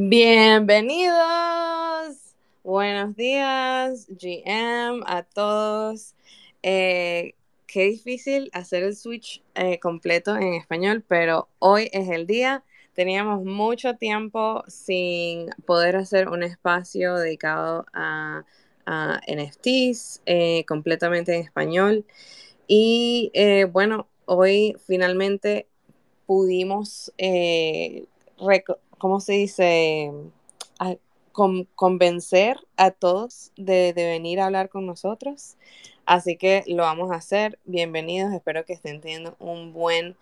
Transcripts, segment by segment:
Bienvenidos, buenos días, GM, a todos. Eh, qué difícil hacer el switch eh, completo en español, pero hoy es el día. Teníamos mucho tiempo sin poder hacer un espacio dedicado a, NFTs eh, completamente en español. Y bueno, hoy finalmente pudimos ¿cómo se dice? convencer a todos de, venir a hablar con nosotros. Así que lo vamos a hacer. Bienvenidos. Espero que estén teniendo un buen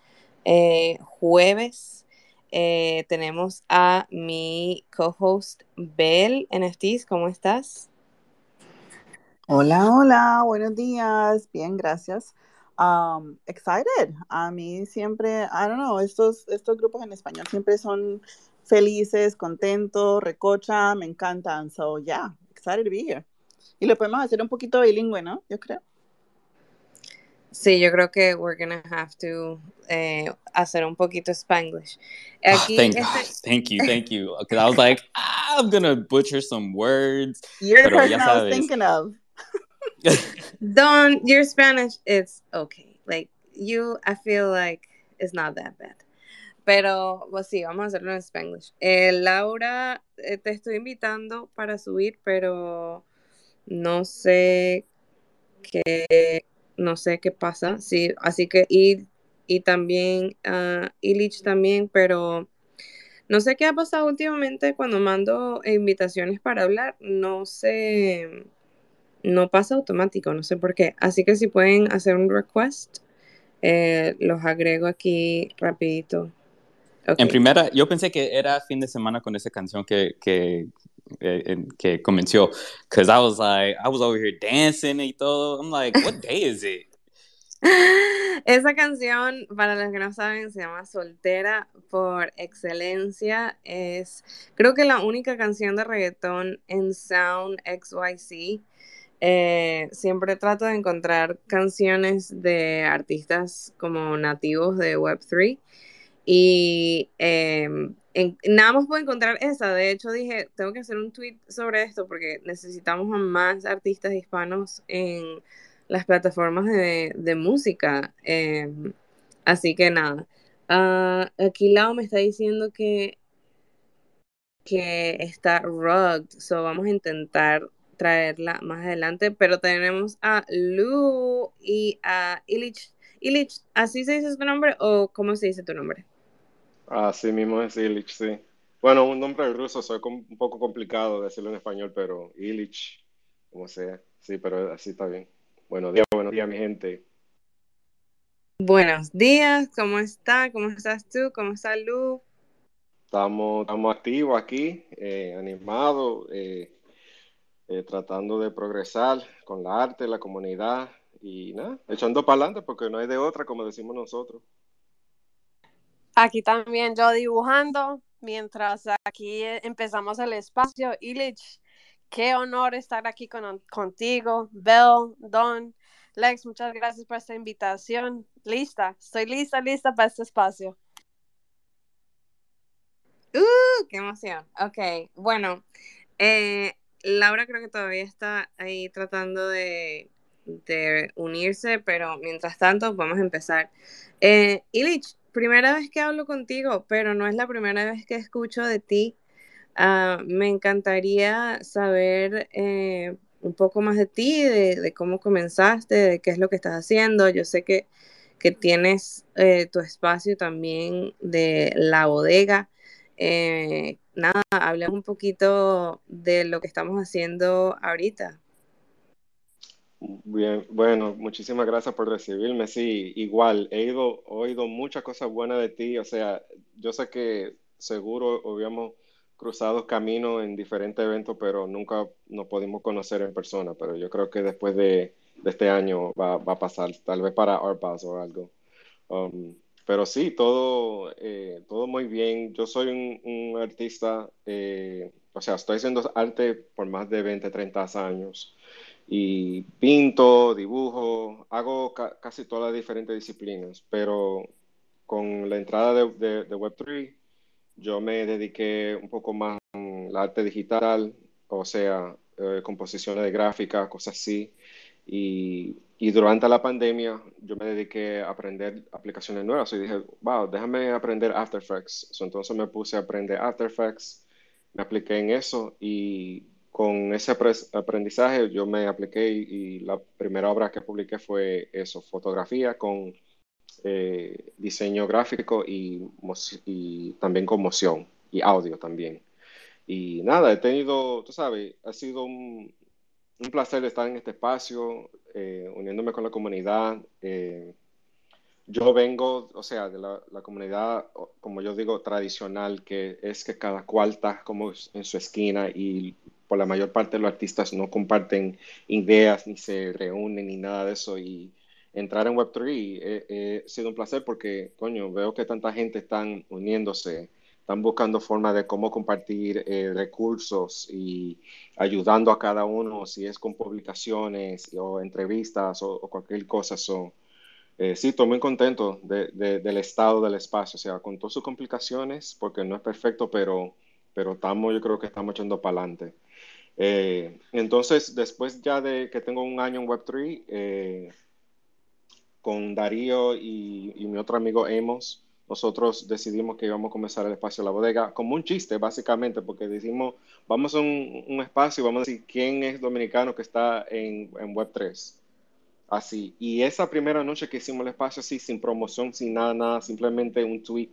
eh, jueves. Eh, tenemos a mi co-host Bel NFTs. ¿Cómo estás? Hola, hola, buenos días. Bien, gracias. Um, excited. A mí siempre, I don't know, estos, estos grupos en español siempre son felices, contentos, recocha, me encantan. So, yeah, excited to be here. Y lo podemos hacer un poquito bilingüe, ¿no? Yo creo. Sí, yo creo que we're gonna have to eh, hacer un poquito Spanglish. Ah, Aquí, oh, thank, este... thank you, thank you. Because I was like, ah, I'm gonna butcher some words. You're the person I was thinking of. Don, your Spanish, it's okay. Like you, I feel like it's not that bad. Pero, pues sí, vamos a hacerlo en Spanglish. Eh, Laura, eh, te estoy invitando para subir, pero no sé qué, no sé qué pasa. Sí, así que, y, y también, uh, Illich también, pero no sé qué ha pasado últimamente cuando mando invitaciones para hablar. No sé, no pasa automático, no sé por qué. Así que si pueden hacer un request, eh, los agrego aquí rapidito. En primera, yo pensé que era fin de semana con esa canción que, que, eh, que comenzó. Because I was like, I was over here dancing y todo. I'm like, what day is it? Esa canción, para los que no saben, se llama Soltera por excelencia. Es, creo que la única canción de reggaetón en Sound XYZ. Eh, siempre trato de encontrar canciones de artistas como nativos de Web3 y em, nada más puedo encontrar esa. De hecho, dije, tengo que hacer un tweet sobre esto porque necesitamos a más artistas hispanos en las plataformas de, música. Em, así que nada. Uh, aquí Lau me está diciendo que, que está rugged. So vamos a intentar traerla más adelante. Pero tenemos a Lu y a Illich. Illich, ¿así se dice tu nombre o cómo se dice tu nombre? Así mismo es Illich, sí. Bueno, un nombre ruso es un poco complicado decirlo en español, pero Illich, como sea. Sí, pero así está bien. Buenos días, buenos días, mi gente. Buenos días, ¿cómo está? ¿Cómo estás tú? ¿Cómo está Lu? Estamos, estamos activos aquí, eh, animados, eh, eh, tratando de progresar con la arte, la comunidad y nada, echando para adelante porque no hay de otra, como decimos nosotros. Aquí también yo dibujando, mientras aquí empezamos el espacio. Illich, qué honor estar aquí con, contigo. Bell, Don, Lex, muchas gracias por esta invitación. Lista, estoy lista, lista para este espacio. ¡Uh! ¡Qué emoción! Ok, bueno, eh, Laura creo que todavía está ahí tratando de, unirse, pero mientras tanto vamos a empezar. Eh, primera vez que hablo contigo, pero no es la primera vez que escucho de ti. Ah, me encantaría saber eh, un poco más de ti, de, cómo comenzaste, de qué es lo que estás haciendo. Yo sé que, que tienes eh, tu espacio también de la bodega. Eh, nada, hablemos un poquito de lo que estamos haciendo ahorita. Bien, bueno, muchísimas gracias por recibirme. Sí, igual, he ido, oído muchas cosas buenas de ti. O sea, yo sé que seguro habíamos cruzado caminos en diferentes eventos, pero nunca nos pudimos conocer en persona. Pero yo creo que después de, este año va, a pasar, tal vez para Arpas o algo. Um, pero sí, todo, eh, todo muy bien. Yo soy un, artista, eh, o sea, estoy haciendo arte por más de 20, 30 años y pinto, dibujo, hago casi todas las diferentes disciplinas, pero con la entrada de, Web3 yo me dediqué un poco más la arte digital, o sea, eh, composiciones de gráfica, cosas así. Y, y, durante la pandemia yo me dediqué a aprender aplicaciones nuevas y dije, wow, déjame aprender After Effects. entonces me puse a aprender After Effects, me apliqué en eso y con ese aprendizaje yo me apliqué y, la primera obra que publiqué fue eso, fotografía con eh, diseño gráfico y, y también con moción y audio también. Y nada, he tenido, tú sabes, ha sido un, un placer estar en este espacio, eh, uniéndome con la comunidad. Eh, yo vengo, o sea, de la, la, comunidad, como yo digo, tradicional, que es que cada cual está como en su esquina y por la mayor parte de los artistas no comparten ideas, ni se reúnen, ni nada de eso. Y entrar en Web3 ha sido un placer porque, coño, veo que tanta gente están uniéndose están buscando formas de cómo compartir eh, recursos y ayudando a cada uno, si es con publicaciones o entrevistas o, cualquier cosa. So, eh, sí, estoy muy contento del estado del espacio, o sea, con todas sus complicaciones, porque no es perfecto, pero, pero estamos, yo creo que estamos echando para adelante. Eh, entonces, después ya de que tengo un año en Web3, con Darío y, mi otro amigo Amos, nosotros decidimos que íbamos a comenzar el espacio de la bodega como un chiste, básicamente, porque decimos, vamos a un, espacio y vamos a decir quién es dominicano que está en, en Web3. Así. Y esa primera noche que hicimos el espacio así, sin promoción, sin nada, nada, simplemente un tweet,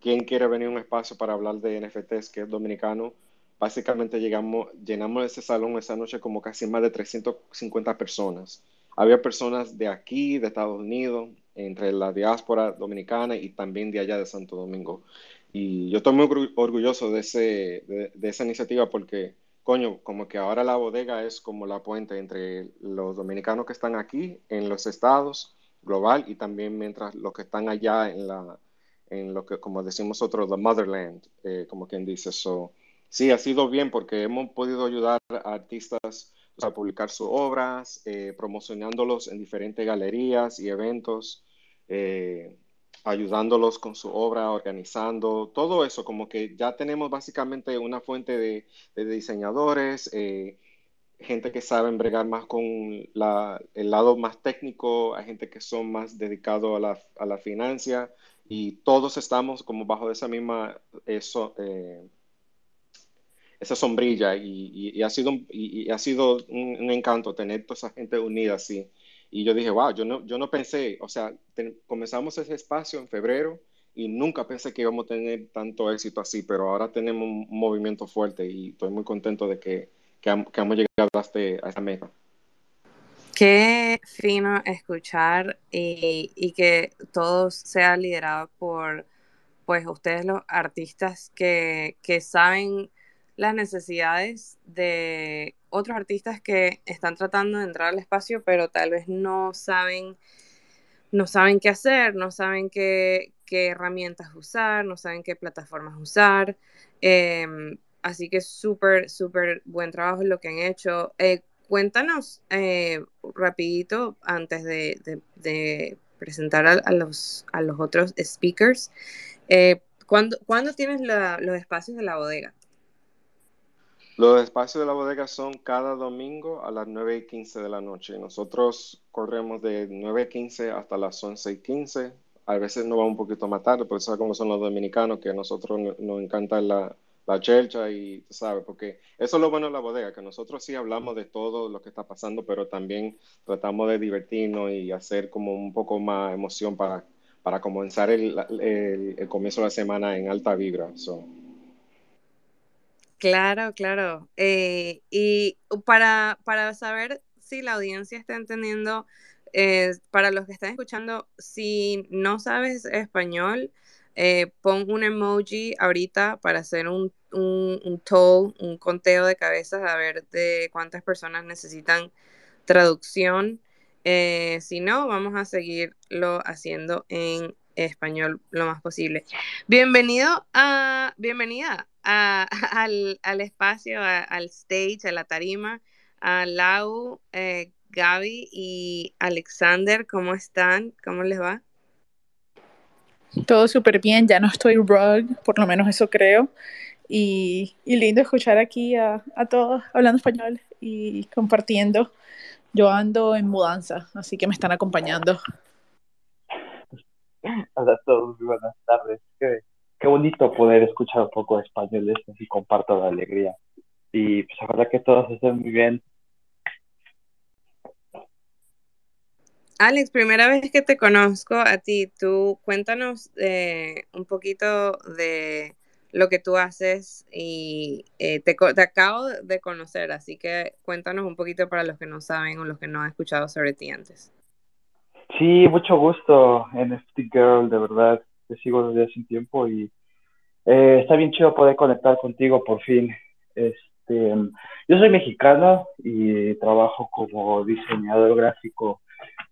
quién quiere venir a un espacio para hablar de NFTs, que es dominicano. Básicamente llegamos, llenamos ese salón esa noche como casi más de 350 personas. Había personas de aquí, de Estados Unidos, entre la diáspora dominicana y también de allá de Santo Domingo. Y yo estoy muy orgulloso de, ese, de, esa iniciativa porque, coño, como que ahora la bodega es como la puente entre los dominicanos que están aquí en los estados global y también mientras los que están allá en la en lo que como decimos nosotros the motherland eh, como quien dice eso sí ha sido bien porque hemos podido ayudar a artistas a publicar sus obras, eh, promocionándolos en diferentes galerías y eventos, eh, ayudándolos con su obra, organizando, todo eso, como que ya tenemos básicamente una fuente de, diseñadores, eh, gente que sabe bregar más con el lado más técnico, hay gente que son más dedicados a la, a la financia y todos estamos como bajo esa misma eso, esa sombrilla y, ha sido, un, y, ha sido un, encanto tener toda esa gente unida así. Y yo dije, wow, yo no, yo no pensé, o sea, comenzamos ese espacio en febrero y nunca pensé que íbamos a tener tanto éxito así, pero ahora tenemos un, movimiento fuerte y estoy muy contento de que, que, hemos llegado a, este, a esta meta. Qué fino escuchar y, y, que todo sea liderado por pues ustedes los artistas que, que saben las necesidades de otros artistas que están tratando de entrar al espacio, pero tal vez no saben, no saben qué hacer, no saben qué, herramientas usar, no saben qué plataformas usar. Em, así que súper, súper buen trabajo lo que han hecho. Eh, cuéntanos eh, rapidito antes de, presentar a, los, a los otros speakers. Eh, ¿cuándo, tienes los espacios de la bodega? Los espacios de la bodega son cada domingo a las 9 y 15 de la noche. Nosotros corremos de 9 y 15 hasta las 11 y 15. A veces nos va un poquito más tarde, porque sabes cómo son los dominicanos, que a nosotros nos encanta la, la chelcha y, tú sabes, porque eso es lo bueno de la bodega, que nosotros sí hablamos de todo lo que está pasando, pero también tratamos de divertirnos y hacer como un poco más emoción para, para comenzar el, el, comienzo de la semana en alta vibra. Claro, claro. Eh, y para, para saber si la audiencia está entendiendo, eh, para los que están escuchando, si no sabes español, eh, pon un emoji ahorita para hacer un, un, un toll, un conteo de cabezas, a ver de cuántas personas necesitan traducción. si no, vamos a seguirlo haciendo en español lo más posible. Bienvenido a, bienvenida al, espacio, al stage, a la tarima, a Lau, eh, Gaby y Alexander, ¿cómo están? ¿Cómo les va? Todo súper bien, ya no estoy rug, por lo menos eso creo. Y, y lindo escuchar aquí a, a, todos hablando español y compartiendo. Yo ando en mudanza, así que me están acompañando. Hola a todos, buenas tardes. Qué, qué bonito poder escuchar un poco de español, y comparto la alegría. Y pues ojalá que todos estén muy bien. Alex, primera vez que te conozco a ti, tú cuéntanos eh, un poquito de lo que tú haces y eh, te, te, acabo de conocer, así que cuéntanos un poquito para los que no saben o los que no han escuchado sobre ti antes. Sí, mucho gusto, NFT Girl, de verdad, te sigo desde hace un tiempo y eh, está bien chido poder conectar contigo por fin. Este, yo soy mexicano y trabajo como diseñador gráfico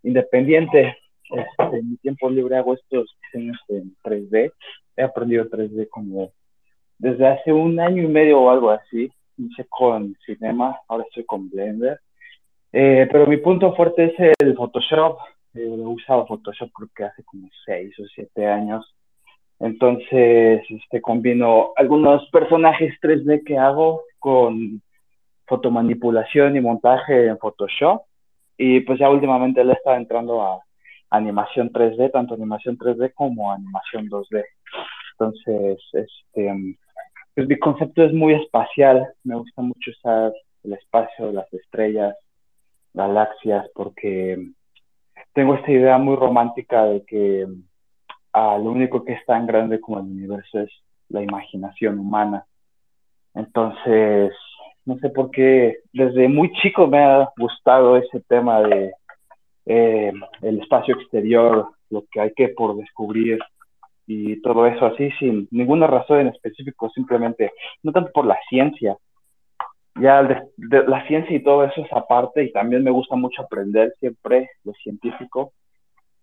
independiente. Este, en mi tiempo libre hago estos diseños en 3D. He aprendido 3D como desde hace un año y medio o algo así. Hice con Cinema, ahora estoy con Blender. Eh, pero mi punto fuerte es el Photoshop. He usado Photoshop creo que hace como 6 o 7 años. Entonces, este, combino algunos personajes 3D que hago con fotomanipulación y montaje en Photoshop y pues ya últimamente le está entrando a animación 3D, tanto animación 3D como animación 2D. Entonces, este, pues mi concepto es muy espacial. Me gusta mucho usar el espacio, las estrellas, galaxias, porque tengo esta idea muy romántica de que ah, lo único que es tan grande como el universo es la imaginación humana. Entonces, no sé por qué, desde muy chico me ha gustado ese tema de eh, el espacio exterior, lo que hay que por descubrir y todo eso así sin ninguna razón en específico, simplemente, no tanto por la ciencia, ya de, la ciencia y todo eso es aparte y también me gusta mucho aprender siempre lo científico,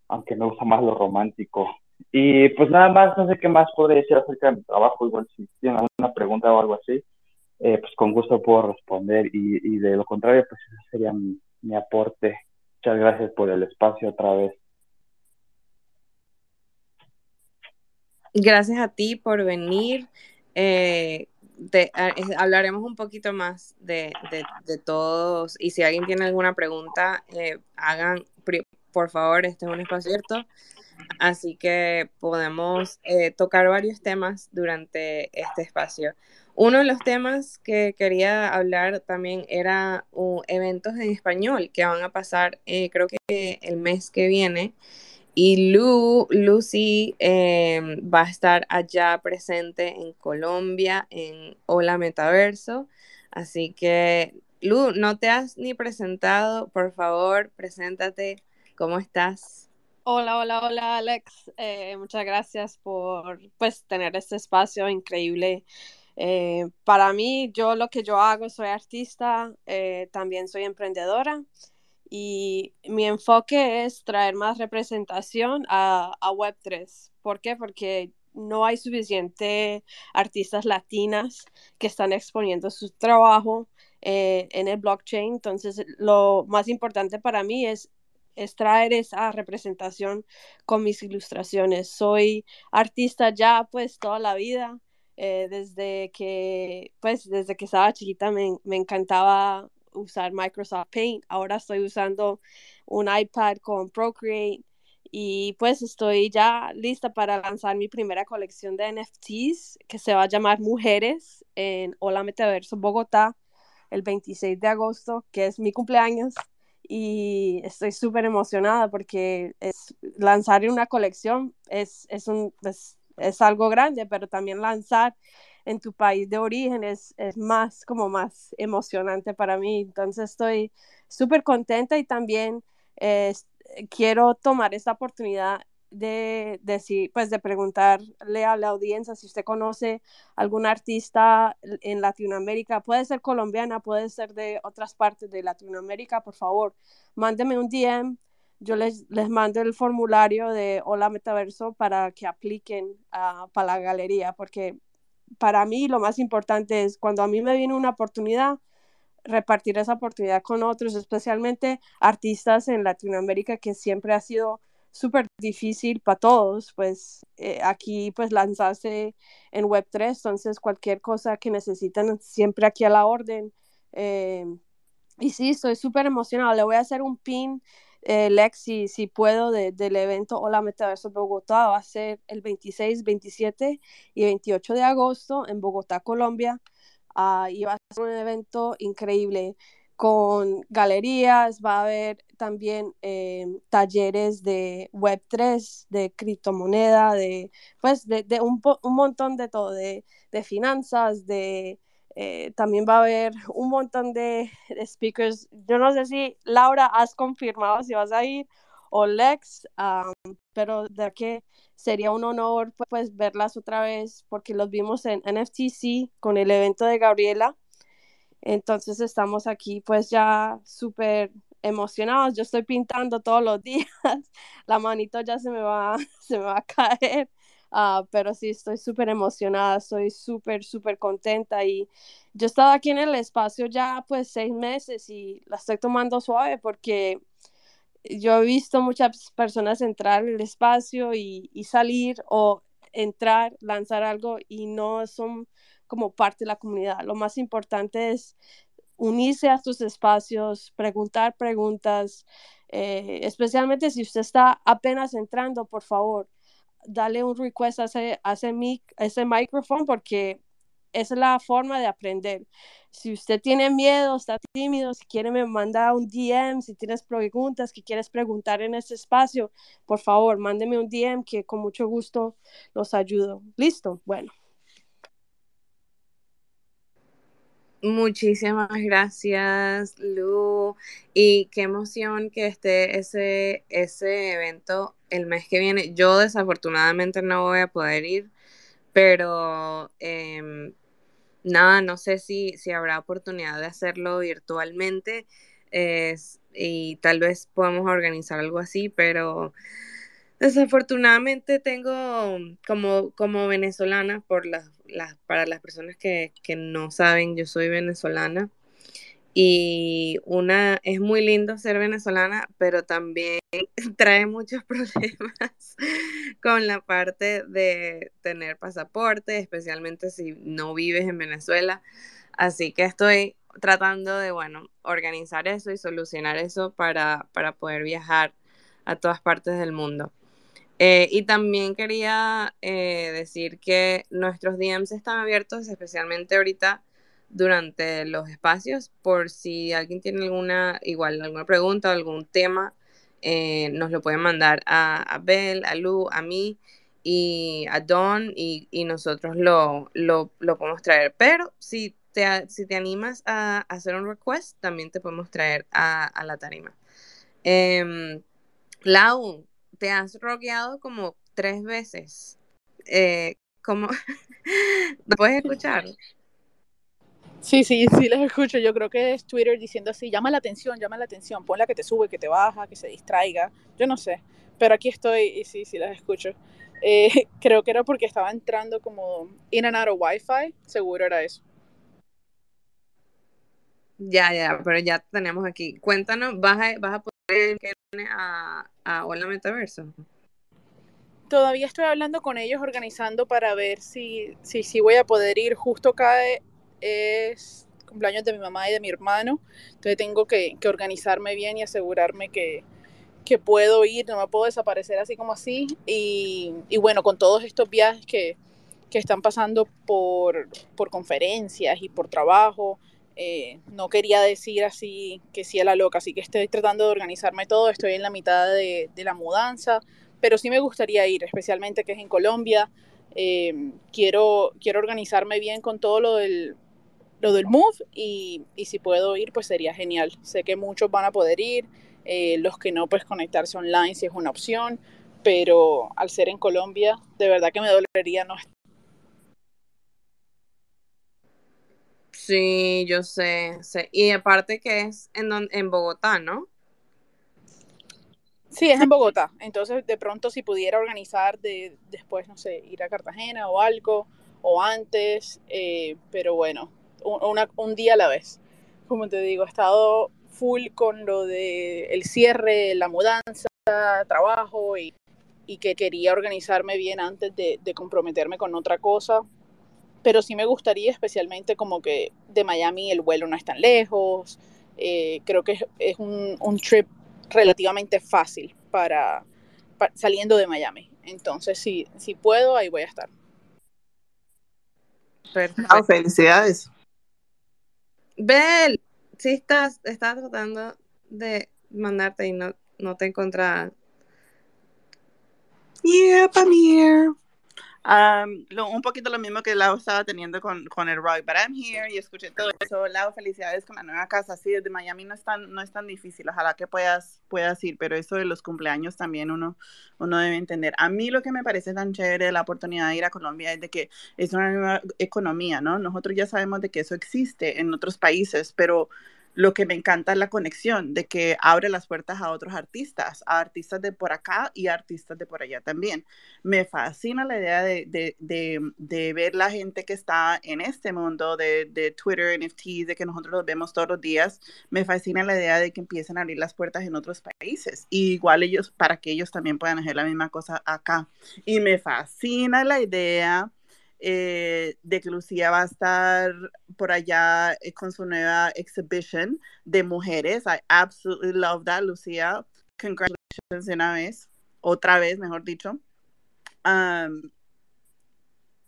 aunque me gusta más lo romántico. Y pues nada más, no sé qué más podría decir acerca de mi trabajo, igual si tienen alguna pregunta o algo así. Eh, pues con gusto puedo responder y, y, de lo contrario, pues ese sería mi, mi aporte. Muchas gracias por el espacio otra vez. Gracias a ti por venir. Eh, de, hablaremos un poquito más de, de, de, todos y si alguien tiene alguna pregunta, eh, hagan, por favor, este es un espacio abierto. Así que podemos eh, tocar varios temas durante este espacio. Uno de los temas que quería hablar también era uh, eventos en español que van a pasar, eh, creo que el mes que viene. Y Lu, Lucy eh, va a estar allá presente en Colombia, en Hola Metaverso. Así que, Lu, no te has ni presentado. Por favor, preséntate. ¿Cómo estás? Hola, hola, hola, Alex. Eh, muchas gracias por pues, tener este espacio increíble eh, para mí, yo lo que yo hago, soy artista, eh, también soy emprendedora y mi enfoque es traer más representación a, a Web3. ¿Por qué? Porque no hay suficiente artistas latinas que están exponiendo su trabajo eh, en el blockchain. Entonces, lo más importante para mí es, es traer esa representación con mis ilustraciones. Soy artista ya pues toda la vida. Eh, desde que, pues, desde que estaba chiquita me, me, encantaba usar Microsoft Paint. Ahora estoy usando un iPad con Procreate y pues estoy ya lista para lanzar mi primera colección de NFTs que se va a llamar Mujeres en Hola Metaverso Bogotá el 26 de agosto, que es mi cumpleaños. Y estoy súper emocionada porque es, lanzar una colección es, es un, es, es algo grande, pero también lanzar en tu país de origen es, es más como más emocionante para mí. Entonces estoy súper contenta y también eh, quiero tomar esta oportunidad de decir, pues de preguntarle a la audiencia si usted conoce algún artista en Latinoamérica, puede ser colombiana, puede ser de otras partes de Latinoamérica, por favor, mándeme un DM yo les, les mando el formulario de Hola Metaverso para que apliquen para la galería, porque para mí lo más importante es cuando a mí me viene una oportunidad, repartir esa oportunidad con otros, especialmente artistas en Latinoamérica, que siempre ha sido súper difícil para todos, pues eh, aquí pues lanzarse en Web3, entonces cualquier cosa que necesitan siempre aquí a la orden. Eh, y sí, estoy súper emocionada. Le voy a hacer un pin, eh, Lexi, si puedo, del evento Hola Metaverso Bogotá. Va a ser el 26, 27 y 28 de agosto en Bogotá, Colombia. Uh, y va a ser un evento increíble con galerías, va a haber también eh, talleres de Web3, de criptomoneda, de, pues, de, de un, un, montón de todo, de, de finanzas, de, eh, también va a haber un montón de, speakers. Yo no sé si Laura has confirmado si vas a ir o Lex, um, pero de que sería un honor pues verlas otra vez porque los vimos en NFTC con el evento de Gabriela entonces estamos aquí pues ya súper emocionados. Yo estoy pintando todos los días. La manito ya se me va, se me va a caer. Uh, pero sí, estoy súper emocionada, estoy súper, súper contenta y yo he estado aquí en el espacio ya pues seis meses y la estoy tomando suave porque yo he visto muchas personas entrar al espacio y, y salir o entrar, lanzar algo y no son como parte de la comunidad. Lo más importante es unirse a estos espacios, preguntar preguntas, eh, especialmente si usted está apenas entrando, por favor, dale un request a ese, a ese, mic, ese micrófono porque esa es la forma de aprender. Si usted tiene miedo, está tímido, si quiere me manda un DM, si tienes preguntas que quieres preguntar en este espacio, por favor, mándeme un DM que con mucho gusto los ayudo. Listo, bueno. Muchísimas gracias, Lu. Y qué emoción que esté ese, ese evento el mes que viene. Yo desafortunadamente no voy a poder ir, pero eh, nada, no sé si, si habrá oportunidad de hacerlo virtualmente y tal vez podamos organizar algo así, pero desafortunadamente tengo como, como venezolana por las para las personas que, que, no saben, yo soy venezolana y una es muy lindo ser venezolana, pero también trae muchos problemas con la parte de tener pasaporte, especialmente si no vives en Venezuela. Así que estoy tratando de, bueno, organizar eso y solucionar eso para, para poder viajar a todas partes del mundo. Eh, y también quería eh, decir que nuestros DMs están abiertos, especialmente ahorita durante los espacios, por si alguien tiene alguna, igual, alguna pregunta o algún tema, eh, nos lo pueden mandar a, a Bel, a Lu, a mí y a Don y, nosotros lo, lo, lo, podemos traer. Pero si te, si te animas a, hacer un request, también te podemos traer a, la tarima. Eh, Lau, te has rogueado como tres veces. Eh, ¿Cómo? ¿Lo puedes escuchar? Sí, sí, sí, les escucho. Yo creo que es Twitter diciendo así, llama la atención, llama la atención, ponla que te sube, que te baja, que se distraiga. Yo no sé, pero aquí estoy y sí, sí, las escucho. Eh, creo que era porque estaba entrando como in and out of Wi-Fi, seguro era eso. Ya, ya, pero ya tenemos aquí. Cuéntanos, ¿vas a, vas a poder que a, a Hola Metaverso? Todavía estoy hablando con ellos, organizando para ver si, si, si voy a poder ir. Justo cae es cumpleaños de mi mamá y de mi hermano, entonces tengo que, que organizarme bien y asegurarme que, que, puedo ir, no me puedo desaparecer así como así. Y, y bueno, con todos estos viajes que, que están pasando por, por conferencias y por trabajo, eh, no quería decir así que sí a la loca, así que estoy tratando de organizarme todo, estoy en la mitad de, de la mudanza, pero sí me gustaría ir, especialmente que es en Colombia. Eh, quiero, quiero organizarme bien con todo lo del, lo del Move y, y, si puedo ir, pues sería genial. Sé que muchos van a poder ir, eh, los que no, pues conectarse online si es una opción, pero al ser en Colombia, de verdad que me dolería no Sí, yo sé, sé. Y aparte que es en, en Bogotá, ¿no? Sí, es en Bogotá. Entonces, de pronto, si pudiera organizar de, después, no sé, ir a Cartagena o algo, o antes, eh, pero bueno, una, un día a la vez. Como te digo, he estado full con lo de el cierre, la mudanza, trabajo y, y que quería organizarme bien antes de, de comprometerme con otra cosa. Pero sí me gustaría especialmente como que de Miami el vuelo no es tan lejos. eh, creo que es, es un, un trip relativamente fácil para, pa- saliendo de Miami. Entonces, si, si puedo, ahí voy a estar. Perfecto. Ah, felicidades. Bel, sí estás, estás tratando de mandarte y no, no te encontraba. Yep, I'm here. Um, lo- un poquito lo mismo que Lau estaba teniendo con, con el rock, but I'm here y escuché todo eso. Lau, felicidades con la nueva casa. Sí, desde Miami no es tan, no es tan difícil. Ojalá que puedas, puedas ir, pero eso de los cumpleaños también uno, uno debe entender. A mí lo que me parece tan chévere de la oportunidad de ir a Colombia es de que es una nueva economía, ¿no? Nosotros ya sabemos de que eso existe en otros países, pero lo que me encanta es la conexión, de que abre las puertas a otros artistas, a artistas de por acá y a artistas de por allá también. Me fascina la idea de, de, de, ver la gente que está en este mundo de, de Twitter, NFTs, de que nosotros los vemos todos los días. Me fascina la idea de que empiecen a abrir las puertas en otros países. Y igual ellos, para que ellos también puedan hacer la misma cosa acá. Y me fascina la idea eh, de que Lucía va a estar por allá eh, con su nueva exhibition de mujeres. I absolutely love that, Lucía. Congratulations una vez, otra vez, mejor dicho.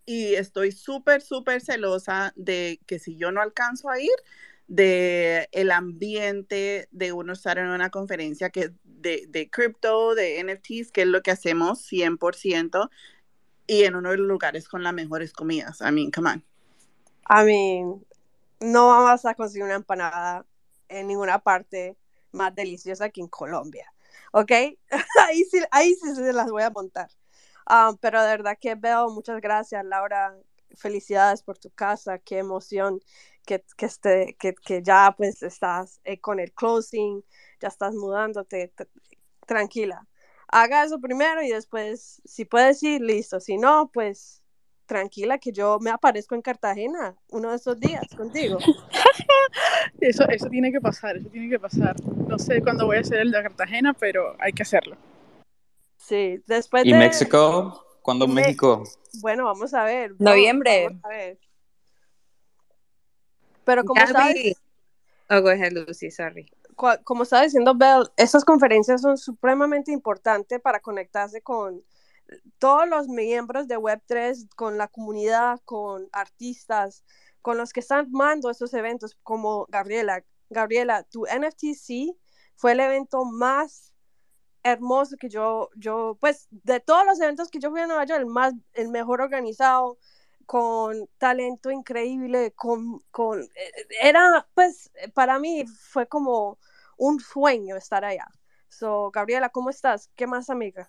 Y estoy súper, súper celosa de que si yo no alcanzo a ir, de el ambiente de uno estar en una conferencia que de, de cripto, de NFTs, que es lo que hacemos 100%, y en uno de los lugares con las mejores comidas. I mean, come on. I mean, no vamos a conseguir una empanada en ninguna parte más deliciosa que en Colombia, ¿ok? ahí, sí, ahí sí se las voy a montar. Um, pero de verdad que veo, muchas gracias, Laura. Felicidades por tu casa, qué emoción que, que, esté, que, que ya pues estás eh, con el closing, ya estás mudándote, tranquila. Haga eso primero y después, si puedes ir, listo. Si no, pues tranquila que yo me aparezco en Cartagena uno de esos días contigo. Eso, eso tiene que pasar, eso tiene que pasar. No sé cuándo voy a hacer el de Cartagena, pero hay que hacerlo. Sí, después ¿Y de... México? ¿Cuándo México? Bueno, vamos a ver. Noviembre. vamos a ver. Pero como sabes, Oh, go ahead, Lucy, sorry. Como estaba diciendo Bell, estas conferencias son supremamente importantes para conectarse con todos los miembros de Web3, con la comunidad, con artistas, con los que están armando estos eventos, como Gabriela. Gabriela, tu NFTC fue el evento más hermoso que yo, yo, pues, de todos los eventos que yo fui a Nueva York, el más, el mejor organizado, con talento increíble, con, con, eh, era, pues, para mí fue como un sueño estar allá. So, Gabriela, ¿cómo estás? ¿Qué más, amiga?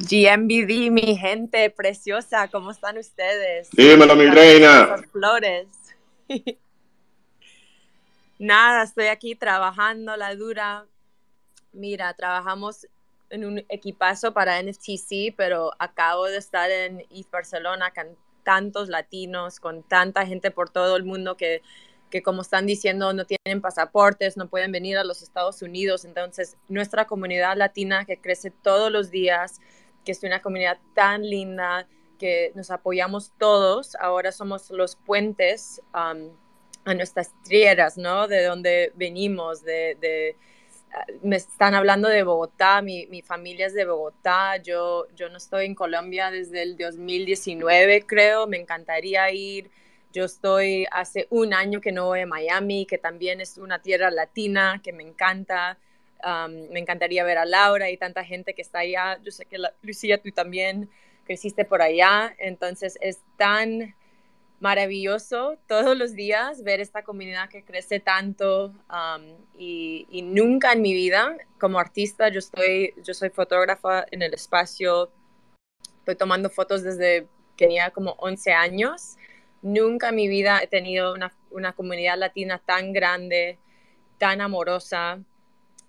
GMBD, mi gente preciosa, ¿cómo están ustedes? Dímelo, mi reina. flores. Nada, estoy aquí trabajando la dura. Mira, trabajamos en un equipazo para NFTC, pero acabo de estar en East Barcelona con tantos latinos, con tanta gente por todo el mundo que, que como están diciendo, no tienen pasaportes, no pueden venir a los Estados Unidos. Entonces, nuestra comunidad latina que crece todos los días, que es una comunidad tan linda, que nos apoyamos todos, ahora somos los puentes um, a nuestras tierras, ¿no? De donde venimos, de, de me están hablando de Bogotá, mi, mi, familia es de Bogotá, yo, yo no estoy en Colombia desde el 2019, creo, me encantaría ir. Yo estoy hace un año que no voy a Miami, que también es una tierra latina, que me encanta. Me encantaría ver a Laura y tanta gente que está allá. Yo sé que Lucía, tú también creciste por allá, entonces es tan maravilloso todos los días ver esta comunidad que crece tanto y, y, nunca en mi vida como artista yo estoy yo soy fotógrafa en el espacio estoy tomando fotos desde que tenía como 11 años nunca en mi vida he tenido una, una comunidad latina tan grande tan amorosa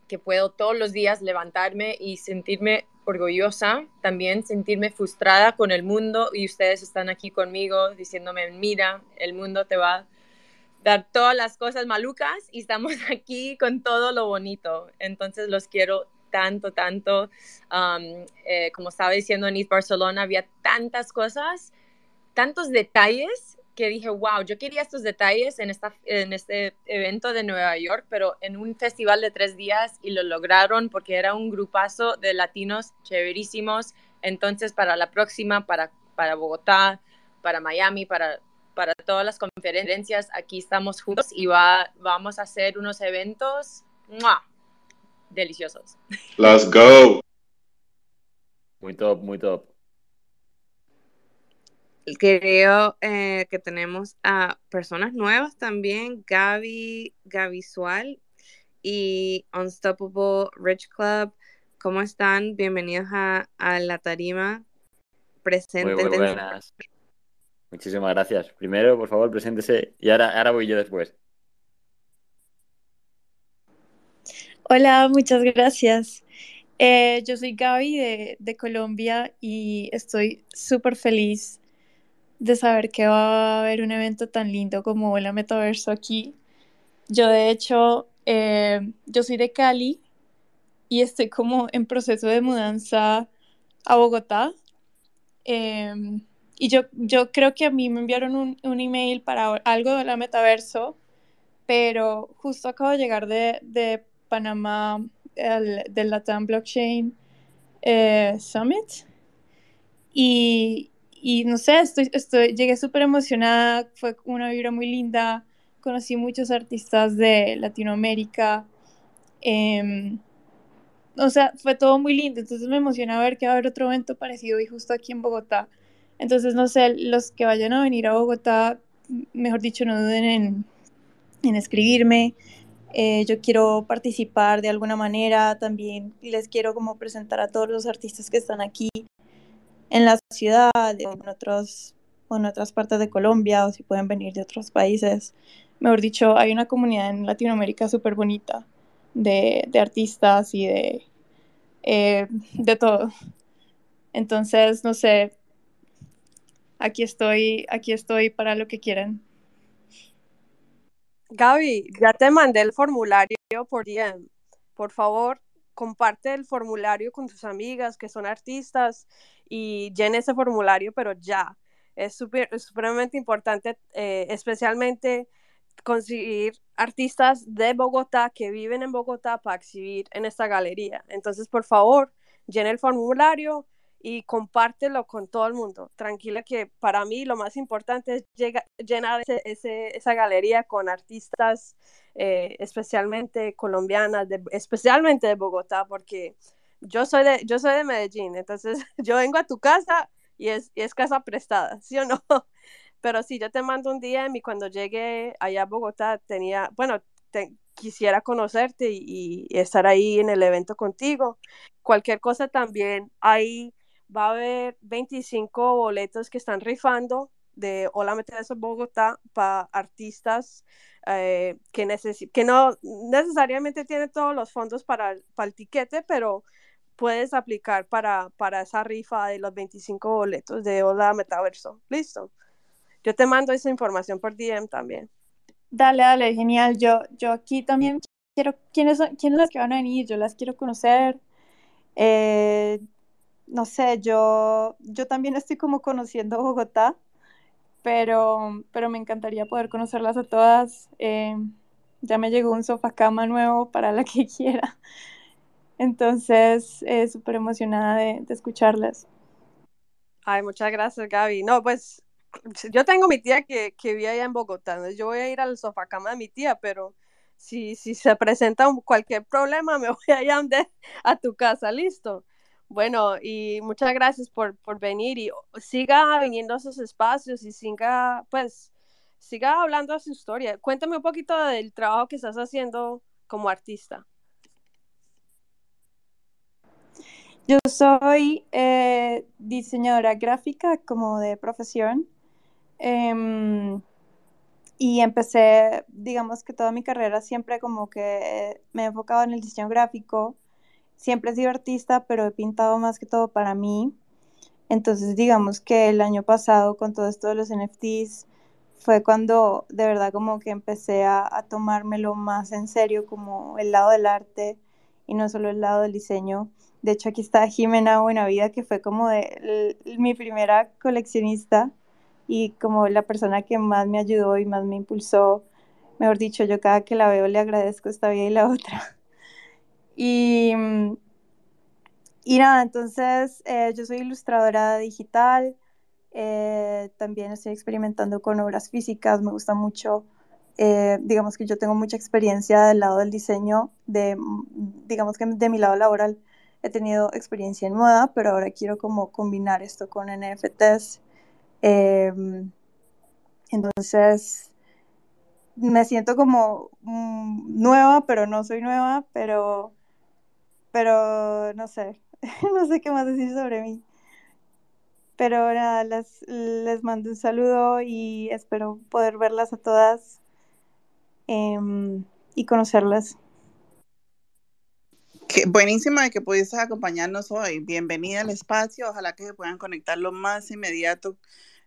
que puedo todos los días levantarme y sentirme orgullosa, también sentirme frustrada con el mundo y ustedes están aquí conmigo diciéndome, mira, el mundo te va a dar todas las cosas malucas y estamos aquí con todo lo bonito. Entonces los quiero tanto, tanto. Um, eh, como estaba diciendo en East Barcelona, había tantas cosas, tantos detalles que dije, wow, yo quería estos detalles en, esta, en este evento de Nueva York, pero en un festival de tres días y lo lograron porque era un grupazo de latinos chéverísimos. Entonces, para la próxima, para, para Bogotá, para Miami, para, para todas las conferencias, aquí estamos juntos y va, vamos a hacer unos eventos deliciosos. Let's go. Muy top, muy top creo eh, que tenemos a personas nuevas también, Gaby, Visual y Unstoppable Rich Club. ¿Cómo están? Bienvenidos a, la tarima. presente. Muy, buenas. Muchísimas gracias. Primero, por favor, preséntese y ahora, ahora voy yo después. Hola, muchas gracias. Eh, yo soy Gaby de, de Colombia y estoy súper feliz de saber que va a haber un evento tan lindo como el Metaverso aquí. Yo de hecho, eh, yo soy de Cali y estoy como en proceso de mudanza a Bogotá. Em, y yo, yo creo que a mí me enviaron un, un email para algo de la Metaverso, pero justo acabo de llegar de, de Panamá, el, del Latam Blockchain eh, Summit. Y, y no sé, estoy, estoy, llegué súper emocionada, fue una vibra muy linda, conocí muchos artistas de Latinoamérica, em, o sea, fue todo muy lindo, entonces me emociona ver que va a haber otro evento parecido y justo aquí en Bogotá. Entonces, no sé, los que vayan a venir a Bogotá, mejor dicho, no duden en, en escribirme. Eh, yo quiero participar de alguna manera, también les quiero como presentar a todos los artistas que están aquí en la ciudad o en, otros, en otras partes de Colombia o si pueden venir de otros países. Mejor dicho, hay una comunidad en Latinoamérica súper bonita de, de, artistas y de, eh, de todo. Entonces, no sé, aquí estoy, aquí estoy para lo que quieran. Gaby, ya te mandé el formulario por DM. Por favor, comparte el formulario con tus amigas que son artistas y llene ese formulario, pero ya. Es súper supremamente importante, eh, especialmente conseguir artistas de Bogotá que viven en Bogotá para exhibir en esta galería. Entonces, por favor, llene el formulario y compártelo con todo el mundo. Tranquila que para mí lo más importante es llenar esa galería con artistas eh, especialmente colombianas, especialmente de Bogotá, porque yo soy de, yo soy de Medellín, entonces yo vengo a tu casa y es, es casa prestada, ¿sí o no? Pero sí, yo te mando un DM y cuando llegue allá a Bogotá tenía, bueno, quisiera conocerte y, y, estar ahí en el evento contigo. Cualquier cosa también, ahí va a haber 25 boletos que están rifando de Hola Meteoros Bogotá para artistas eh, que, que no necesariamente tienen todos los fondos para, para el tiquete, pero puedes aplicar para, para esa rifa de los 25 boletos de Hola Metaverso. Listo. Yo te mando esa información por DM también. Dale, dale, genial. Yo, yo aquí también quiero, ¿quiénes son, quiénes las que van a venir? Yo las quiero conocer. Eh, no sé, yo, yo también estoy como conociendo Bogotá pero, pero me encantaría poder conocerlas a todas. Eh, ya me llegó un sofá cama nuevo para la que quiera. Entonces, eh, súper emocionada de, de, escucharlas. Ay, muchas gracias, Gaby. No, pues yo tengo mi tía que, que vive allá en Bogotá. Yo voy a ir al sofá cama de mi tía, pero si, si se presenta cualquier problema, me voy allá a tu casa, listo. Bueno, y muchas gracias por, por venir y siga viniendo a esos espacios y siga, pues, siga hablando de su historia. Cuéntame un poquito del trabajo que estás haciendo como artista. Yo soy eh, diseñadora gráfica como de profesión em, y empecé, digamos que toda mi carrera siempre como que me he enfocado en el diseño gráfico siempre he sido artista, pero he pintado más que todo para mí. Entonces, digamos que el año pasado, con todo esto de los NFTs, fue cuando de verdad como que empecé a, tomármelo más en serio, como el lado del arte, y no solo el lado del diseño. De hecho, aquí está Jimena Buenavida, que fue como mi primera coleccionista y como la persona que más me ayudó y más me impulsó. Mejor dicho, yo cada que la veo le agradezco esta vida y la otra. Y, y nada, entonces eh, yo soy ilustradora digital, eh, también estoy experimentando con obras físicas, me gusta mucho, eh, digamos que yo tengo mucha experiencia del lado del diseño, de, digamos que de mi lado laboral he tenido experiencia en moda, pero ahora quiero como combinar esto con NFTs. Em, entonces, me siento como mm, nueva, pero no soy nueva, pero, pero no sé, no sé qué más decir sobre mí. Pero nada, les, les mando un saludo y espero poder verlas a todas em, y conocerlas. Qué buenísima de que pudieses acompañarnos hoy. Bienvenida al espacio. Ojalá que se puedan conectar lo más inmediato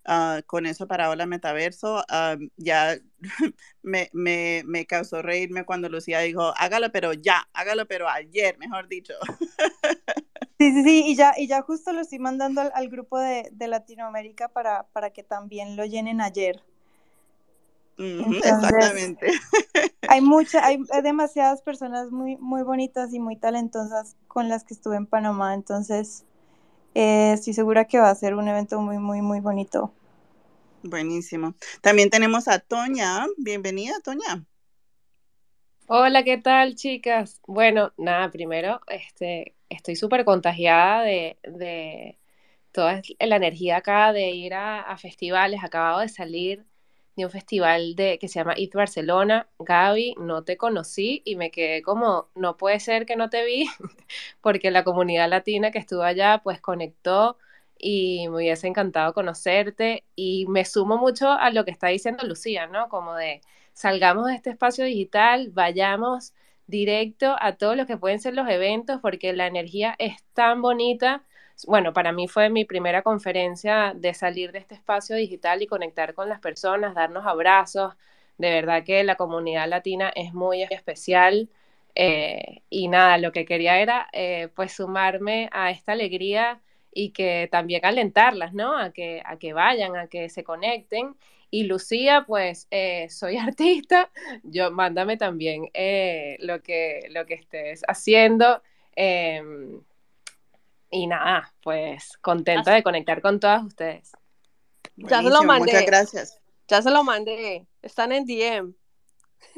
uh, con eso para Hola Metaverso. Uh, ya me, me, me, causó reírme cuando Lucía dijo, hágalo, pero ya, hágalo, pero ayer, mejor dicho. Sí, sí, sí, y ya, y ya justo lo estoy mandando al, al grupo de, de Latinoamérica para, para, que también lo llenen ayer. Entonces, Exactamente. Hay mucha, hay demasiadas personas muy, muy bonitas y muy talentosas con las que estuve en Panamá, entonces eh, estoy segura que va a ser un evento muy, muy, muy bonito. Buenísimo. También tenemos a Toña. Bienvenida, Toña. Hola, ¿qué tal, chicas? Bueno, nada, primero, este, estoy súper contagiada de, de, toda la energía acá de ir a, a, festivales. Acabado de salir de un festival de, que se llama East Barcelona. Gaby, no te conocí y me quedé como, no puede ser que no te vi, porque la comunidad latina que estuvo allá, pues conectó y me hubiese encantado conocerte. Y me sumo mucho a lo que está diciendo Lucía, ¿no? Como de salgamos de este espacio digital, vayamos directo a todos los que pueden ser los eventos, porque la energía es tan bonita. Bueno, para mí fue mi primera conferencia de salir de este espacio digital y conectar con las personas, darnos abrazos. De verdad que la comunidad latina es muy especial. Eh, y nada, lo que quería era eh, pues sumarme a esta alegría y que también alentarlas, ¿no? A que, a que vayan, a que se conecten y Lucía, pues eh, soy artista, yo mándame también lo, que, lo que estés haciendo. Y nada, pues contenta de conectar con todas ustedes. Ya se lo mandé. Muchas gracias. Ya se lo mandé. Están en DM.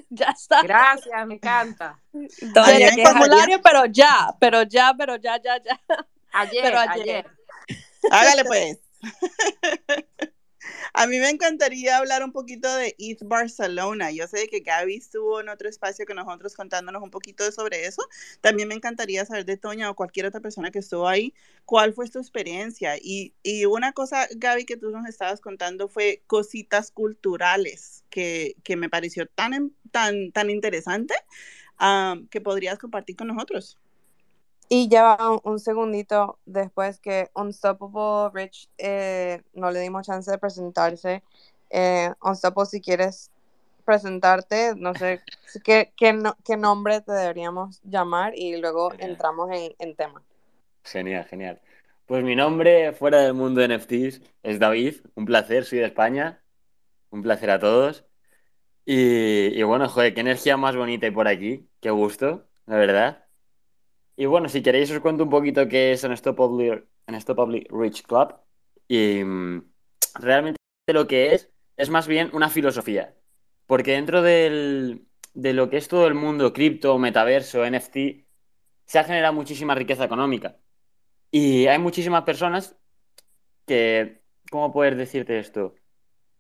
Ya está. Gracias, me encanta. Entonces, el formulario, pero ya, pero ya, pero ya, ya, ya. Ayer, pero ayer. ayer. Hágale pues. A mí me encantaría hablar un poquito de East Barcelona. Yo sé que Gaby estuvo en otro espacio que nosotros contándonos un poquito sobre eso. También me encantaría saber de Toña o cualquier otra persona que estuvo ahí, cuál fue tu experiencia. Y, y una cosa, Gaby, que tú nos estabas contando fue cositas culturales que, que me pareció tan, tan, tan interesante um, que podrías compartir con nosotros. Y ya un, un, segundito después que Unstoppable Rich eh, no le dimos chance de presentarse. Eh, Unstoppable, si quieres presentarte, no sé qué, qué, no, qué nombre te deberíamos llamar y luego genial. entramos en, en, tema. Genial, genial. Pues mi nombre fuera del mundo de NFTs es David, un placer, soy de España, un placer a todos. Y, y bueno, joder, qué energía más bonita hay por aquí, qué gusto, la verdad. Y bueno, si queréis os cuento un poquito qué es Unstoppably, Unstoppably Rich Club. Y mmm, realmente lo que es es más bien una filosofía. Porque dentro del, de lo que es todo el mundo cripto, metaverso, NFT, se ha generado muchísima riqueza económica. Y hay muchísimas personas que, ¿cómo poder decirte esto?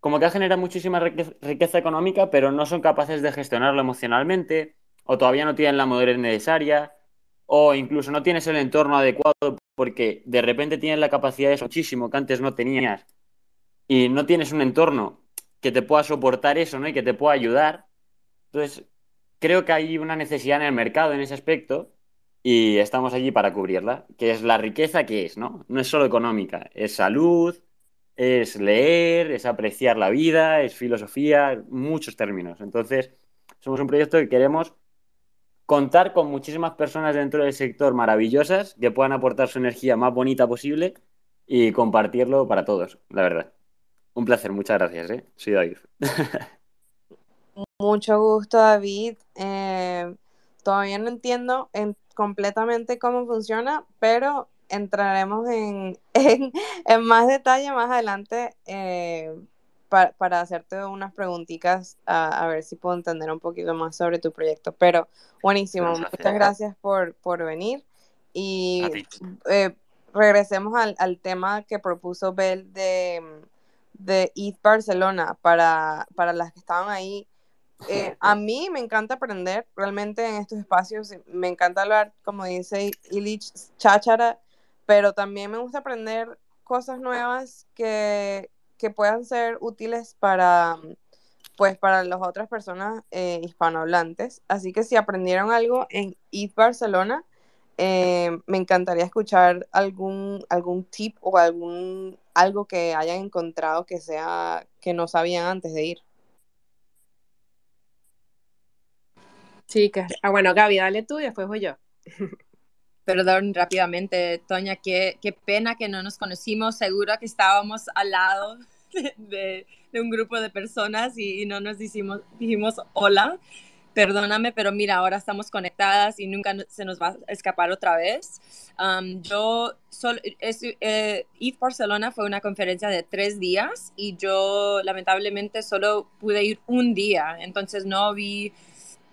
Como que ha generado muchísima riqueza económica, pero no son capaces de gestionarlo emocionalmente, o todavía no tienen la madurez necesaria, o incluso no tienes el entorno adecuado porque de repente tienes la capacidad de eso muchísimo que antes no tenías y no tienes un entorno que te pueda soportar eso ¿no? y que te pueda ayudar. Entonces, creo que hay una necesidad en el mercado en ese aspecto y estamos allí para cubrirla, que es la riqueza que es, ¿no? No es solo económica, es salud, es leer, es apreciar la vida, es filosofía, muchos términos. Entonces, somos un proyecto que queremos contar con muchísimas personas dentro del sector maravillosas que puedan aportar su energía más bonita posible y compartirlo para todos, la verdad. Un placer, muchas gracias, ¿eh? Soy David. Mucho gusto, David. Eh, todavía no entiendo en, completamente cómo funciona, pero entraremos en, en, en más detalle más adelante eh, para, para, hacerte unas preguntitas a, a, ver si puedo entender un poquito más sobre tu proyecto. Pero buenísimo, muchas gracias por, por venir y eh, regresemos al, al, tema que propuso Bel de, de ETH Barcelona para, para las que estaban ahí. Eh, a mí me encanta aprender realmente en estos espacios, me encanta hablar, como dice Illich, cháchara, pero también me gusta aprender cosas nuevas que, que puedan ser útiles para, pues, para las otras personas eh, hispanohablantes. Así que si aprendieron algo en ETH Barcelona, eh, me encantaría escuchar algún, algún tip o algún algo que hayan encontrado que sea que no sabían antes de ir. Chicas, ah, bueno, Gaby, dale tú y después voy yo. Perdón, rápidamente, Toña, qué, qué pena que no nos conocimos. Seguro que estábamos al lado de, de un grupo de personas y, no nos dijimos, dijimos hola. Perdóname, pero mira, ahora estamos conectadas y nunca se nos va a escapar otra vez. Um, yo, solo, es, eh, Barcelona fue una conferencia de tres días y yo lamentablemente solo pude ir un día, entonces no vi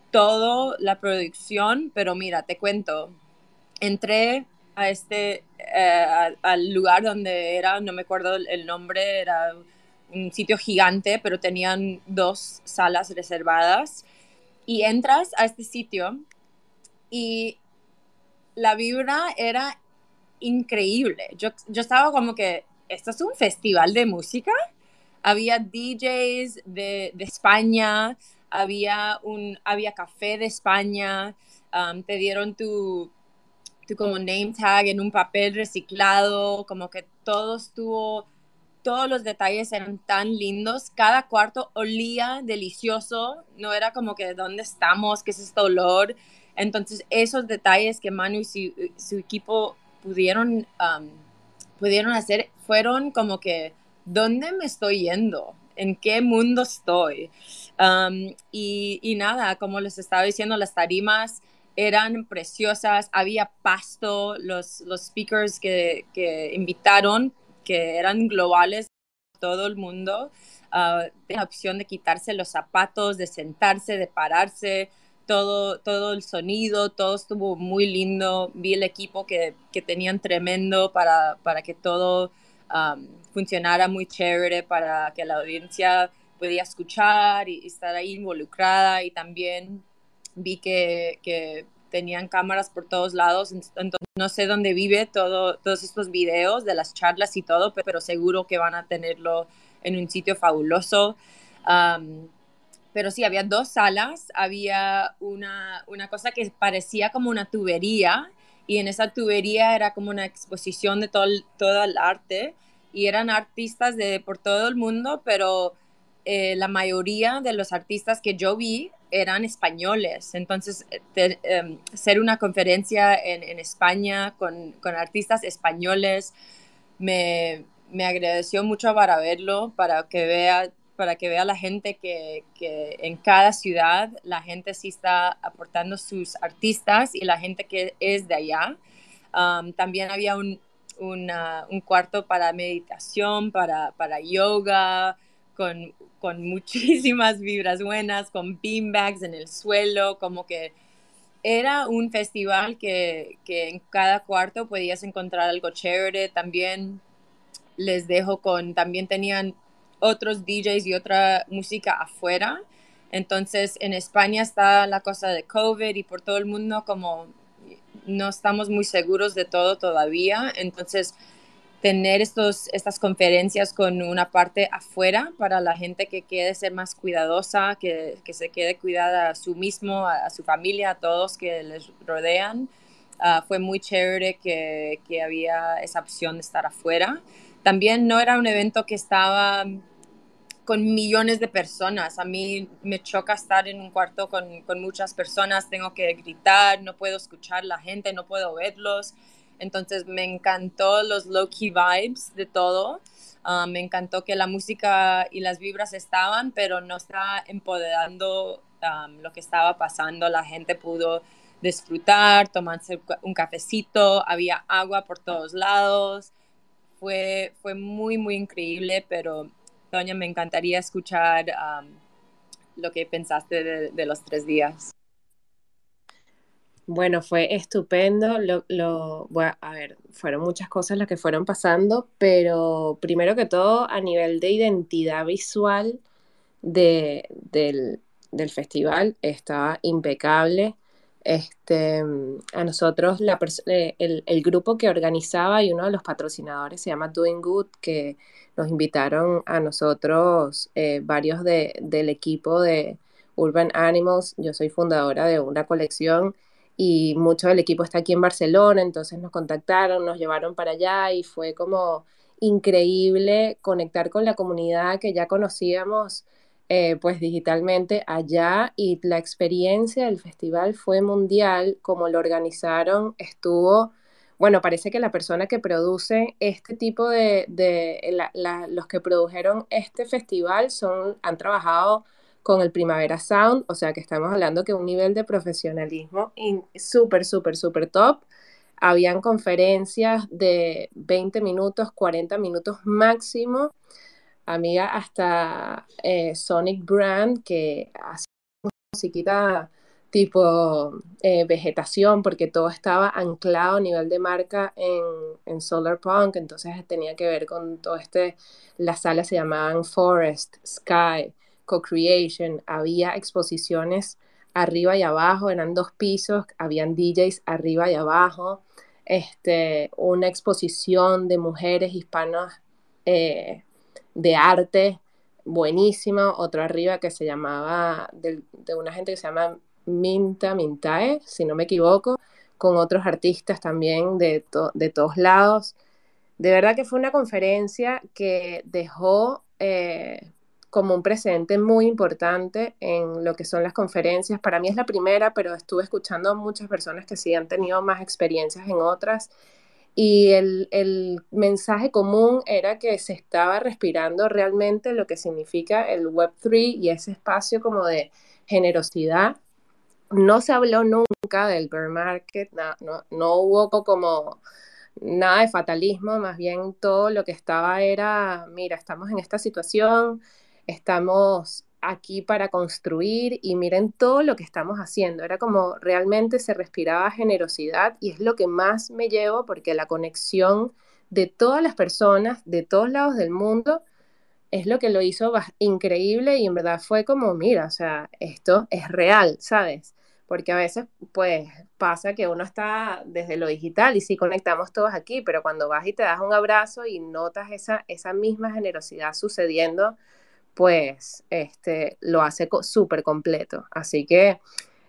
todo la producción, pero mira, te cuento, entré a este, eh, al lugar donde era, no me acuerdo el nombre, era un sitio gigante, pero tenían dos salas reservadas. Y entras a este sitio y la vibra era increíble. Yo, yo estaba como que, ¿esto es un festival de música? Había DJs de, de España, había, un, había café de España, um, te dieron tu, como name tag en un papel reciclado, como que todo estuvo, todos los detalles eran tan lindos, cada cuarto olía delicioso, no era como que dónde estamos, qué es este olor. Entonces esos detalles que Manu y su, su equipo pudieron, um, pudieron hacer fueron como que, ¿dónde me estoy yendo? ¿En qué mundo estoy? Um, y, y, nada, como les estaba diciendo, las tarimas eran preciosas, había pasto, los, los speakers que, que invitaron, que eran globales, todo el mundo, uh, la opción de quitarse los zapatos, de sentarse, de pararse, todo, todo el sonido, todo estuvo muy lindo, vi el equipo que, que tenían tremendo para, para que todo funcionara muy chévere, para que la audiencia podía escuchar y, estar ahí involucrada y también vi que, que, tenían cámaras por todos lados, entonces no sé dónde vive todo, todos estos videos de las charlas y todo, pero seguro que van a tenerlo en un sitio fabuloso. Um, pero sí, había dos salas, había una, una cosa que parecía como una tubería y en esa tubería era como una exposición de todo todo el arte y eran artistas de por todo el mundo, pero eh, la mayoría de los artistas que yo vi eran españoles. Entonces, te, eh, ser una conferencia en, en España con, con, artistas españoles me, me, agradeció mucho para verlo, para que vea para que vea la gente que, que, en cada ciudad la gente sí está aportando sus artistas y la gente que es de allá. También había un, una, un cuarto para meditación, para, para yoga, con con muchísimas vibras buenas, con beanbags en el suelo, como que era un festival que, que, en cada cuarto podías encontrar algo chévere. También les dejo con, también tenían otros DJs y otra música afuera. Entonces en España está la cosa de COVID y por todo el mundo como no estamos muy seguros de todo todavía. Entonces tener estos, estas conferencias con una parte afuera para la gente que quiere ser más cuidadosa, que, que se quede cuidada a su mismo, a, a, su familia, a todos que les rodean. Uh, fue muy chévere que, que, había esa opción de estar afuera. También no era un evento que estaba con millones de personas. A mí me choca estar en un cuarto con, con muchas personas, tengo que gritar, no puedo escuchar la gente, no puedo verlos. Entonces me encantó los low-key vibes de todo. Ah, me encantó que la música y las vibras estaban, pero no estaba empoderando lo que estaba pasando. La gente pudo disfrutar, tomarse un cafecito, había agua por todos lados. Fue, fue muy, muy increíble, pero Doña, me encantaría escuchar lo que pensaste de los tres días. Bueno, fue estupendo. Lo, lo, bueno, a ver, fueron muchas cosas las que fueron pasando, pero primero que todo, a nivel de identidad visual de, del, del festival, estaba impecable. Este, a nosotros, la eh, el, el, grupo que organizaba y uno de los patrocinadores se llama Doing Good, que nos invitaron a nosotros, eh, varios de, del equipo de Urban Animals. Yo soy fundadora de una colección y mucho del equipo está aquí en Barcelona, entonces nos contactaron, nos llevaron para allá y fue como increíble conectar con la comunidad que ya conocíamos eh, pues digitalmente allá y la experiencia del festival fue mundial, como lo organizaron, estuvo, bueno, parece que la persona que produce este tipo de, los que produjeron este festival son, han trabajado con el Primavera Sound, o sea que estamos hablando que un nivel de profesionalismo súper, súper, súper top. Habían conferencias de 20 minutos, 40 minutos máximo. Amiga, hasta eh, Sonic Brand, que hace musiquita tipo eh, vegetación, porque todo estaba anclado a nivel de marca en, en Solar Punk, entonces tenía que ver con todo este, las salas se llamaban Forest, Sky, co-creation, había exposiciones arriba y abajo, eran dos pisos, habían DJs arriba y abajo, este, una exposición de mujeres hispanas eh, de arte buenísima, otro arriba que se llamaba, de, una gente que se llama Minta Mintae, si no me equivoco, con otros artistas también de, de todos lados. De verdad que fue una conferencia que dejó eh, como un precedente muy importante en lo que son las conferencias. Para mí es la primera, pero estuve escuchando a muchas personas que sí han tenido más experiencias en otras. Y el, el mensaje común era que se estaba respirando realmente lo que significa el Web3 y ese espacio como de generosidad. No se habló nunca del bear market, no, no, no hubo como nada de fatalismo, más bien todo lo que estaba era, mira, estamos en esta situación, estamos aquí para construir y miren todo lo que estamos haciendo. Era como realmente se respiraba generosidad y es lo que más me llevo porque la conexión de todas las personas de todos lados del mundo es lo que lo hizo increíble y en verdad fue como, mira, o sea, esto es real, ¿sabes? Porque a veces pues pasa que uno está desde lo digital y sí conectamos todos aquí, pero cuando vas y te das un abrazo y notas esa, esa misma generosidad sucediendo, pues este, lo hace súper completo. Así que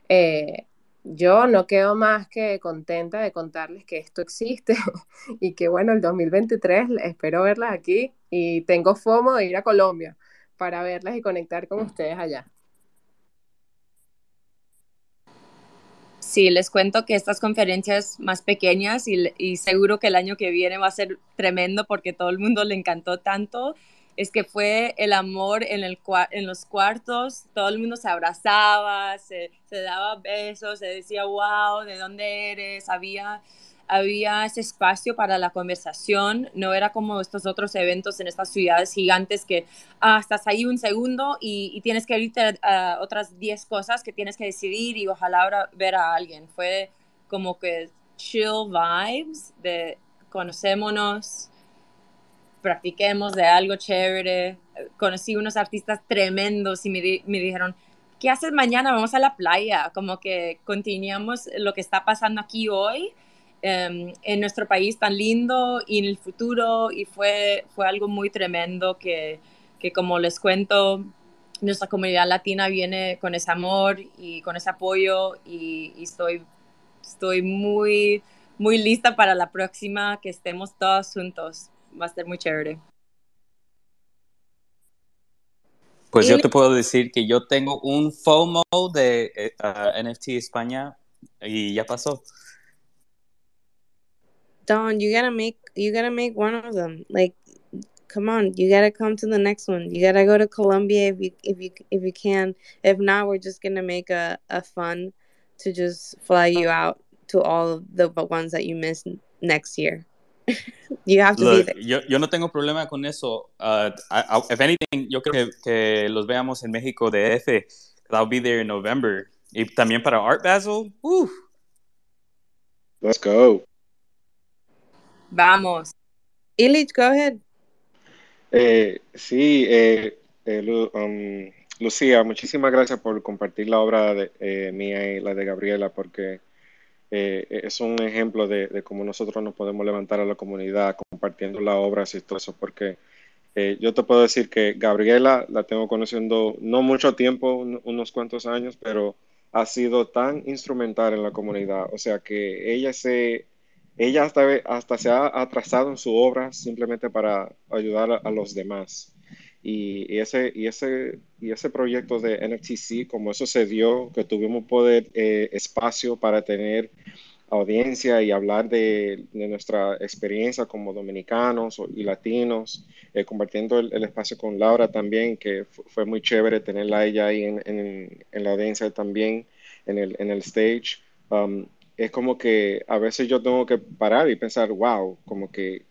eh, yo no quedo más que contenta de contarles que esto existe y que bueno, el 2023 espero verlas aquí y tengo FOMO de ir a Colombia para verlas y conectar con ustedes allá. Sí, les cuento que estas conferencias más pequeñas y, y seguro que el año que viene va a ser tremendo porque todo el mundo le encantó tanto es que fue el amor en, el, en los cuartos, todo el mundo se abrazaba, se, daba besos, se decía, wow, ¿de dónde eres? Había, había ese espacio para la conversación, no era como estos otros eventos en estas ciudades gigantes que ah, estás ahí un segundo y, tienes que irte otras 10 cosas que tienes que decidir y ojalá ver a alguien. Fue como que chill vibes de conocémonos, practiquemos de algo chévere. Conocí unos artistas tremendos y me, me dijeron, ¿qué haces mañana? Vamos a la playa. Como que continuamos lo que está pasando aquí hoy em, en nuestro país tan lindo y en el futuro. Y fue, fue algo muy tremendo que, que, como les cuento, nuestra comunidad latina viene con ese amor y con ese apoyo y, y estoy, estoy muy, muy lista para la próxima, que estemos todos juntos va a ser muy chévere. Pues yo te puedo decir que yo tengo un FOMO de eh, ah, NFT España y ya pasó. Dawn, you gotta make you gotta make one of them. Like, come on, you gotta come to the next one. You gotta go to Colombia if you if you if you can. If not, we're just gonna make a a fun to just fly you out to all of the ones that you missed next year. You have to be Look, there. yo, yo no tengo problema con eso. Uh, I- I- if anything, yo creo que, que los veamos en México de F. I'll be there in November. Y también para Art Basel. uf. Let's go. Vamos. Illich, go ahead. Eh, sí, eh, eh, Lu- um, Lucía, muchísimas gracias por compartir la obra de, eh, mía y la de Gabriela, porque eh, es un ejemplo de, cómo nosotros nos podemos levantar a la comunidad compartiendo la obra y todo eso, porque eh, yo te puedo decir que Gabriela la tengo conociendo no mucho tiempo, un- unos cuantos años, pero ha sido tan instrumental en la comunidad, o sea que ella se ella hasta, hasta se ha atrasado en su obra simplemente para ayudar a los demás. Y, ese, y, ese, y ese proyecto de NFTC, como eso se dio, que tuvimos poder, eh, espacio para tener audiencia y hablar de, nuestra experiencia como dominicanos y latinos, eh, compartiendo el, espacio con Laura también, que fu- fue muy chévere tenerla ella ahí en la audiencia también, en el, en el stage. Um, es como que a veces yo tengo que parar y pensar, wow, como que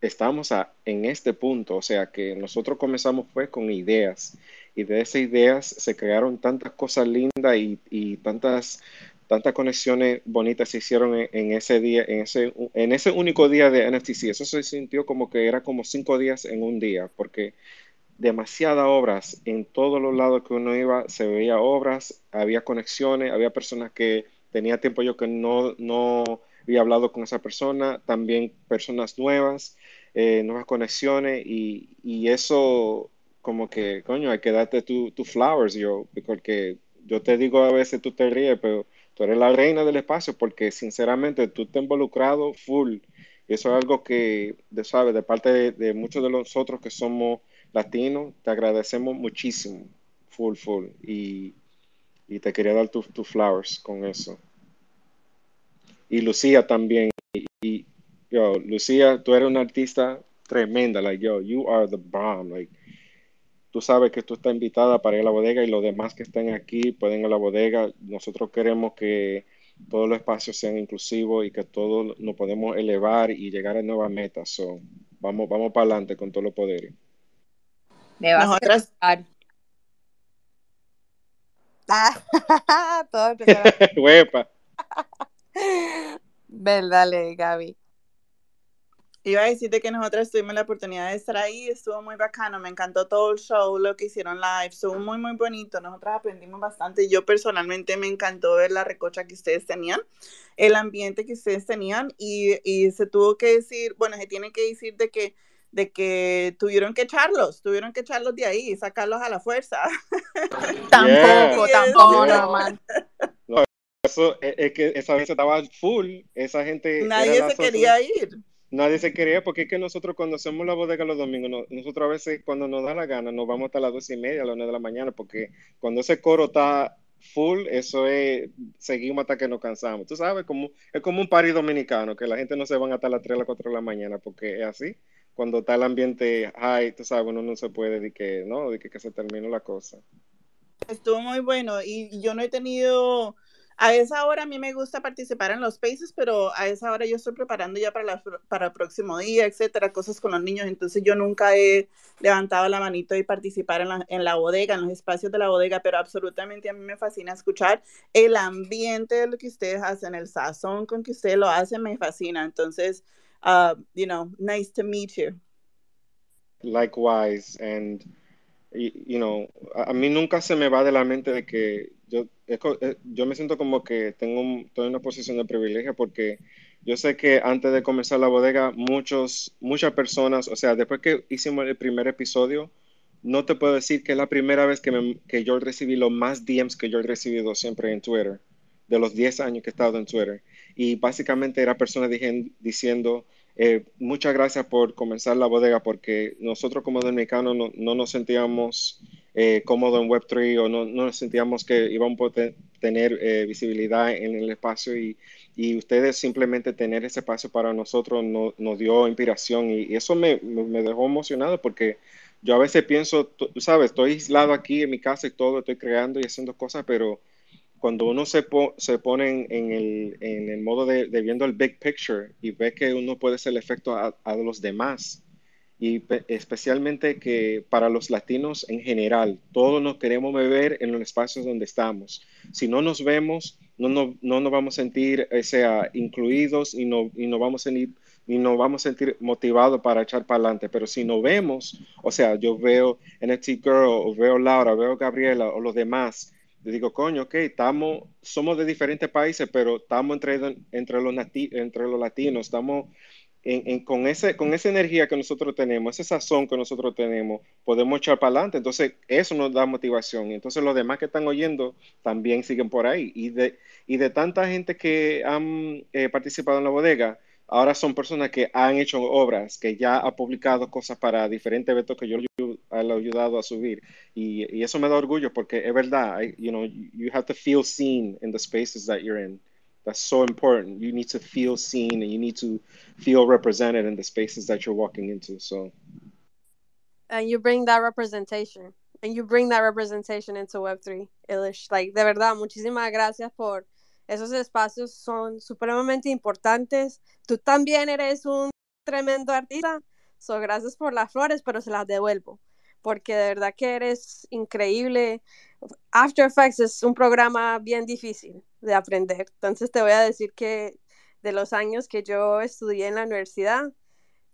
estamos a- en este punto, o sea que nosotros comenzamos fue con ideas y de esas ideas se crearon tantas cosas lindas y, tantas, tantas conexiones bonitas se hicieron en, en ese día, en ese, en ese único día de NFTC. Eso se sintió como que era como cinco días en un día, porque demasiadas obras en todos los lados que uno iba, se veía obras, había conexiones, había personas que tenía tiempo yo que no, no había hablado con esa persona, también personas nuevas, eh, nuevas conexiones y, y eso como que, coño, hay que darte tu, tu flowers, yo, porque yo te digo a veces tú te ríes, pero tú eres la reina del espacio porque sinceramente tú te has involucrado full. Eso es algo que, de, sabes, de parte de, muchos de nosotros que somos latinos, te agradecemos muchísimo, full, full. Y, y te quería dar tus tu flowers con eso. Y Lucía también. Y, yo, Lucía, tú eres una artista tremenda, like yo, you are the bomb, like tú sabes que tú estás invitada para ir a la bodega y los demás que estén aquí pueden ir a la bodega. Nosotros queremos que todos los espacios sean inclusivos y que todos nos podemos elevar y llegar a nuevas metas. So, vamos, vamos para adelante con todos los poderes. Me vas Nosotras- a. Ah, todo empezará. Huepa. Ven, dale, Gaby. Iba a decirte que nosotros tuvimos la oportunidad de estar ahí, estuvo muy bacano, me encantó todo el show, lo que hicieron live, estuvo muy, muy bonito, nosotros aprendimos bastante, yo personalmente me encantó ver la recocha que ustedes tenían, el ambiente que ustedes tenían y, y se tuvo que decir, bueno, se tiene que decir de que, de que tuvieron que echarlos, tuvieron que echarlos de ahí, sacarlos a la fuerza. Tampoco, Yeah. tampoco, Yeah. normal. Eso es, es que esa vez estaba full, esa gente. Nadie se quería ir. Nadie se quería porque es que nosotros cuando hacemos la bodega los domingos, no- nosotros a veces cuando nos da la gana nos vamos hasta las dos y media, a las una de la mañana, porque cuando ese coro está full, eso es, seguimos hasta que nos cansamos. Tú sabes, como, es como un party dominicano, que la gente no se van hasta las 3 a las 4 de la mañana, porque es así. Cuando está el ambiente high, tú sabes, uno no se puede de que, no, de que, que se termine la cosa. Estuvo muy bueno y yo no he tenido, a esa hora a mí me gusta participar en los spaces, pero a esa hora yo estoy preparando ya para, la, para el próximo día, etcétera, cosas con los niños, entonces yo nunca he levantado la manito y participar en la, en la bodega, en los espacios de la bodega, pero absolutamente a mí me fascina escuchar el ambiente de lo que ustedes hacen, el sazón con que ustedes lo hacen, me fascina, entonces, uh, you know, nice to meet you. Likewise, and you know, a mí nunca se me va de la mente de que yo, es eh, yo me siento como que tengo estoy en una posición de privilegio porque yo sé que antes de comenzar la bodega, muchos, muchas personas, o sea, después que hicimos el primer episodio, no te puedo decir que es la primera vez que, me- que yo recibí los más DMs que yo he recibido siempre en Twitter, de los 10 años que he estado en Twitter. Y básicamente era personas diciendo, eh, muchas gracias por comenzar la bodega porque nosotros como dominicanos no, no nos sentíamos eh, cómodos en Web3 o no, no sentíamos que íbamos a te- tener eh, visibilidad en el espacio y, y ustedes simplemente tener ese espacio para nosotros no- nos dio inspiración y, eso me, me- dejó emocionado porque yo a veces pienso, tú sabes, estoy aislado aquí en mi casa y todo, estoy creando y haciendo cosas, pero cuando uno se, po- se pone en, el, en el modo de, de viendo el big picture y ve que uno puede ser el efecto a, a los demás, y pe- especialmente que para los latinos en general, todos nos queremos beber en los espacios donde estamos. Si no nos vemos, no, no, no nos vamos a sentir o sea, incluidos y no, y no vamos a sentir, y nos vamos a sentir motivados para echar para adelante. Pero si nos vemos, o sea, yo veo NFT Girl, o veo Laura, veo Gabriela, o los demás, le digo, coño, ok, estamos, somos de diferentes países, pero estamos entre, entre, los, entre los latinos, estamos en, en- con, ese, con esa energía que nosotros tenemos, ese sazón que nosotros tenemos, podemos echar para adelante. Entonces, eso nos da motivación. Entonces, los demás que están oyendo también siguen por ahí. Y de, y de tanta gente que han eh, participado en la bodega, ahora son personas que han hecho obras, que ya ha publicado cosas para diferentes eventos que yo le he ayudado a subir. Y, y eso me da orgullo porque es verdad, I- you know, you have to feel seen in the spaces that you're in. That's so important. You need to feel seen and you need to feel represented in the spaces that you're walking into. So, and you bring that representation and you bring that representation into web3 Ilish. like de verdad muchísimas gracias por esos espacios son supremamente importantes tú también eres un tremendo artista so gracias por las flores pero se las devuelvo porque de verdad que eres increíble After Effects es un programa bien difícil de aprender entonces te voy a decir que de los años que yo estudié en la universidad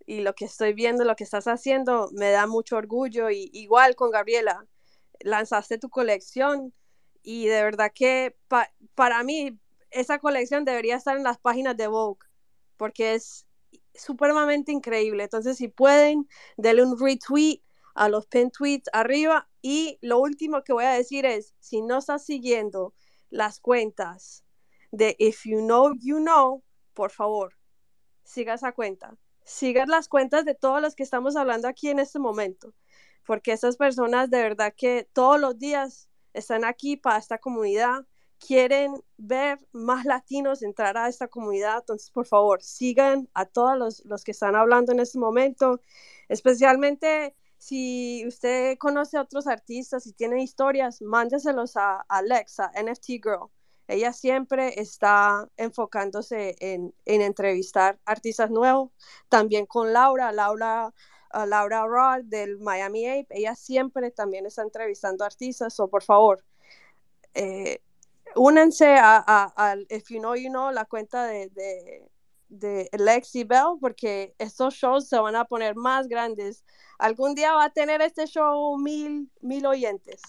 y lo que estoy viendo, lo que estás haciendo, me da mucho orgullo. Y igual con Gabriela, lanzaste tu colección y de verdad que pa- para mí esa colección debería estar en las páginas de Vogue porque es supremamente increíble. Entonces, si pueden, denle un retweet a los pin tweets arriba. Y lo último que voy a decir es, si no estás siguiendo las cuentas de If You Know, You Know, por favor, siga esa cuenta. Sigan las cuentas de todos los que estamos hablando aquí en este momento, porque esas personas de verdad que todos los días están aquí para esta comunidad, quieren ver más latinos entrar a esta comunidad, entonces por favor sigan a todos los, los que están hablando en este momento, especialmente si usted conoce a otros artistas y tiene historias, mándeselos a, Alexa, NFT Girl. Ella siempre está enfocándose en, en entrevistar artistas nuevos. También con Laura, Laura, Laura Rod del Miami Ape. Ella siempre también está entrevistando artistas. O por favor, eh, únanse a, If You Know, You Know, la cuenta de, de Lexi Bell, porque estos shows se van a poner más grandes. Algún día va a tener este show mil, mil oyentes.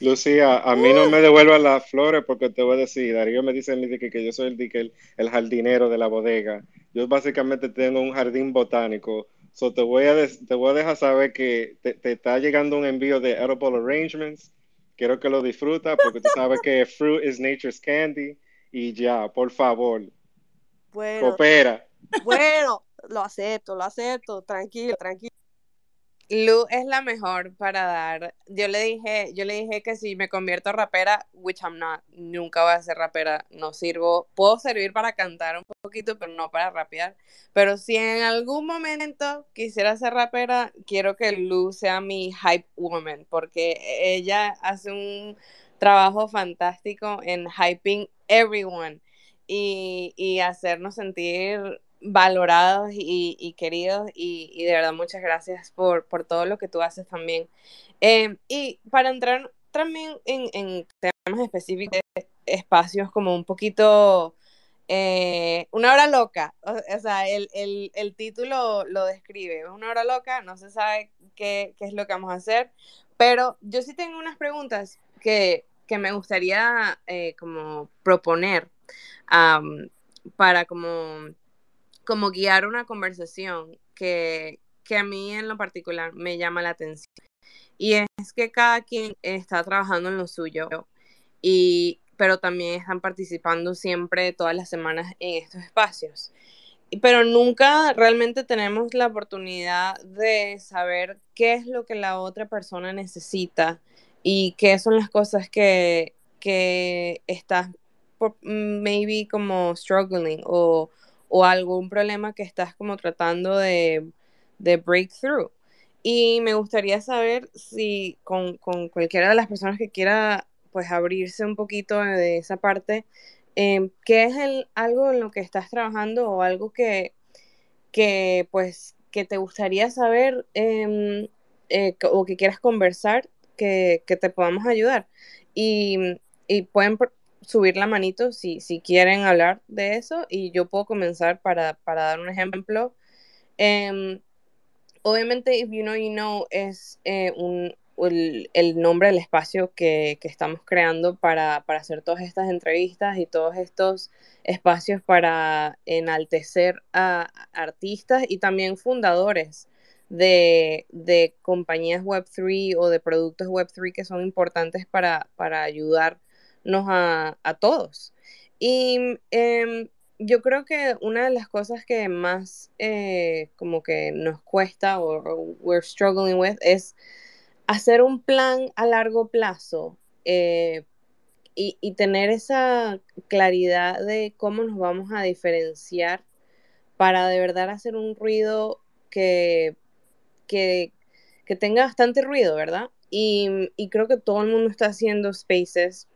Lucía, a mí no me devuelvas las flores porque te voy a decir, Darío me dice que, que yo soy el, el, el jardinero de la bodega. Yo básicamente tengo un jardín botánico. So te voy a, te voy a dejar saber que te, te está llegando un envío de Edible Arrangements. Quiero que lo disfrutas porque tú sabes que fruit is nature's candy. Y ya, por favor, Bueno, coopera. bueno, lo acepto, lo acepto. Tranquilo, tranquilo. Lu es la mejor para dar. Yo le dije, yo le dije que si me convierto a rapera, which I'm not, nunca voy a ser rapera, no sirvo. Puedo servir para cantar un poquito, pero no para rapear. Pero si en algún momento quisiera ser rapera, quiero que Lu sea mi hype woman, porque ella hace un trabajo fantástico en hyping everyone y, y hacernos sentir valorados y, y queridos y, y de verdad muchas gracias por, por todo lo que tú haces también. Eh, y para entrar también en, en temas específicos, espacios como un poquito, eh, una hora loca, o, sea, el, el, el título lo describe, es una hora loca, no se sabe qué, qué es lo que vamos a hacer, pero yo sí tengo unas preguntas que, que me gustaría eh, como proponer para como como guiar una conversación que, que a mí en lo particular me llama la atención. Y es que cada quien está trabajando en lo suyo, y, pero también están participando siempre todas las semanas en estos espacios. pero nunca realmente tenemos la oportunidad de saber qué es lo que la otra persona necesita y qué son las cosas que, que estás maybe como struggling o, o algún problema que estás como tratando de, de breakthrough. Y me gustaría saber si con, con cualquiera de las personas que quiera pues abrirse un poquito de esa parte, em, ¿qué es el, algo en lo que estás trabajando o algo que, que pues que te gustaría saber eh, que- o que quieras conversar que, que te podamos ayudar? Y, y pueden subir la manito si, si quieren hablar de eso y yo puedo comenzar para, para dar un ejemplo. Em, obviamente, If You Know, You Know es eh, un, el, el nombre del espacio que, que estamos creando para, para hacer todas estas entrevistas y todos estos espacios para enaltecer a artistas y también fundadores de, de compañías Web3 o de productos Web3 que son importantes para, para ayudarnos a, a todos. Y em, yo creo que una de las cosas que más eh, como que nos cuesta o, o we're struggling with es hacer un plan a largo plazo eh, y, y tener esa claridad de cómo nos vamos a diferenciar para de verdad hacer un ruido que, que, que tenga bastante ruido, ¿verdad? Y, y creo que todo el mundo está haciendo spaces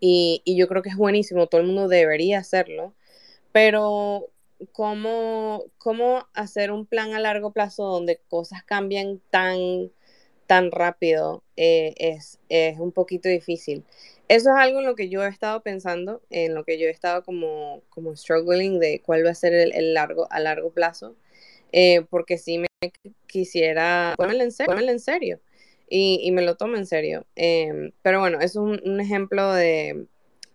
y, yo creo que es buenísimo, todo el mundo debería hacerlo, pero ¿cómo, cómo hacer un plan a largo plazo donde cosas cambien tan, tan rápido eh, es, es un poquito difícil. Eso es algo en lo que yo he estado pensando, en lo que yo he estado como, como struggling de cuál va a ser el, largo, a largo plazo, eh, porque sí me quisiera ponerlo en serio, en serio y, y me lo tomo en serio. Em, pero bueno, es un, un ejemplo de,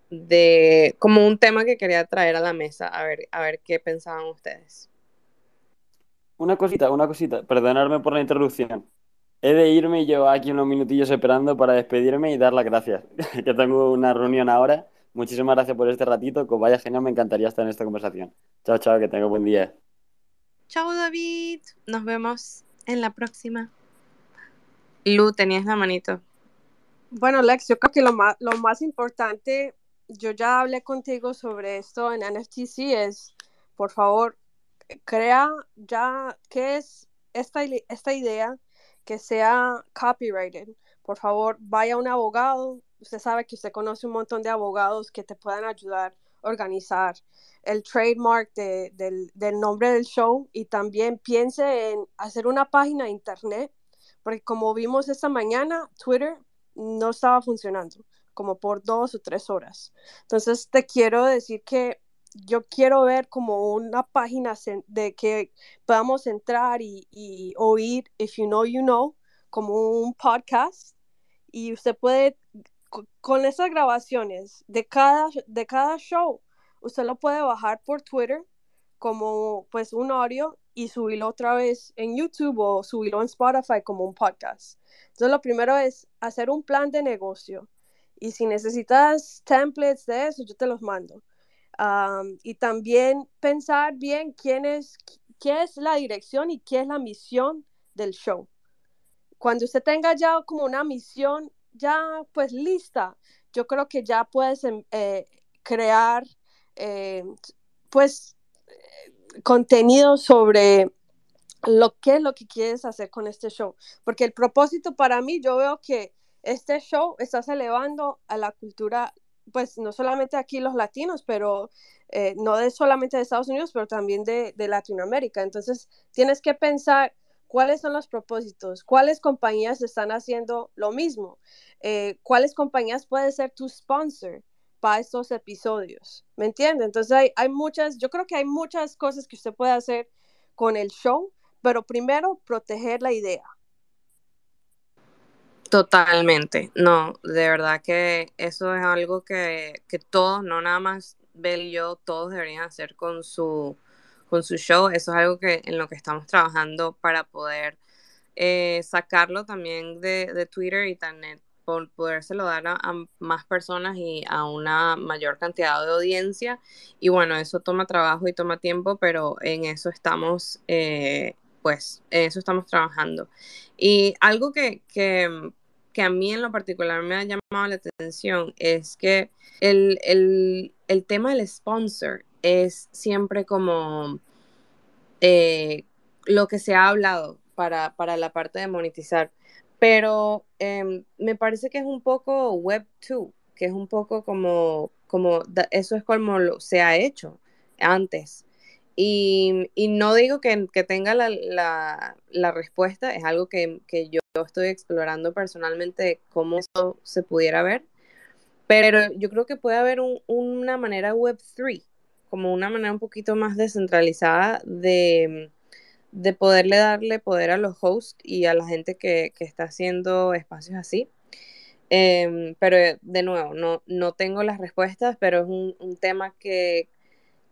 de como un tema que quería traer a la mesa, a ver, a ver qué pensaban ustedes. Una cosita, una cosita, perdonadme por la interrupción. He de irme y llevo aquí unos minutillos esperando para despedirme y dar las gracias, que tengo una reunión ahora. Muchísimas gracias por este ratito, que os vaya genial, me encantaría estar en esta conversación. Chao, chao, que tenga buen día. Chao David, nos vemos en la próxima. Lu, tenías la manito. Bueno, Lex, yo creo que lo más, lo más importante, yo ya hablé contigo sobre esto en NFTC, es, por favor, crea ya, ¿qué es esta, esta idea que sea copyrighted? Por favor, vaya a un abogado. Usted sabe que usted conoce un montón de abogados que te puedan ayudar a organizar el trademark de- del, del nombre del show y también piense en hacer una página de internet, porque como vimos esta mañana, Twitter no estaba funcionando como por dos o tres horas. Entonces te quiero decir que yo quiero ver como una página de que podamos entrar y, oír If You Know, You Know, como un podcast. Y usted puede, co- con esas grabaciones de cada, de cada show, usted lo puede bajar por Twitter como pues un audio y subirlo otra vez en YouTube o subirlo en Spotify como un podcast. Entonces lo primero es hacer un plan de negocio y si necesitas templates de eso, yo te los mando. Um, y también pensar bien quién es, qué es la dirección y qué es la misión del show. Cuando usted tenga ya como una misión ya pues lista, yo creo que ya puedes em, eh, crear eh, pues contenido sobre lo que es lo que quieres hacer con este show. Porque el propósito para mí, yo veo que este show estás elevando a la cultura, pues no solamente aquí los latinos, pero eh, no solamente de Estados Unidos, pero también de, de Latinoamérica. Entonces, tienes que pensar cuáles son los propósitos, cuáles compañías están haciendo lo mismo, eh, cuáles compañías puede ser tu sponsor para estos episodios, ¿me entiende? Entonces hay, hay muchas, yo creo que hay muchas cosas que usted puede hacer con el show, pero primero proteger la idea. Totalmente. No, de verdad que eso es algo que, que todos, no nada más Bel y yo, todos deberían hacer con su, con su show. Eso es algo que en lo que estamos trabajando para poder eh, sacarlo también de, de Twitter y, también por podérselo dar a, a más personas y a una mayor cantidad de audiencia. Y bueno, eso toma trabajo y toma tiempo, pero en eso estamos, eh, pues, en eso estamos trabajando. Y algo que, que, que a mí en lo particular me ha llamado la atención es que el, el, el tema del sponsor es siempre como eh, lo que se ha hablado para, para la parte de monetizar. Pero em, me parece que es un poco Web 2, que es un poco como, como eso es como lo, se ha hecho antes. Y, y no digo que, que tenga la, la, la respuesta, es algo que, que yo estoy explorando personalmente cómo se pudiera ver, pero yo creo que puede haber un- una manera Web3, como una manera un poquito más descentralizada de, de poderle darle poder a los hosts y a la gente que, que está haciendo espacios así. Em, pero eh, de nuevo, no, no tengo las respuestas, pero es un, un tema que,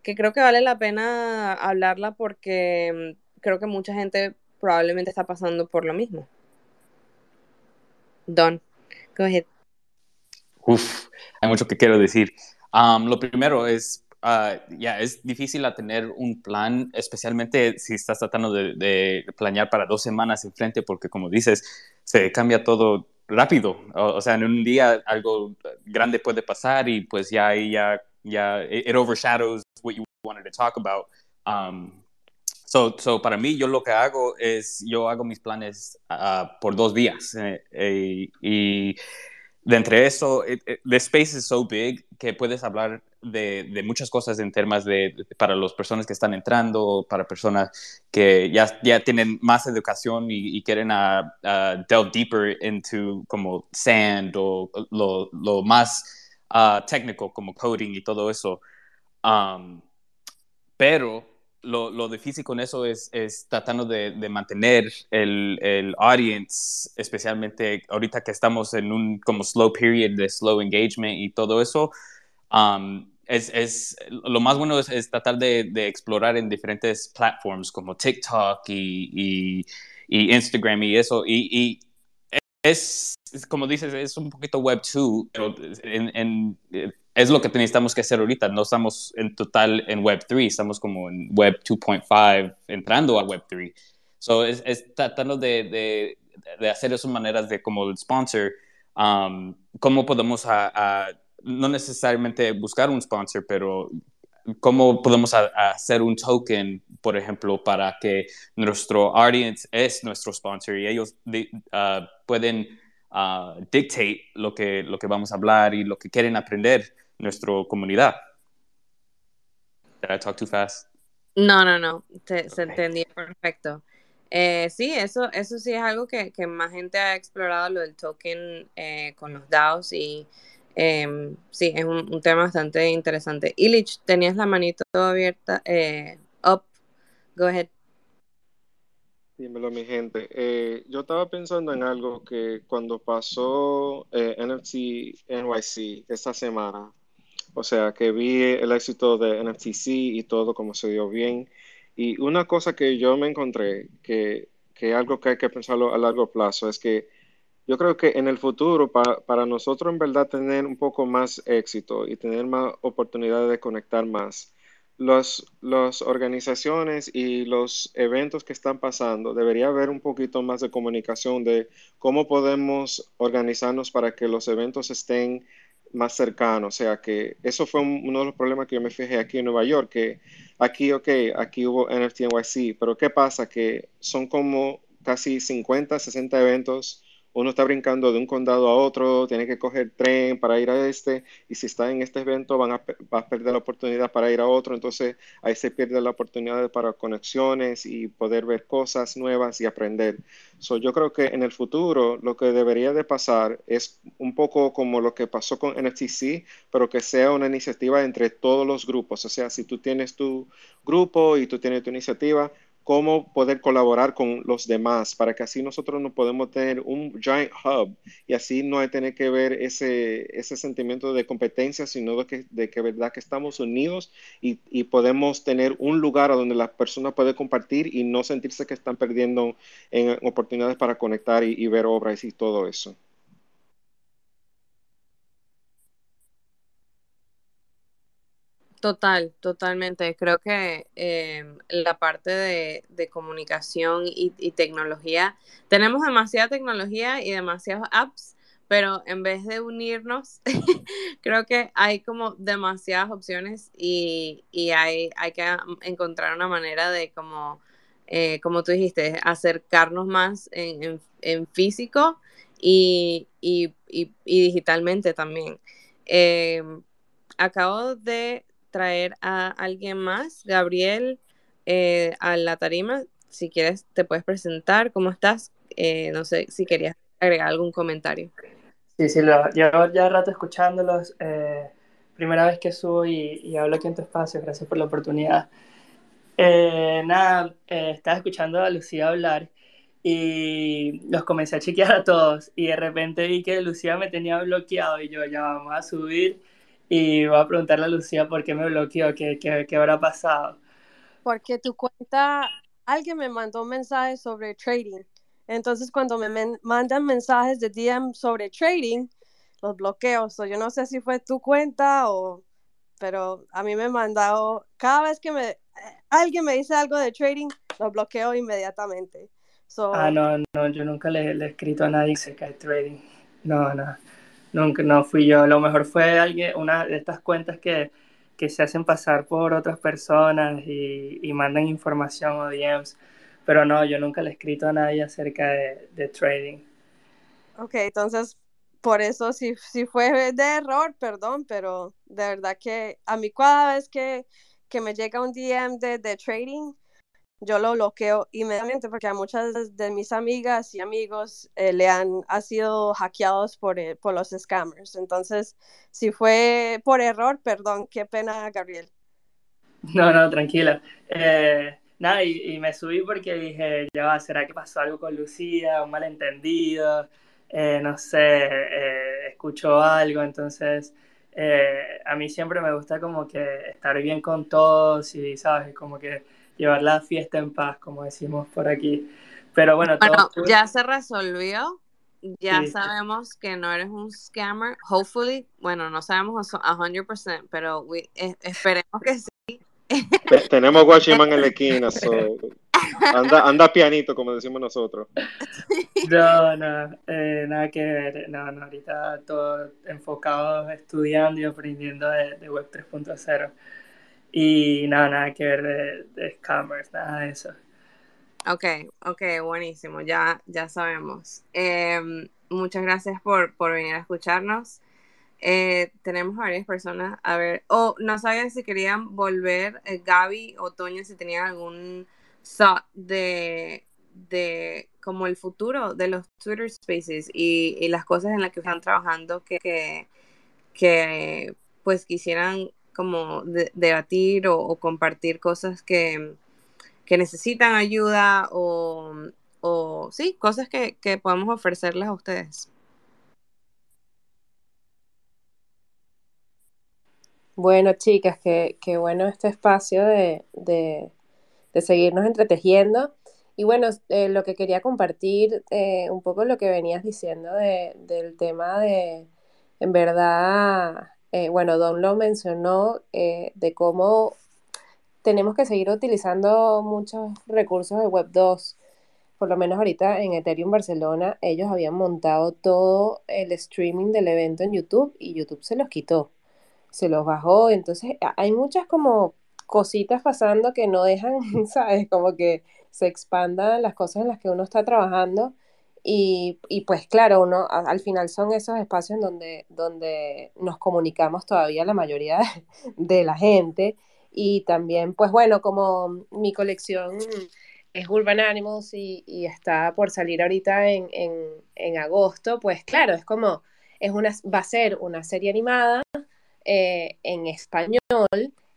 que creo que vale la pena hablarla porque mm, creo que mucha gente probablemente está pasando por lo mismo. Don, go ahead. Uf, hay mucho que quiero decir. Lo primero es, ah, ya, es difícil a tener un plan, especialmente si estás tratando de, de planear para dos semanas en frente, porque como dices, se cambia todo rápido. O, o sea, en un día algo grande puede pasar y pues ya ya, ya, it, it overshadows what you wanted to talk about. Um, So, so para mí, yo lo que hago es, yo hago mis planes ah, por dos días. eh, eh, y de entre eso, it- it- the space is so big que puedes hablar de, de muchas cosas en temas de, de- para las personas que están entrando, para personas que ya, ya tienen más educación y, y quieren ah, delve deeper into como sand o lo, lo más ah, técnico como coding y todo eso. Um, pero lo, lo difícil con eso es, es tratando de, de mantener el, el audience, especialmente ahorita que estamos en un como slow period de slow engagement y todo eso. Um, es, es, lo más bueno es, es tratar de, explorar en diferentes platforms como TikTok y, Instagram y eso. Y, es, como dices, es un poquito Web 2, pero es lo que necesitamos que hacer ahorita. No estamos en total en Web 3, estamos como en Web 2.5, entrando a Web 3. So, es, es tratando de, hacer esas maneras de como el sponsor, um, cómo podemos no necesariamente buscar un sponsor, pero cómo podemos a, a hacer un token, por ejemplo, para que nuestro audience es nuestro sponsor y ellos de, uh, pueden uh, dictate lo que, lo que vamos a hablar y lo que quieren aprender nuestra comunidad. Did I talk too fast? No, no, no, okay. se entendía perfecto. Eh, sí, eso, eso sí es algo que, que, más gente ha explorado, lo del token eh, con los DAOs y eh, sí, es un, un, tema bastante interesante. Illich, tenías la manito abierta, eh, up, go ahead. Dímelo, mi gente. Eh, yo estaba pensando en algo que cuando pasó eh, NFT NYC esta semana, o sea, que vi el éxito de NFTC y todo como se dio bien. Y una cosa que yo me encontré, que, que algo que hay que pensarlo a largo plazo, es que yo creo que en el futuro, pa, para nosotros en verdad tener un poco más éxito y tener más oportunidades de conectar más, las los organizaciones y los eventos que están pasando, debería haber un poquito más de comunicación de cómo podemos organizarnos para que los eventos estén más cercanos. O sea, que eso fue un, uno de los problemas que yo me fijé aquí en Nueva York, que aquí, ok, aquí hubo NFT NYC, pero ¿qué pasa? Que son como casi 50, 60 eventos uno está brincando de un condado a otro, tiene que coger tren para ir a este, y si está en este evento van a, perder la oportunidad para ir a otro, entonces ahí se pierde la oportunidad para conexiones y poder ver cosas nuevas y aprender. So, yo creo que en el futuro lo que debería de pasar es un poco como lo que pasó con NFTC, pero que sea una iniciativa entre todos los grupos, o sea, si tú tienes tu grupo y tú tienes tu iniciativa, cómo poder colaborar con los demás para que así nosotros no podemos tener un giant hub y así no hay tener que ver ese, ese sentimiento de competencia, sino de que, de que verdad que estamos unidos y, y podemos tener un lugar a donde las personas pueden compartir y no sentirse que están perdiendo en oportunidades para conectar y ver obras y todo eso. Total, totalmente. Creo que em, la parte de, de comunicación y, tecnología, tenemos demasiada tecnología y demasiados apps, pero en vez de unirnos, creo que hay como demasiadas opciones y, y hay, hay que encontrar una manera de como, eh, como tú dijiste, acercarnos más en, en- físico y- y digitalmente también. Em, acabo de traer a alguien más, Gabriel, eh, a la tarima. Si quieres, te puedes presentar. ¿Cómo estás? Eh, no sé si querías agregar algún comentario. Sí, sí, lo, llevo ya rato escuchándolos. eh, primera vez que subo y, y hablo aquí en tu espacio. Gracias por la oportunidad. Eh, nada, estaba escuchando a Lucía hablar y los comencé a chequear a todos y de repente vi que Lucía me tenía bloqueado y yo ya vamos a subir y voy a preguntarle a Lucía por qué me bloqueó, qué, qué, qué habrá pasado. Porque tu cuenta, alguien me mandó un mensaje sobre trading. Entonces, cuando me men- mandan mensajes de DM sobre trading, los bloqueo. So, yo no sé si fue tu cuenta o... Pero a mí me han mandado, cada vez que me, alguien me dice algo de trading, lo bloqueo inmediatamente. So, Ah, no, no, yo nunca le, le he escrito a nadie acerca de trading. No, no, nunca, no fui yo. A lo mejor fue alguien, una de estas cuentas que, que se hacen pasar por otras personas y, y mandan información o DMs. Pero no, yo nunca le he escrito a nadie acerca de, de trading. Ok, entonces por eso si, si fue de error, perdón, pero de verdad que a mí cada vez que, que me llega un DM de, de trading, yo lo bloqueo inmediatamente porque a muchas de- mis amigas y amigos eh, le han, ha sido hackeados por, eh, por los scammers. Entonces, si fue por error, perdón, qué pena, Gabriel. No, no, tranquila. Eh, nada, y, me subí porque dije, ya va, ¿será que pasó algo con Lucía? Un malentendido, eh, no sé, escuchó algo, entonces a mí siempre me gusta como que estar bien con todos y, ¿sabes? Como que llevar la fiesta en paz, como decimos por aquí. Pero bueno, todo Bueno, cool. ya se resolvió. Ya Sí, sabemos que no eres un scammer. Hopefully, bueno, no sabemos a 100%, pero we- eh, esperemos que sí. Te- tenemos Guachiman en la esquina, so, anda, anda pianito, como decimos nosotros. No, no, eh, nada que ver. No, no, ahorita todo enfocado estudiando y aprendiendo de, de Web 3.0. Y nada, nada que ver de, scammers, nada de eso. Ok, ok, buenísimo, ya, ya sabemos. Em, muchas gracias por, por venir a escucharnos. Eh, tenemos varias personas, a ver, o no sabía si querían volver, eh, Gaby o Toño, si tenían algún thought de, de como el futuro de los Twitter Spaces y, y las cosas en las que están trabajando que, que, que, pues quisieran como de- debatir o, compartir cosas que, que necesitan ayuda o, o sí, cosas que, que podemos ofrecerles a ustedes. Bueno, chicas, qué, qué bueno este espacio de, de, de seguirnos entretejiendo. Y bueno, eh, lo que quería compartir, eh, un poco lo que venías diciendo de, del tema de, en verdad, eh, bueno, Don lo mencionó, eh, de cómo tenemos que seguir utilizando muchos recursos de Web 2. Por lo menos ahorita en Ethereum Barcelona, ellos habían montado todo el streaming del evento en YouTube y YouTube se los quitó se los bajó, entonces hay muchas como cositas pasando que no dejan, ¿sabes? Como que se expandan las cosas en las que uno está trabajando y, y pues claro, uno al final son esos espacios donde, donde nos comunicamos todavía la mayoría de, de la gente y también pues bueno, como mi colección es Urban Animals y, y está por salir ahorita en, en, en agosto, pues claro, es como, es una, va a ser una serie animada eh, en español.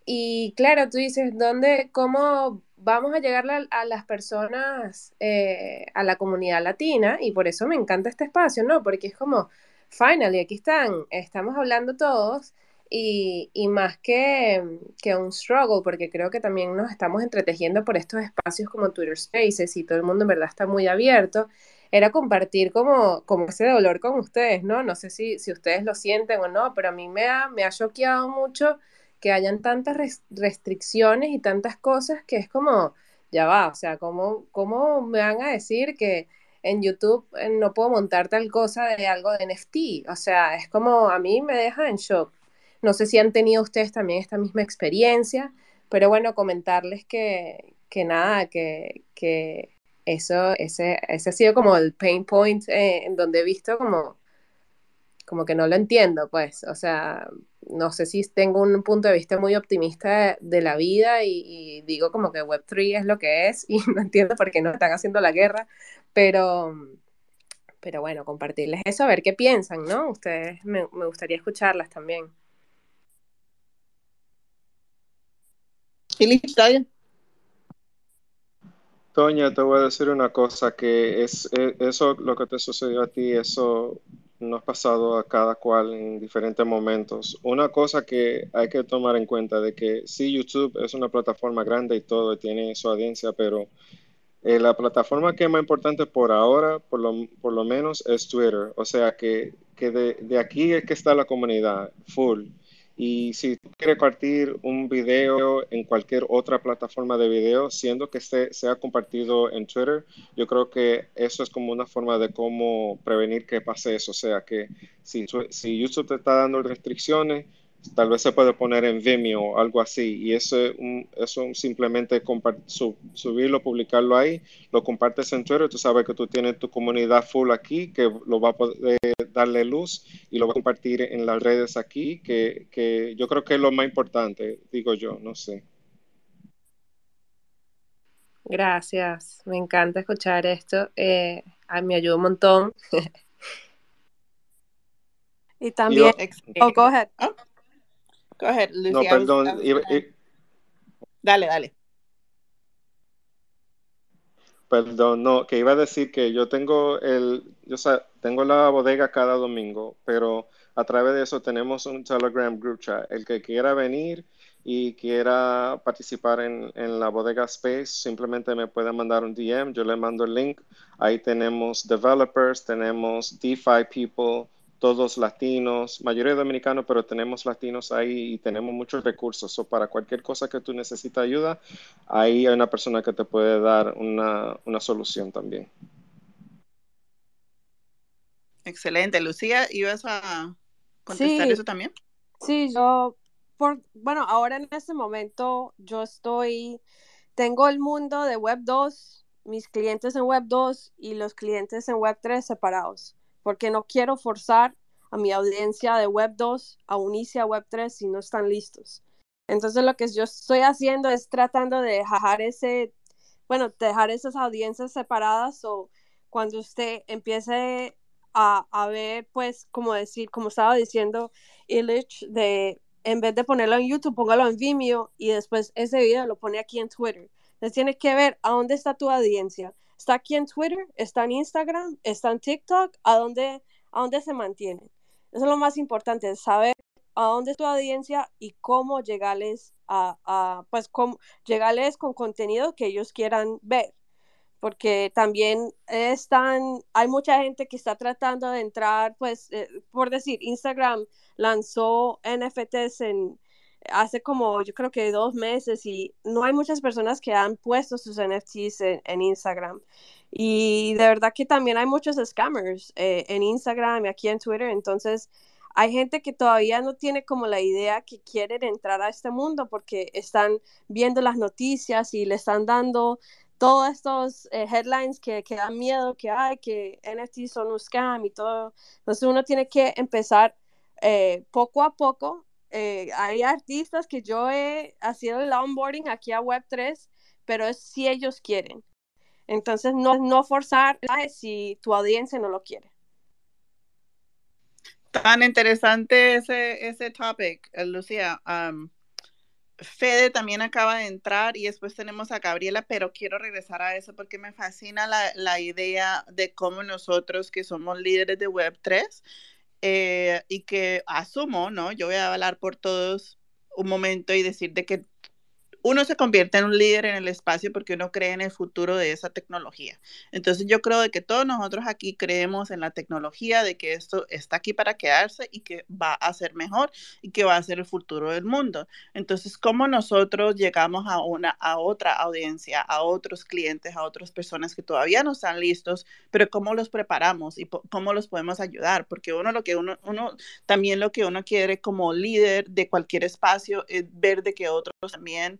Y claro, tú dices, ¿dónde, cómo vamos a llegar a, a las personas, eh, a la comunidad latina? Y por eso me encanta este espacio, ¿no? Porque es como, finally, aquí están, estamos hablando todos. Y, y más que, que un struggle, porque creo que también nos estamos entretejiendo por estos espacios como Twitter Spaces y todo el mundo en verdad está muy abierto, era compartir como, como ese dolor con ustedes, ¿no? No sé si, si ustedes lo sienten o no, pero a mí me ha, me ha choqueado mucho que hayan tantas restricciones y tantas cosas que es como, ya va, o sea, ¿cómo, cómo me van a decir que en YouTube eh, no puedo montar tal cosa de algo de NFT? O sea, es como, a mí me deja en shock. No sé si han tenido ustedes también esta misma experiencia, pero bueno, comentarles que, que nada, que, que eso, ese, ese ha sido como el pain point eh, en donde he visto como, como que no lo entiendo, pues, o sea, no sé si tengo un punto de vista muy optimista de, la vida y, digo como que Web3 es lo que es y no entiendo por qué no están haciendo la guerra, pero, pero bueno, compartirles eso, a ver qué piensan, ¿no? Ustedes, me, me gustaría escucharlas también. ¿está bien? Toña, te voy a decir una cosa, que es, e, eso, lo que te sucedió a ti, eso nos ha pasado a cada cual en diferentes momentos. Una cosa que hay que tomar en cuenta de que sí, YouTube es una plataforma grande y todo, tiene su audiencia, pero eh, la plataforma que es más importante por ahora, por lo, por lo menos, es Twitter. O sea que, que de, de aquí es que está la comunidad, full. Y si tú quieres compartir un video en cualquier otra plataforma de video, siendo que este sea compartido en Twitter, yo creo que eso es como una forma de cómo prevenir que pase eso. O sea, que si, si YouTube te está dando restricciones, tal vez se puede poner en Vimeo o algo así. Y eso, eso simplemente subirlo, publicarlo ahí, lo compartes en Twitter, tú sabes que tú tienes tu comunidad full aquí, que lo va a poder darle luz y lo va a compartir en las redes aquí, que, que yo creo que es lo más importante, digo yo, no sé. Gracias, me encanta escuchar esto, eh, me ayuda un montón. y también, oh, go ahead. Ah. Go ahead, Lucy. No, perdón. Dale, dale. Perdón, no, que iba a decir que yo tengo el, yo tengo la bodega cada domingo, pero a través de eso tenemos un Telegram group chat. El que quiera venir y quiera participar en, en la bodega Space, simplemente me puede mandar un DM, yo le mando el link. Ahí tenemos developers, tenemos DeFi people, todos latinos, mayoría dominicanos, pero tenemos latinos ahí y tenemos muchos recursos. O para cualquier cosa que tú necesites ayuda, ahí hay una persona que te puede dar una, solución también. Excelente. Lucía, ¿ibas a contestar eso también? Sí, yo, por, bueno, ahora en este momento yo estoy, tengo el mundo de Web 2, mis clientes en Web 2 y los clientes en Web 3 separados porque no quiero forzar a mi audiencia de Web 2 a unirse a Web 3 si no están listos. Entonces lo que yo estoy haciendo es tratando de dejar ese, bueno, dejar esas audiencias separadas o cuando usted empiece a, a ver, pues, como decir, como estaba diciendo Illich, de en vez de ponerlo en YouTube, póngalo en Vimeo y después ese video lo pone aquí en Twitter. Entonces tiene que ver a dónde está tu audiencia. Está aquí en Twitter, está en Instagram, está en TikTok, ¿a dónde, a dónde se mantiene? Eso es lo más importante, saber a dónde es tu audiencia y cómo llegarles a, a pues cómo llegarles con contenido que ellos quieran ver porque también están, hay mucha gente que está tratando de entrar, pues, eh, por decir, Instagram lanzó NFTs en, hace como yo creo que dos meses y no hay muchas personas que han puesto sus NFTs en, Instagram. Y de verdad que también hay muchos scammers eh, en Instagram y aquí en Twitter. Entonces hay gente que todavía no tiene como la idea que quieren entrar a este mundo porque están viendo las noticias y le están dando todos estos eh, headlines que, que, dan miedo, que hay, que NFTs son un scam y todo. Entonces uno tiene que empezar eh, poco a poco eh, hay artistas que yo he sido el onboarding aquí a Web3, pero es si ellos quieren. Entonces, no, no forzar si tu audiencia no lo quiere. Tan interesante ese, ese topic, eh, Lucía. Fede también acaba de entrar y después tenemos a Gabriela, pero quiero regresar a eso porque me fascina la, la idea de cómo nosotros que somos líderes de Web3 eh, y que asumo, ¿no? Yo voy a hablar por todos un momento y decir de que uno se convierte en un líder en el espacio porque uno cree en el futuro de esa tecnología. Entonces yo creo de que todos nosotros aquí creemos en la tecnología, de que esto está aquí para quedarse y que va a ser mejor y que va a ser el futuro del mundo. Entonces, ¿cómo nosotros llegamos a una a otra audiencia, a otros clientes, a otras personas que todavía no están listos, pero cómo los preparamos y cómo los podemos ayudar? Porque uno lo que uno, uno también lo que uno quiere como líder de cualquier espacio es ver de que otros también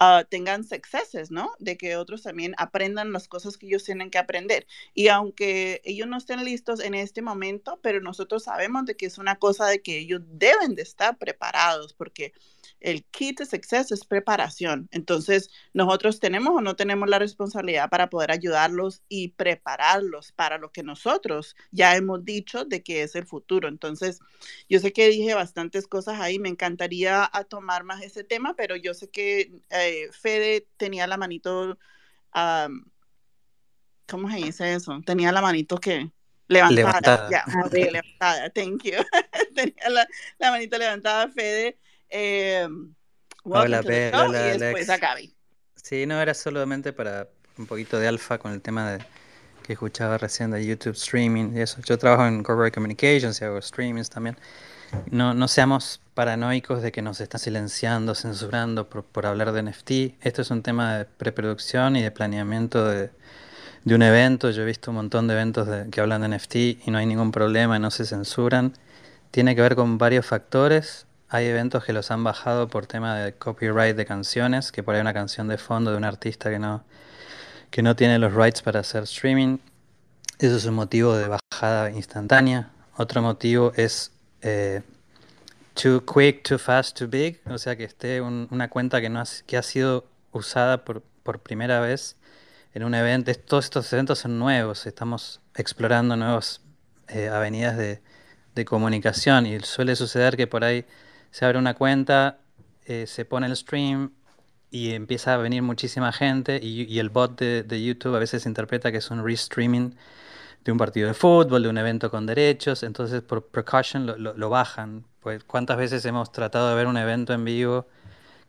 uh, tengan sucesos, ¿no? De que otros también aprendan las cosas que ellos tienen que aprender. Y aunque ellos no estén listos en este momento, pero nosotros sabemos de que es una cosa de que ellos deben de estar preparados, porque el kit de success es preparación. Entonces, nosotros tenemos o no tenemos la responsabilidad para poder ayudarlos y prepararlos para lo que nosotros ya hemos dicho de que es el futuro. Entonces, yo sé que dije bastantes cosas ahí, me encantaría a tomar más ese tema, pero yo sé que eh, Fede tenía la manito, ¿cómo se dice eso? Tenía la manito que levantada. Ya, levantada, thank you. tenía la, la manito levantada, Fede. Eh, hola, hola, y después Alex. Sí, no, era solamente para un poquito de alfa con el tema de que escuchaba recién de YouTube streaming y eso. Yo trabajo en corporate communications y hago streamings también. No, no seamos paranoicos de que nos están silenciando, censurando por, por hablar de NFT. Esto es un tema de preproducción y de planeamiento de, de un evento. Yo he visto un montón de eventos que hablan de NFT y no hay ningún problema, no se censuran. Tiene que ver con varios factores. Hay eventos que los han bajado por tema de copyright de canciones, que por ahí una canción de fondo de un artista que no, que no tiene los rights para hacer streaming. Eso es un motivo de bajada instantánea. Otro motivo es eh, too quick, too fast, too big. O sea, que esté una cuenta que, no ha, que ha sido usada por, por primera vez en un evento. Todos estos eventos son nuevos. Estamos explorando nuevas eh, avenidas de, de comunicación y suele suceder que por ahí se abre una cuenta, eh, se pone el stream y empieza a venir muchísima gente y, el bot de, YouTube a veces interpreta que es un restreaming de un partido de fútbol, de un evento con derechos, entonces por precaution lo, bajan. Pues cuántas veces hemos tratado de ver un evento en vivo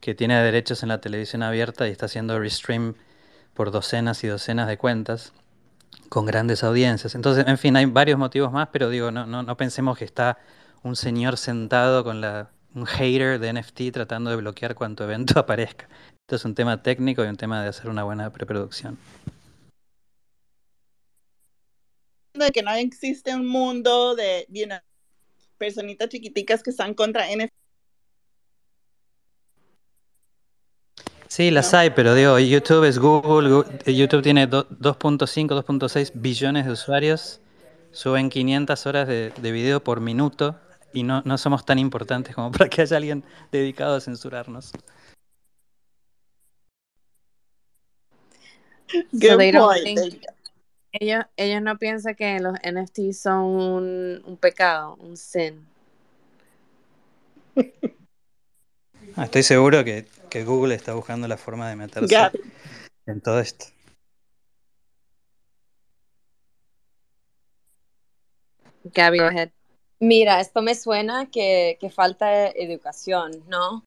que tiene derechos en la televisión abierta y está haciendo restream por docenas y docenas de cuentas con grandes audiencias. Entonces, en fin, hay varios motivos más, pero digo, no, no, no pensemos que está un señor sentado con la un hater de NFT tratando de bloquear cuanto evento aparezca. Esto es un tema técnico y un tema de hacer una buena preproducción. De que no existe un mundo de personitas chiquiticas que están contra NFT. Sí, las hay, pero digo, YouTube es Google, YouTube tiene 2.5, 2.6 billones de usuarios, suben 500 horas de, de video por minuto y no, no somos tan importantes como para que haya alguien dedicado a censurarnos. Ellos, ellos no piensan que los NFT son un, pecado, un sin. Ah, estoy seguro que, que, Google está buscando la forma de meterse en todo esto. Gabby, go ahead. Mira, esto me suena que, falta educación, ¿no?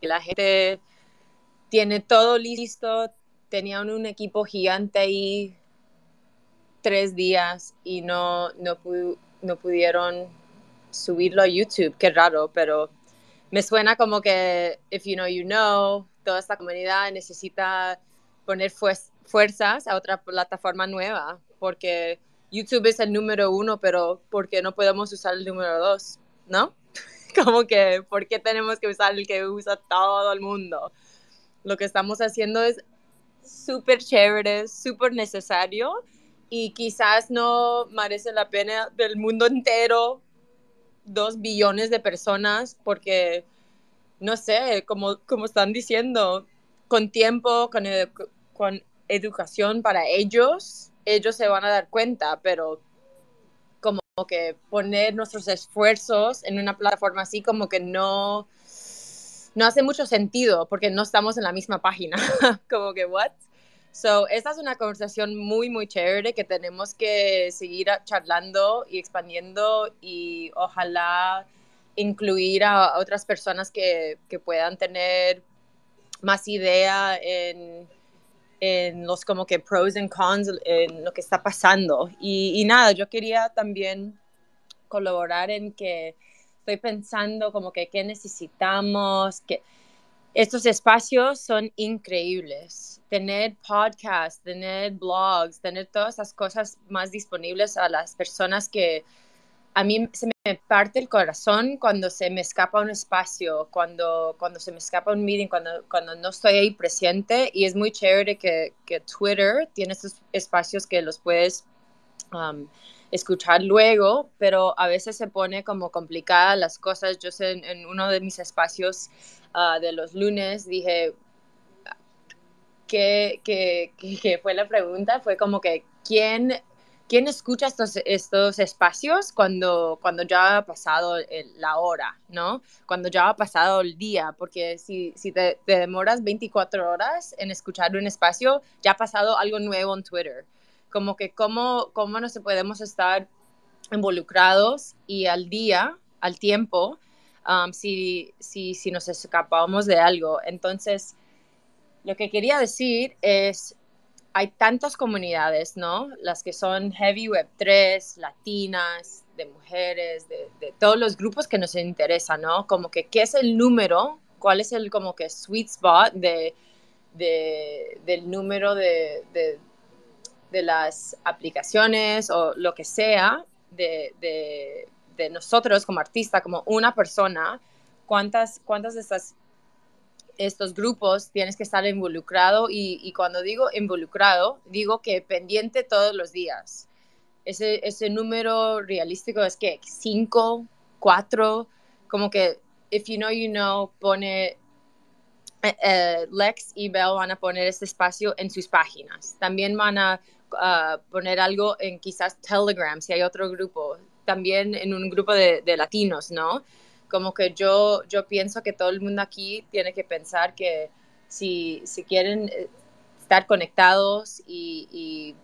Que la gente tiene todo listo, tenían un equipo gigante ahí tres días y no, no, no pudieron subirlo a YouTube. Qué raro, pero me suena como que, if you know, you know, toda esta comunidad necesita poner fuerzas a otra plataforma nueva, porque YouTube es el número uno, pero ¿por qué no podemos usar el número dos? ¿No? Como que, ¿por qué tenemos que usar el que usa todo el mundo? Lo que estamos haciendo es súper chévere, súper necesario y quizás no merece la pena del mundo entero, dos billones de personas, porque, no sé, como, como están diciendo, con tiempo, con, con educación para ellos, ellos se van a dar cuenta, pero como que poner nuestros esfuerzos en una plataforma así como que no, no hace mucho sentido porque no estamos en la misma página. como que, ¿what? So, esta es una conversación muy, muy chévere que tenemos que seguir charlando y expandiendo y ojalá incluir a otras personas que, que puedan tener más idea en, en los como que pros and cons, en lo que está pasando. Y, y nada, yo quería también colaborar en que estoy pensando como que qué necesitamos, que estos espacios son increíbles. Tener podcasts, tener blogs, tener todas esas cosas más disponibles a las personas que a mí se me parte el corazón cuando se me escapa un espacio, cuando, cuando se me escapa un meeting, cuando, cuando no estoy ahí presente. Y es muy chévere que, que Twitter tiene estos espacios que los puedes um, escuchar luego, pero a veces se pone como complicada las cosas. Yo sé, en, uno de mis espacios uh, de los lunes dije, ¿qué, qué, qué fue la pregunta? Fue como que, ¿quién ¿quién escucha estos, estos espacios cuando, cuando ya ha pasado la hora, ¿no? Cuando ya ha pasado el día, porque si, si te, demoras 24 horas en escuchar un espacio, ya ha pasado algo nuevo en Twitter. Como que cómo, cómo nos podemos estar involucrados y al día, al tiempo, um, si, si, si nos escapamos de algo. Entonces, lo que quería decir es hay tantas comunidades, ¿no? Las que son Heavy Web 3, latinas, de mujeres, de, todos los grupos que nos interesan, ¿no? Como que qué es el número, cuál es el como que sweet spot de, del número de, de, las aplicaciones o lo que sea de, nosotros como artista, como una persona, cuántas, cuántas de estas estos grupos tienes que estar involucrado y, cuando digo involucrado, digo que pendiente todos los días. Ese, ese número realístico es que cinco, cuatro, como que if you know, you know, pone eh, eh, Lex y Bell van a poner este espacio en sus páginas. También van a ah, poner algo en quizás Telegram, si hay otro grupo. También en un grupo de, latinos, ¿no? como que yo, yo pienso que todo el mundo aquí tiene que pensar que si, si quieren eh, estar conectados y,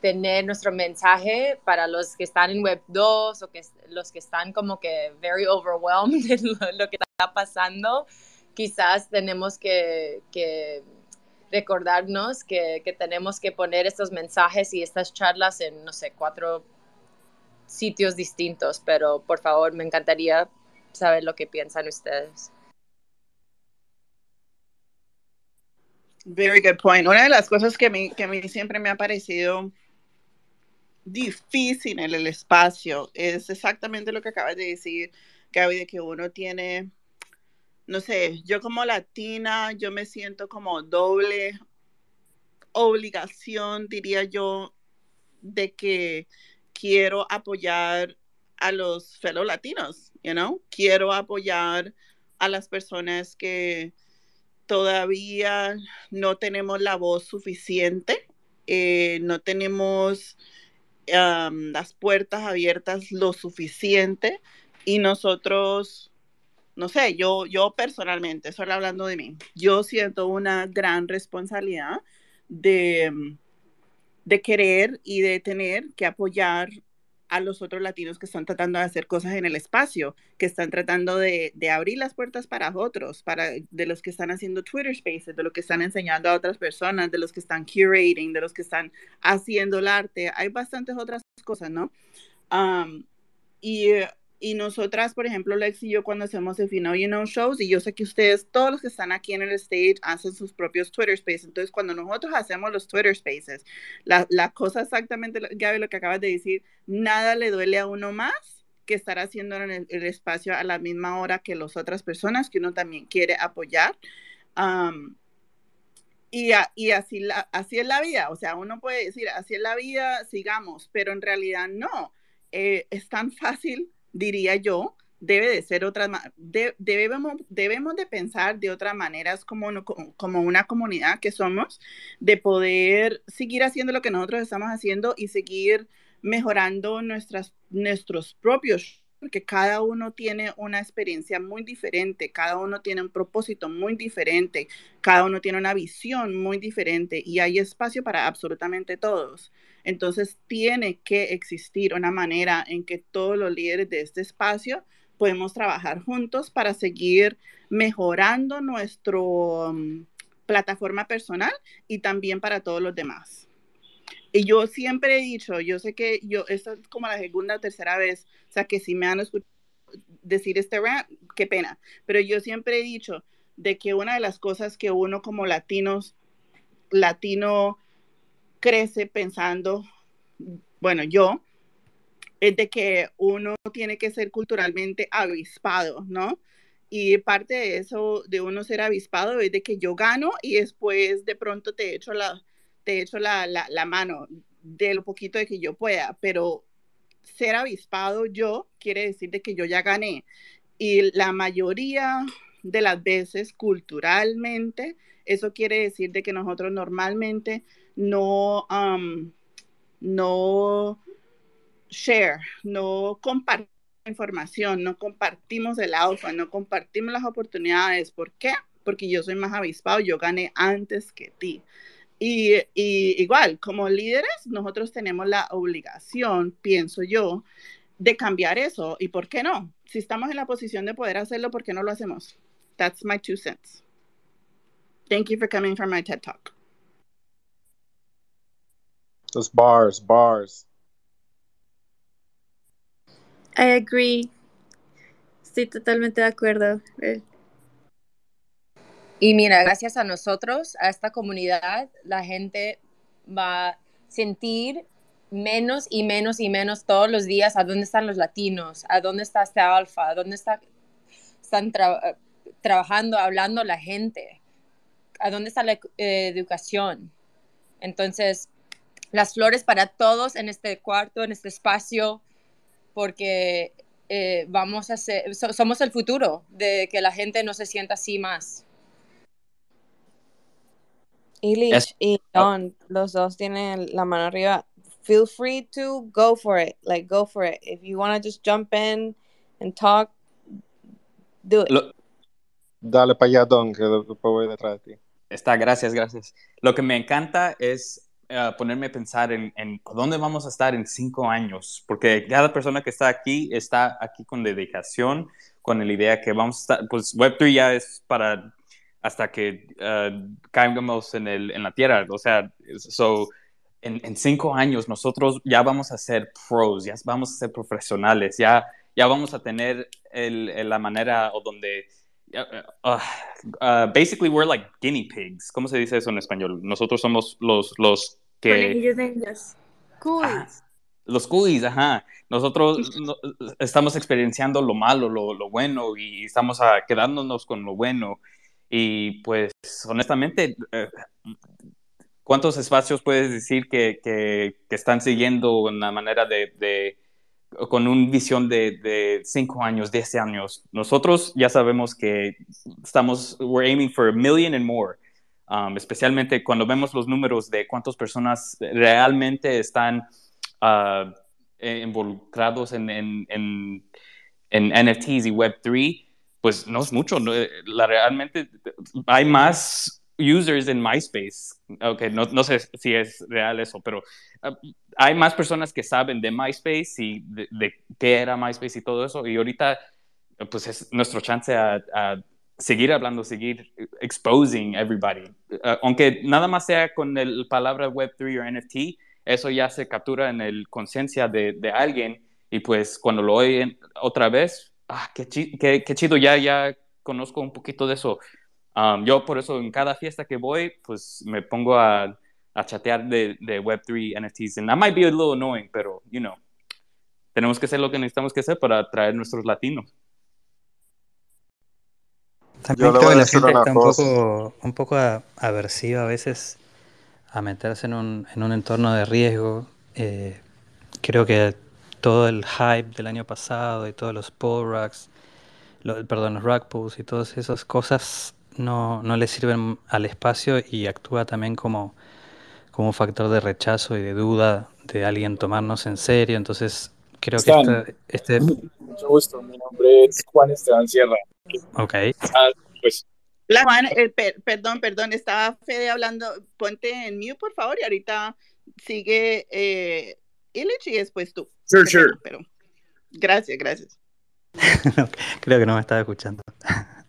tener nuestro mensaje para los que están en Web 2 o que los que están como que very overwhelmed de lo, que está pasando, quizás tenemos que, que recordarnos que, que, tenemos que poner estos mensajes y estas charlas en, no sé, cuatro sitios distintos, pero por favor, me encantaría saber lo que piensan ustedes. Very good point. Una de las cosas que a mí, que a mí siempre me ha parecido difícil en el espacio es exactamente lo que acabas de decir, Gaby, de que uno tiene, no sé, yo como latina, yo me siento como doble obligación, diría yo, de que quiero apoyar a los fellow latinos, you know? Quiero apoyar a las personas que todavía no tenemos la voz suficiente, eh, no tenemos las puertas abiertas lo suficiente y nosotros, no sé, yo, yo personalmente, solo hablando de mí, yo siento una gran responsabilidad de, de querer y de tener que apoyar a los otros latinos que están tratando de hacer cosas en el espacio, que están tratando de, abrir las puertas para otros, para de los que están haciendo Twitter Spaces, de los que están enseñando a otras personas, de los que están curating, de los que están haciendo el arte. Hay bastantes otras cosas, ¿no? y eh, y nosotras, por ejemplo, Lex y yo cuando hacemos el Final You Know shows, y yo sé que ustedes, todos los que están aquí en el stage, hacen sus propios Twitter Spaces. Entonces, cuando nosotros hacemos los Twitter Spaces, la, la cosa exactamente, Gaby, lo que acabas de decir, nada le duele a uno más que estar haciendo en el, espacio a la misma hora que las otras personas que uno también quiere apoyar. y, y así, la, así es la vida, o sea, uno puede decir, así es la vida, sigamos, pero en realidad no. Eh, es tan fácil diría yo, debe de ser otra, debemos, debemos de pensar de otras maneras como, como una comunidad que somos, de poder seguir haciendo lo que nosotros estamos haciendo y seguir mejorando nuestras, nuestros propios porque cada uno tiene una experiencia muy diferente, cada uno tiene un propósito muy diferente, cada uno tiene una visión muy diferente y hay espacio para absolutamente todos. Entonces tiene que existir una manera en que todos los líderes de este espacio podemos trabajar juntos para seguir mejorando nuestra plataforma personal y también para todos los demás. Y yo siempre he dicho, yo sé que yo, esta es como la segunda o tercera vez, o sea, que si me han escuchado decir este rant, qué pena, pero yo siempre he dicho de que una de las cosas que uno como latinos, latino crece pensando, bueno, yo, es de que uno tiene que ser culturalmente avispado, ¿no? Y parte de eso, de uno ser avispado, es de que yo gano y después de pronto te echo la, te echo la, la, mano de lo poquito de que yo pueda, pero ser avispado yo quiere decir de que yo ya gané. Y la mayoría de las veces, culturalmente, eso quiere decir de que nosotros normalmente no, no share, no compartimos información, no compartimos el alfa, no compartimos las oportunidades. ¿Por qué? Porque yo soy más avispado, yo gané antes que ti. Y, igual, como líderes, nosotros tenemos la obligación, pienso yo, de cambiar eso. ¿Y por qué no? Si estamos en la posición de poder hacerlo, ¿por qué no lo hacemos? That's my two cents. Thank you for coming for my TED Talk. Those bars, bars. I agree. Estoy totalmente de acuerdo. Eh, Y mira, gracias a nosotros, a esta comunidad, la gente va a sentir menos y menos y menos todos los días a dónde están los latinos, a dónde está este alfa, a dónde está, están tra- trabajando, hablando la gente, a dónde está la eh, educación. Entonces, las flores para todos en este cuarto, en este espacio, porque eh, vamos a ser, so- somos el futuro de que la gente no se sienta así más. Illich Es- y Don, los dos tienen la mano arriba. Feel free to go for it. Like, go for it. If you want to just jump in and talk, do it. Lo- Dale para allá, Don, que después voy detrás de ti. Está, gracias, gracias. Lo que me encanta es eh, ponerme a pensar en, en dónde vamos a estar en cinco años, porque cada persona que está aquí está aquí con dedicación, con la idea que vamos a estar, pues Web3 ya es para hasta que eh, caigamos en, el, en la tierra, o sea, so, en, cinco años nosotros ya vamos a ser pros, ya vamos a ser profesionales, ya, ya vamos a tener el- la manera o donde uh, uh, basically we're like guinea pigs. ¿Cómo se dice eso en español? Nosotros somos los, los que... Conejillos de indias. Los coolies, ajá. Nosotros no- estamos experienciando lo malo, lo, lo bueno y estamos quedándonos con lo bueno. Y pues honestamente, eh, ¿cuántos espacios puedes decir que, que, que están siguiendo una manera de, de con una visión de, de cinco años, 10 años? Nosotros ya sabemos que estamos, we're aiming for a million and more. Um, especialmente cuando vemos los números de cuántas personas realmente están ah, eh, involucrados en, en, en, en NFTs y Web3, pues no es mucho. no, eh, la, realmente hay más users en MySpace. Okay, no, no sé si es real eso, pero ah, hay más personas que saben de MySpace y de, de qué era MySpace y todo eso. Y ahorita, pues es nuestro chance a, a seguir hablando, seguir exposing everybody. Uh, aunque nada más sea con la palabra Web3 o NFT, eso ya se captura en el conciencia de, de alguien y pues cuando lo oyen otra vez, ah, qué, chi- qué, qué chido, ya, ya conozco un poquito de eso. Um, yo por eso en cada fiesta que voy, pues me pongo a, a chatear de, de Web3 NFTs. And that might be a little annoying, pero, you know, tenemos que hacer lo que necesitamos que hacer para atraer nuestros latinos. También creo que la gente está un poco, un poco a- aversiva a veces a meterse en un, en un entorno de riesgo. Eh, creo que todo el hype del año pasado y todos los pull racks, lo- perdón, los rug pulls y todas esas cosas no, no le sirven al espacio y actúa también como, como factor de rechazo y de duda de alguien tomarnos en serio. Entonces creo que Stan, este... mucho gusto. Mi nombre es Juan Esteban Sierra. Ok. Ah, pues La Juan, eh, per- perdón, perdón, estaba Fede hablando. Ponte en mute, por favor, y ahorita sigue eh, Illich y después tú. Sure, sure. pero gracias, gracias. Creo que no me estaba escuchando.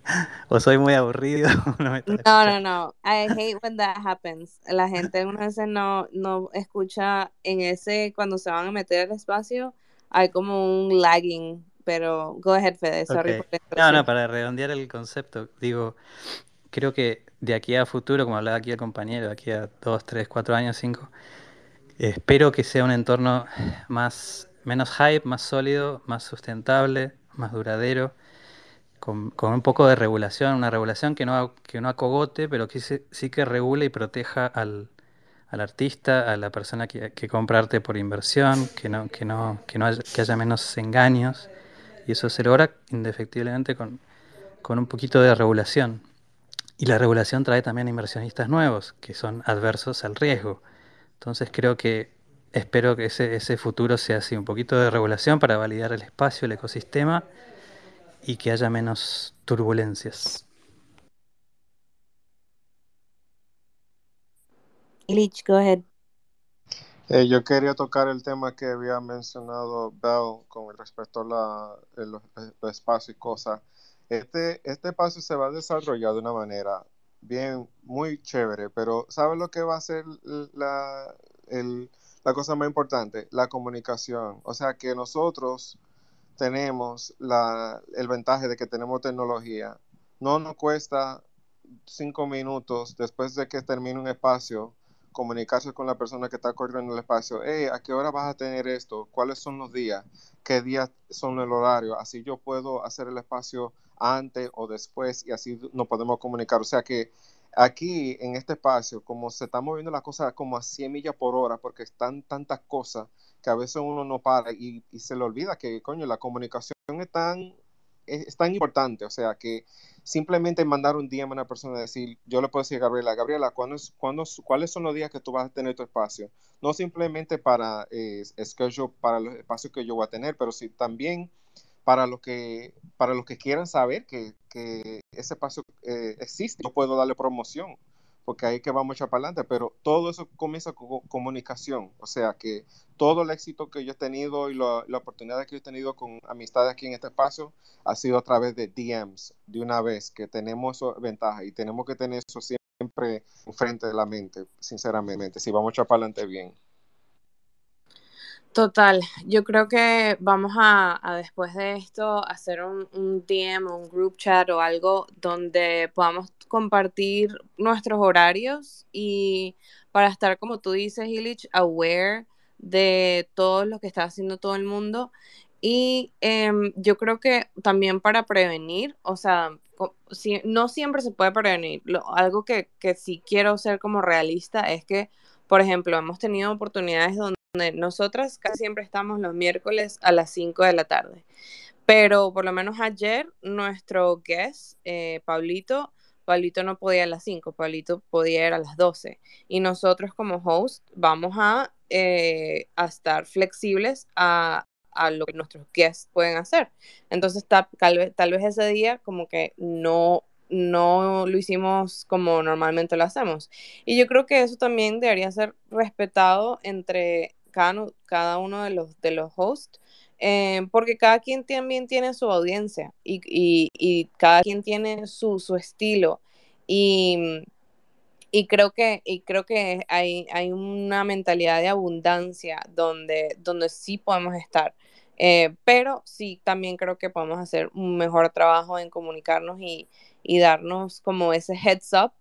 O soy muy aburrido, no me No, no, no. I hate when that happens. La gente algunas veces no, no escucha en ese, cuando se van a meter al espacio, hay como un lagging. Pero go ahead, Fede, sorry Ok. por la No, no, para redondear el concepto, digo, creo que de aquí a futuro, como hablaba aquí el compañero, de aquí a dos, tres, cuatro años, cinco, espero que sea un entorno más, menos hype, más sólido, más sustentable, más duradero, con, con un poco de regulación, una regulación que no, que no acogote, pero que sí, sí que regule y proteja al, al artista, a la persona que, que compra arte por inversión, que no, que no, que no haya, que haya menos engaños. Y eso se logra indefectiblemente con, con un poquito de regulación. Y la regulación trae también inversionistas nuevos, que son adversos al riesgo. Entonces creo que espero que ese, ese futuro sea así, un poquito de regulación para validar el espacio, el ecosistema y que haya menos turbulencias. Illich, go ahead. Eh, yo quería tocar el tema que había mencionado Bell con respecto a la, el, el espacio y cosas. Este, este espacio se va a desarrollar de una manera bien, muy chévere, pero ¿sabes lo que va a ser la, el, la cosa más importante? La comunicación. O sea, que nosotros tenemos la, el ventaje de que tenemos tecnología. No nos cuesta cinco minutos después de que termine un espacio comunicarse con la persona que está corriendo el espacio. Hey, ¿a qué hora vas a tener esto? ¿Cuáles son los días? ¿Qué días son el horario? Así yo puedo hacer el espacio antes o después y así nos podemos comunicar. O sea que aquí en este espacio, como se está moviendo la cosa como a 100 millas por hora, porque están tantas cosas que a veces uno no para y, y se le olvida que, coño, la comunicación es tan, es, tan importante. O sea que simplemente mandar un DM a una persona decir, yo le puedo decir a Gabriela, Gabriela, ¿cuándo, es- ¿cuáles son los días que tú vas a tener tu espacio? No simplemente para eh, schedule, para los espacios que yo voy a tener, pero sí también para los que, para los que quieran saber que, que ese espacio eh, existe. Yo puedo darle promoción, porque ahí que vamos a echar para adelante, pero todo eso comienza con comunicación. O sea que todo el éxito que yo he tenido y la, oportunidad que yo he tenido con amistades aquí en este espacio ha sido a través de DMs, de una vez que tenemos ventaja y tenemos que tener eso siempre enfrente de la mente, sinceramente, si vamos a para adelante bien. Total, yo creo que vamos a, después de esto hacer un, un DM o un group chat o algo donde podamos compartir nuestros horarios y para estar, como tú dices, Illich, aware de todo lo que está haciendo todo el mundo. Y em, yo creo que también para prevenir, o sea, si- no siempre se puede prevenir. Lo- algo que, que sí quiero ser como realista es que, por ejemplo, hemos tenido oportunidades donde nosotras casi siempre estamos los miércoles a las 5 de la tarde. Pero por lo menos ayer nuestro guest, eh, Pablito, Pablito no podía a las 5, Pablito podía ir a las 12. Y nosotros como host vamos a, eh, a estar flexibles a, a lo que nuestros guests pueden hacer. Entonces ta- tal, vez, tal vez ese día como que no, no lo hicimos como normalmente lo hacemos. Y yo creo que eso también debería ser respetado entre cada, cada uno de los, de los hosts, eh, porque cada quien también tiene su audiencia y, y- y cada quien tiene su, su estilo. Y, y creo que, y creo que hay, hay una mentalidad de abundancia donde, donde sí podemos estar. Eh, pero sí, también creo que podemos hacer un mejor trabajo en comunicarnos y, y darnos como ese heads up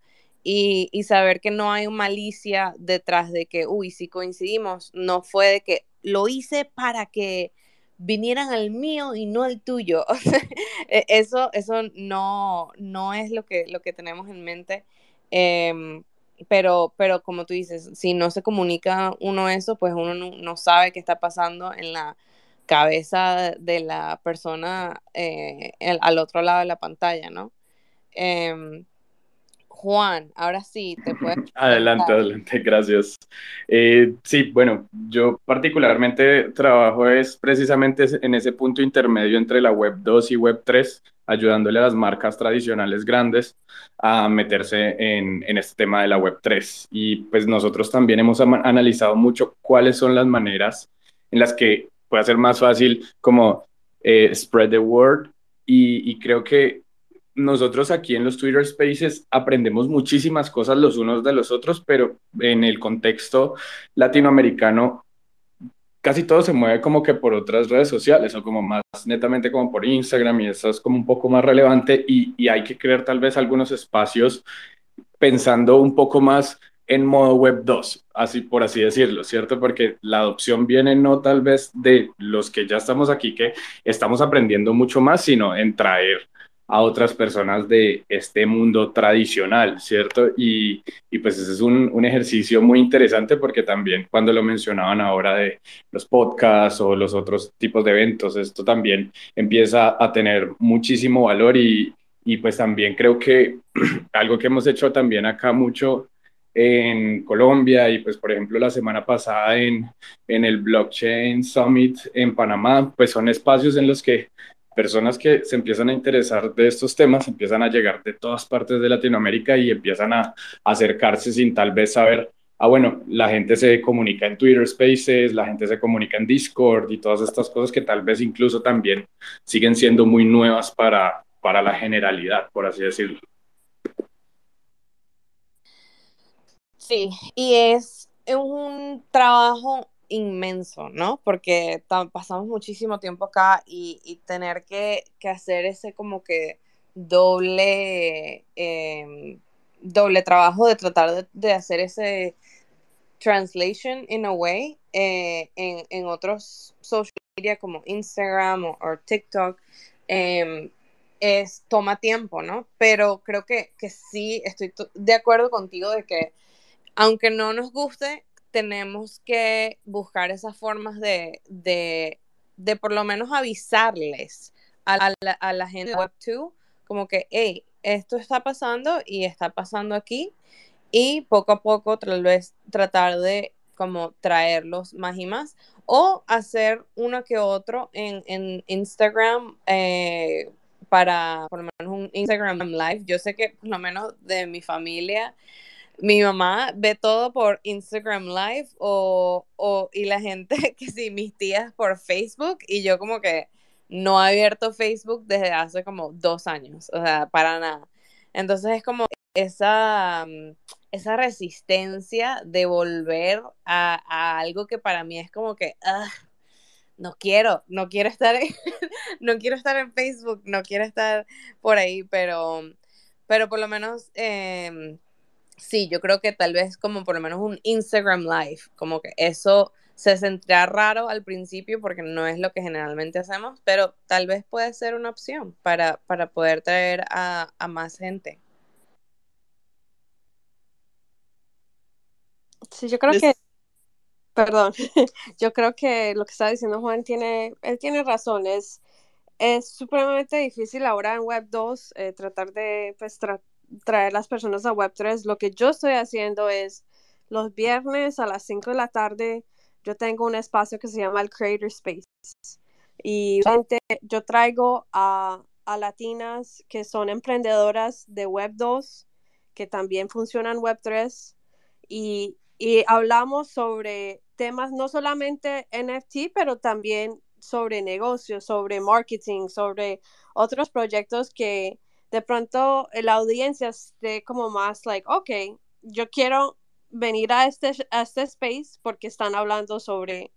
y, y saber que no hay malicia detrás de que, uy, si coincidimos, no fue de que lo hice para que vinieran al mío y no al tuyo. E- eso, eso no, no es lo que, lo que tenemos en mente. Em, pero, pero como tú dices, si no se comunica uno eso, pues uno no, no sabe qué está pasando en la cabeza de la persona eh, el- al otro lado de la pantalla, ¿no? Em, Juan, ahora sí, te puedes Adelante, adelante, gracias. Eh, sí, bueno, yo particularmente trabajo es precisamente en ese punto intermedio entre la Web 2 y Web 3, ayudándole a las marcas tradicionales grandes a meterse en, en este tema de la Web 3. Y pues nosotros también hemos analizado mucho cuáles son las maneras en las que puede ser más fácil como eh, spread the word y, y creo que nosotros aquí en los Twitter Spaces aprendemos muchísimas cosas los unos de los otros, pero en el contexto latinoamericano casi todo se mueve como que por otras redes sociales o como más netamente como por Instagram y eso es como un poco más relevante y, hay que crear tal vez algunos espacios pensando un poco más en modo web 2, así por así decirlo, ¿cierto? Porque la adopción viene no tal vez de los que ya estamos aquí, que estamos aprendiendo mucho más, sino en traer a otras personas de este mundo tradicional, ¿cierto? Y, y pues ese es un, un, ejercicio muy interesante porque también cuando lo mencionaban ahora de los podcasts o los otros tipos de eventos, esto también empieza a tener muchísimo valor y, y pues también creo que algo que hemos hecho también acá mucho en Colombia y pues por ejemplo la semana pasada en, en el Blockchain Summit en Panamá, pues son espacios en los que personas que se empiezan a interesar de estos temas empiezan a llegar de todas partes de Latinoamérica y empiezan a, acercarse sin tal vez saber, ah, bueno, la gente se comunica en Twitter Spaces, la gente se comunica en Discord y todas estas cosas que tal vez incluso también siguen siendo muy nuevas para, para la generalidad, por así decirlo. Sí, y es un trabajo inmenso, ¿no? Porque pasamos muchísimo tiempo acá y, y tener que, que, hacer ese como que doble, eh, doble trabajo de tratar de, de, hacer ese translation in a way eh, en, en, otros social media como Instagram o, TikTok. Eh, es, toma tiempo, ¿no? Pero creo que, que sí, estoy de acuerdo contigo de que aunque no nos guste, tenemos que buscar esas formas de, de, de por lo menos avisarles a, la, a la gente de Web2, como que, hey, esto está pasando y está pasando aquí, y poco a poco tal vez tratar de como traerlos más y más, o hacer uno que otro en, en Instagram eh, para por lo menos un Instagram Live. Yo sé que por lo menos de mi familia mi mamá ve todo por Instagram Live o, o, y la gente que sí, mis tías por Facebook y yo como que no he abierto Facebook desde hace como dos años, o sea, para nada. Entonces es como esa, mm, esa resistencia de volver a, a algo que para mí es como que, uh, no quiero, no quiero estar en, no quiero estar en Facebook, no quiero estar por ahí, pero, pero por lo menos... Eh, sí, yo creo que tal vez como por lo menos un Instagram Live, como que eso se sentirá raro al principio porque no es lo que generalmente hacemos, pero tal vez puede ser una opción para, para poder traer a, a más gente. Sí, yo creo que, perdón, yo creo que lo que está diciendo Juan tiene, él tiene razón, es, es supremamente difícil ahora en Web 2 eh, tratar de pues, tra traer las personas a Web3, lo que yo estoy haciendo es los viernes a las 5 de la tarde, yo tengo un espacio que se llama el Creator Space. Y yo traigo a, a latinas que son emprendedoras de Web 2, que también funcionan Web 3, y, y hablamos sobre temas no solamente NFT, pero también sobre negocios, sobre marketing, sobre otros proyectos que, de pronto la audiencia esté como más like, ok, yo quiero venir a este, a este space porque están hablando sobre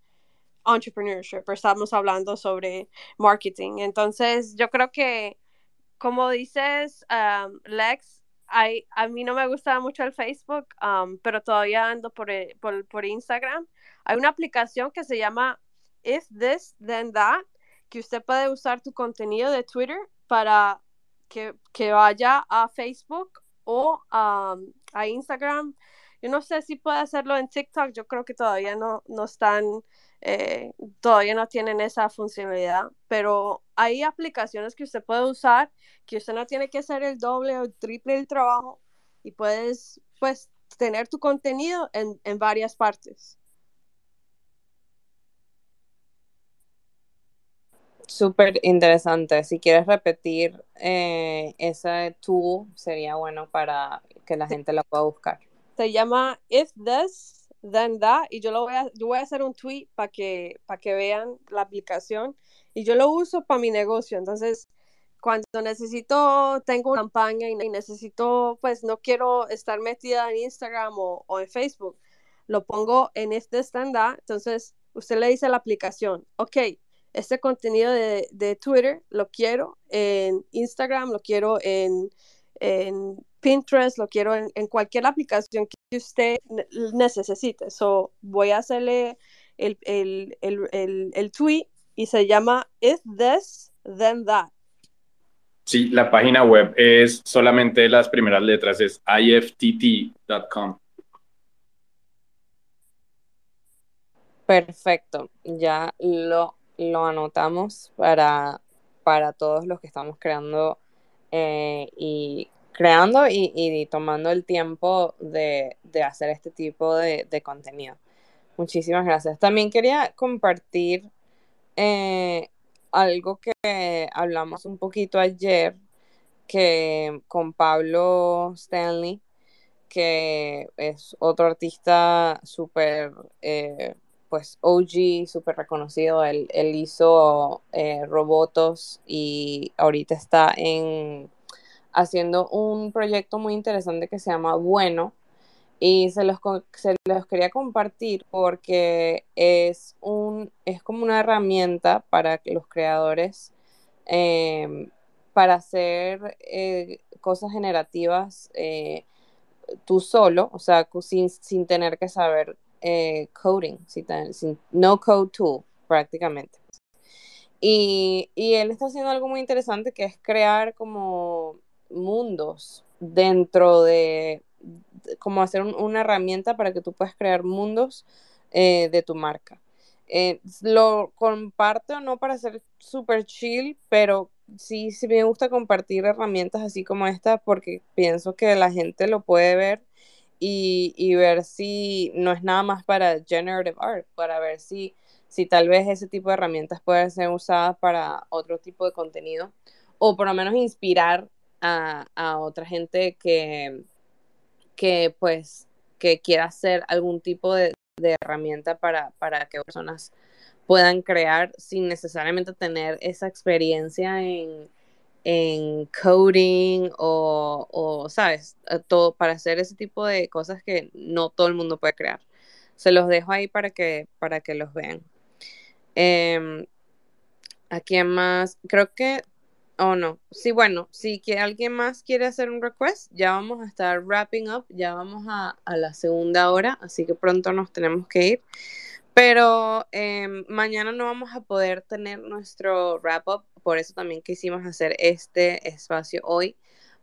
entrepreneurship, estamos hablando sobre marketing. Entonces, yo creo que, como dices, um, Lex, I, a mí no me gusta mucho el Facebook, um, pero todavía ando por, eh, por, por Instagram. Hay una aplicación que se llama If This, Then That, que usted puede usar tu contenido de Twitter para que, vaya a Facebook o a Instagram. Yo no sé si puede hacerlo en TikTok, yo creo que todavía no, no están, eh, todavía no tienen esa funcionalidad, pero hay aplicaciones que usted puede usar, que usted no tiene que hacer el doble o el triple del trabajo y puedes pues tener tu contenido en, en varias partes. Súper interesante. Si quieres repetir eh, ese tool, sería bueno para que la gente lo pueda buscar. Se llama If This, then that, y yo lo voy a, yo voy a hacer un tweet para que, para que vean la aplicación, y yo lo uso para mi negocio, entonces cuando necesito, tengo una campaña y necesito, pues no quiero estar metida en Instagram o, o en Facebook, lo pongo en este stand entonces usted le dice a la aplicación, ok, este contenido de, de Twitter lo quiero en Instagram, lo quiero en, en Pinterest, lo quiero en, en, cualquier aplicación que usted necesite. So, voy a hacerle el, el, el, el, tweet y se llama If This, Then That. Sí, la página web es solamente las primeras letras, es iftt.com. Perfecto, ya lo, lo anotamos para, para todos los que estamos creando eh, y creando y, y, tomando el tiempo de, de hacer este tipo de, de, contenido. Muchísimas gracias. También quería compartir eh, algo que hablamos un poquito ayer que con Pablo Stanley, que es otro artista súper eh, pues OG, súper reconocido. Él, él hizo eh, Robotos y ahorita está en haciendo un proyecto muy interesante que se llama Bueno. Y se los, se los quería compartir porque es, un, es como una herramienta para los creadores eh, para hacer eh, cosas generativas eh, tú solo, o sea, sin, sin tener que saber eh, coding, no code tool prácticamente. Y, y, él está haciendo algo muy interesante que es crear como mundos dentro de, como hacer una herramienta para que tú puedas crear mundos eh, de tu marca. Eh, lo comparto no para ser super chill, pero sí, sí me gusta compartir herramientas así como esta porque pienso que la gente lo puede ver y, ver si no es nada más para generative art, para ver si, si tal vez ese tipo de herramientas pueden ser usadas para otro tipo de contenido o por lo menos inspirar a, otra gente que, que pues que quiera hacer algún tipo de, de herramienta para, para que personas puedan crear sin necesariamente tener esa experiencia en, en coding o, o, ¿sabes? Todo para hacer ese tipo de cosas que no todo el mundo puede crear. Se los dejo ahí para que, para que los vean. Eh, ¿A quién más? Creo que, oh no, sí, bueno, si que alguien más quiere hacer un request, ya vamos a estar wrapping up, ya vamos a, a la segunda hora, así que pronto nos tenemos que ir. Pero em, mañana no vamos a poder tener nuestro wrap up, por eso también quisimos hacer este espacio hoy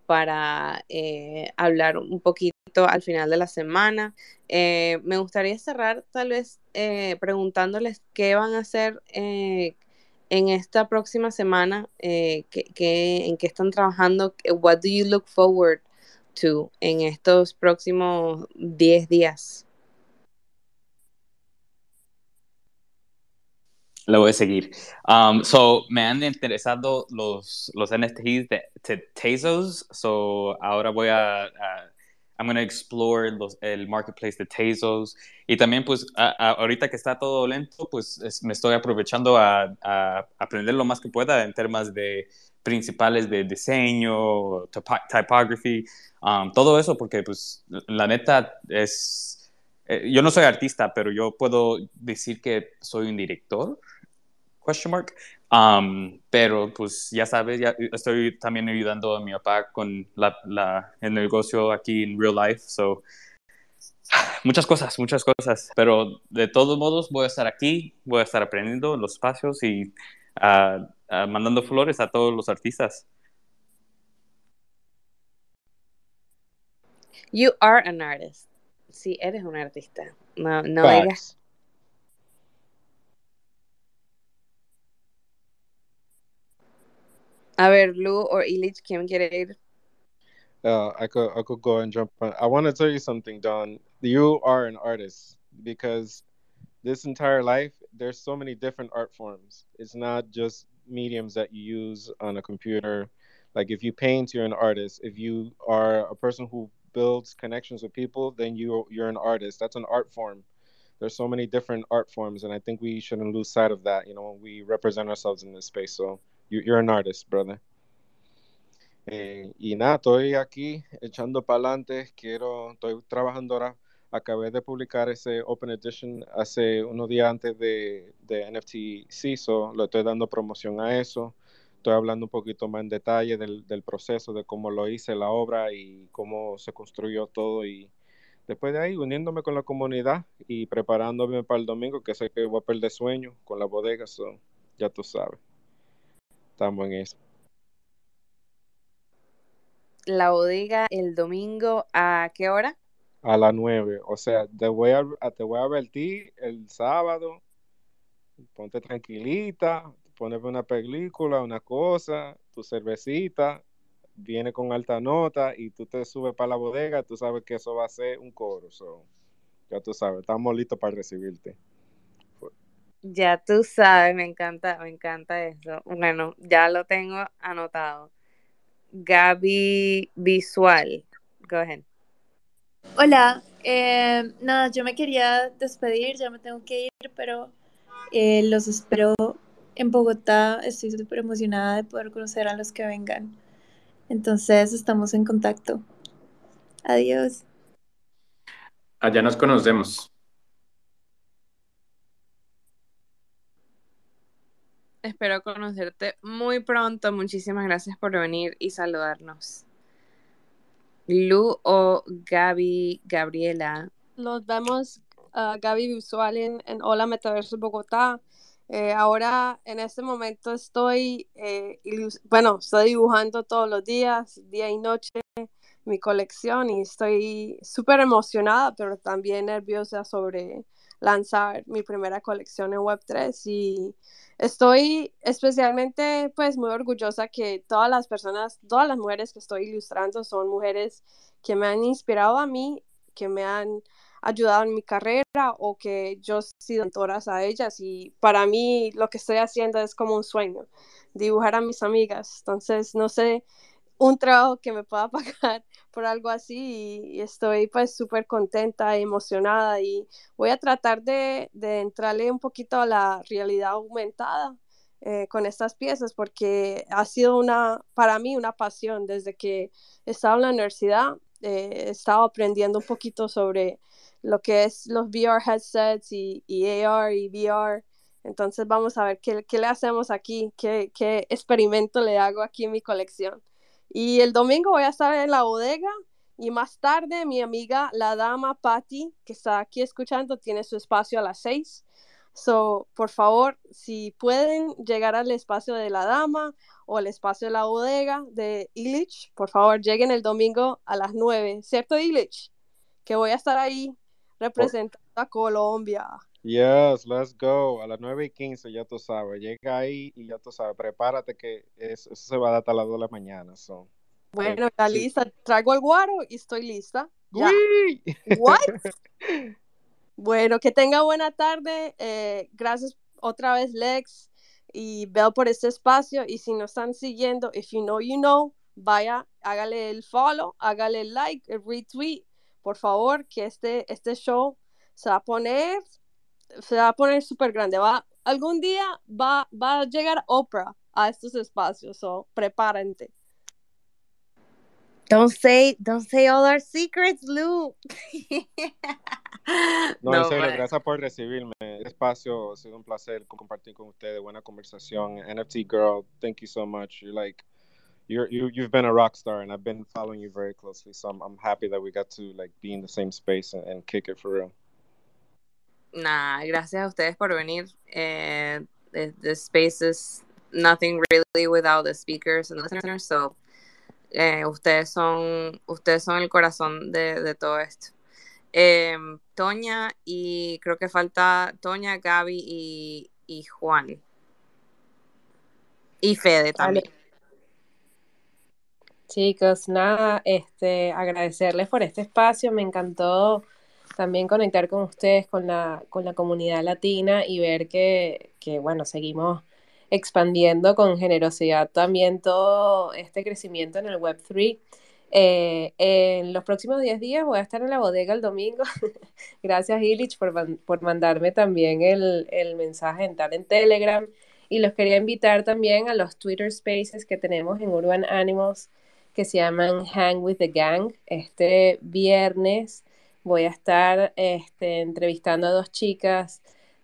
para eh, hablar un poquito al final de la semana. Eh, me gustaría cerrar tal vez eh, preguntándoles qué van a hacer en esta próxima semana, qué, qué, en qué están trabajando, what do you look forward to en estos próximos 10 días. Lo voy a seguir. Um, so, me han interesado los, los NFTs de, de Tezos. So, ahora voy a, a I'm going to explore los, el marketplace de Tezos. Y también, pues, a, a, ahorita que está todo lento, pues es, me estoy aprovechando a, a, aprender lo más que pueda en temas de principales de diseño, typography, um, todo eso, porque, pues, la neta es. Eh, yo no soy artista, pero yo puedo decir que soy un director question mark. Um, pero pues ya sabes, ya estoy también ayudando a mi papá con la, la, el negocio aquí en real life. So, muchas cosas, muchas cosas. Pero de todos modos voy a estar aquí, voy a estar aprendiendo los espacios y uh, uh, mandando flores a todos los artistas. You are an artist. Sí, eres un artista. No, no digas A ver, Lou or Illich, ¿quién quiere ir? Uh, I could I could go and jump on. I want to tell you something, Don. You are an artist because this entire life there's so many different art forms. It's not just mediums that you use on a computer. Like if you paint, you're an artist. If you are a person who builds connections with people, then you you're an artist. That's an art form. there's so many different art forms, and I think we shouldn't lose sight of that. You know, we represent ourselves in this space. So you're an artist, brother. Eh, y nada, estoy aquí echando para adelante. Quiero, estoy trabajando ahora. Acabé de publicar ese Open Edition hace unos días antes de, de NFT CISO. Le estoy dando promoción a eso. Estoy hablando un poquito más en detalle del, del proceso, de cómo lo hice la obra y cómo se construyó todo. Y después de ahí, uniéndome con la comunidad y preparándome para el domingo, que sé que voy a perder sueño con la bodega. So, ya tú sabes. Estamos en eso. La bodega el domingo, ¿a qué hora? A las nueve. O sea, te voy a, te voy a advertir el sábado. Ponte tranquilita, poneme una película, una cosa, tu cervecita, viene con alta nota y tú te subes para la bodega, tú sabes que eso va a ser un coro. So, ya tú sabes, estamos listos para recibirte. Ya tú sabes, me encanta, me encanta eso. Bueno, ya lo tengo anotado. Gaby Visual, go ahead. Hola, eh, nada, yo me quería despedir, ya me tengo que ir, pero eh, los espero en Bogotá. Estoy súper emocionada de poder conocer a los que vengan. Entonces estamos en contacto. Adiós. Allá nos conocemos. Espero conocerte muy pronto. Muchísimas gracias por venir y saludarnos. Lu o Gaby, Gabriela. Nos vemos, uh, Gaby Visual en, en Hola Metaverso Bogotá. Eh, ahora, en este momento, estoy, eh, bueno, estoy dibujando todos los días, día y noche, mi colección y estoy súper emocionada, pero también nerviosa sobre lanzar mi primera colección en Web3 y estoy especialmente pues muy orgullosa que todas las personas, todas las mujeres que estoy ilustrando son mujeres que me han inspirado a mí, que me han ayudado en mi carrera o que yo he sido mentoras a ellas y para mí lo que estoy haciendo es como un sueño, dibujar a mis amigas. Entonces, no sé, un trabajo que me pueda pagar por algo así y, estoy pues súper contenta, emocionada y voy a tratar de, de, entrarle un poquito a la realidad aumentada eh, con estas piezas porque ha sido una, para mí una pasión desde que estaba en la universidad, eh, he estado aprendiendo un poquito sobre lo que es los VR headsets y, y AR y VR. Entonces vamos a ver qué, qué le hacemos aquí, qué, qué experimento le hago aquí en mi colección. Y el domingo voy a estar en la bodega y más tarde mi amiga, la dama Patty, que está aquí escuchando, tiene su espacio a las seis. So, por favor, si pueden llegar al espacio de la dama o al espacio de la bodega de Illich, por favor, lleguen el domingo a las nueve, ¿cierto, Illich? Que voy a estar ahí representando a Colombia. Yes, let's go. A las 9 y 15, ya tú sabes. Llega ahí y ya tú sabes. Prepárate que eso, se va a dar hasta las 2 de la mañana. So. Bueno, está sí. lista. Traigo el guaro y estoy lista. Ya. What? bueno, que tenga buena tarde. Eh, gracias otra vez, Lex y Bell, por este espacio. Y si nos están siguiendo, if you know, you know, vaya, hágale el follow, hágale el like, el retweet. Por favor, que este, este show se va a poner se va a poner súper grande. Va, algún día va, va a llegar Oprah a estos espacios, so prepárate. Don't say, don't say all our secrets, Lou. no, en serio, gracias por recibirme. El espacio ha sido un placer compartir con ustedes. Buena conversación. NFT girl, thank you so much. You're like, you're you you've been a rock star, and I've been following you very closely. So I'm I'm happy that we got to like be in the same space and, and kick it for real. Nah, gracias a ustedes por venir. Eh, the, the space is nothing really without the speakers and listeners, so eh, ustedes son ustedes son el corazón de, de todo esto. Eh, Toña y creo que falta Toña, Gaby y, y Juan. Y Fede también. Vale. Chicos, nada, este, agradecerles por este espacio, me encantó también conectar con ustedes, con la, con la comunidad latina y ver que, que, bueno, seguimos expandiendo con generosidad también todo este crecimiento en el Web3. Eh, en los próximos 10 días voy a estar en la bodega el domingo. Gracias, Illich, por, por mandarme también el, el mensaje en en Telegram. Y los quería invitar también a los Twitter Spaces que tenemos en Urban Animals que se llaman Hang with the Gang. Este viernes voy a estar este, entrevistando a dos chicas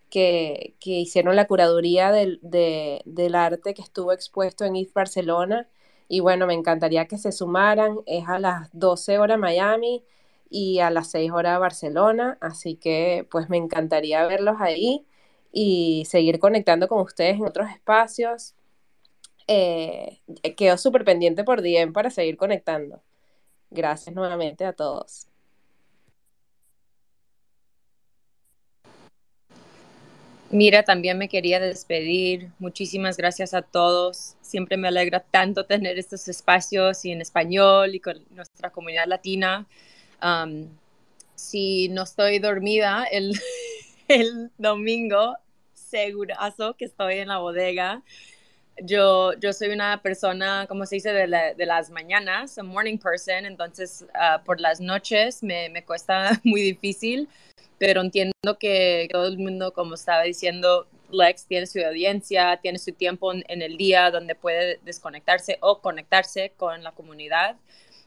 que, que hicieron la curaduría del, de, del arte que estuvo expuesto en East Barcelona. Y bueno, me encantaría que se sumaran. Es a las 12 horas Miami y a las 6 horas Barcelona. Así que pues me encantaría verlos ahí y seguir conectando con ustedes en otros espacios. Eh, quedo súper pendiente por DM para seguir conectando. Gracias nuevamente a todos. Mira, también me quería despedir. Muchísimas gracias a todos. Siempre me alegra tanto tener estos espacios y en español y con nuestra comunidad latina. si no estoy dormida el, el domingo, segurazo que estoy en la bodega. Yo, yo soy una persona, como se dice, de, de las mañanas, a morning person, entonces uh, por las noches me, me cuesta muy difícil pero entiendo que todo el mundo, como estaba diciendo, Lex tiene su audiencia, tiene su tiempo en, el día donde puede desconectarse o conectarse con la comunidad.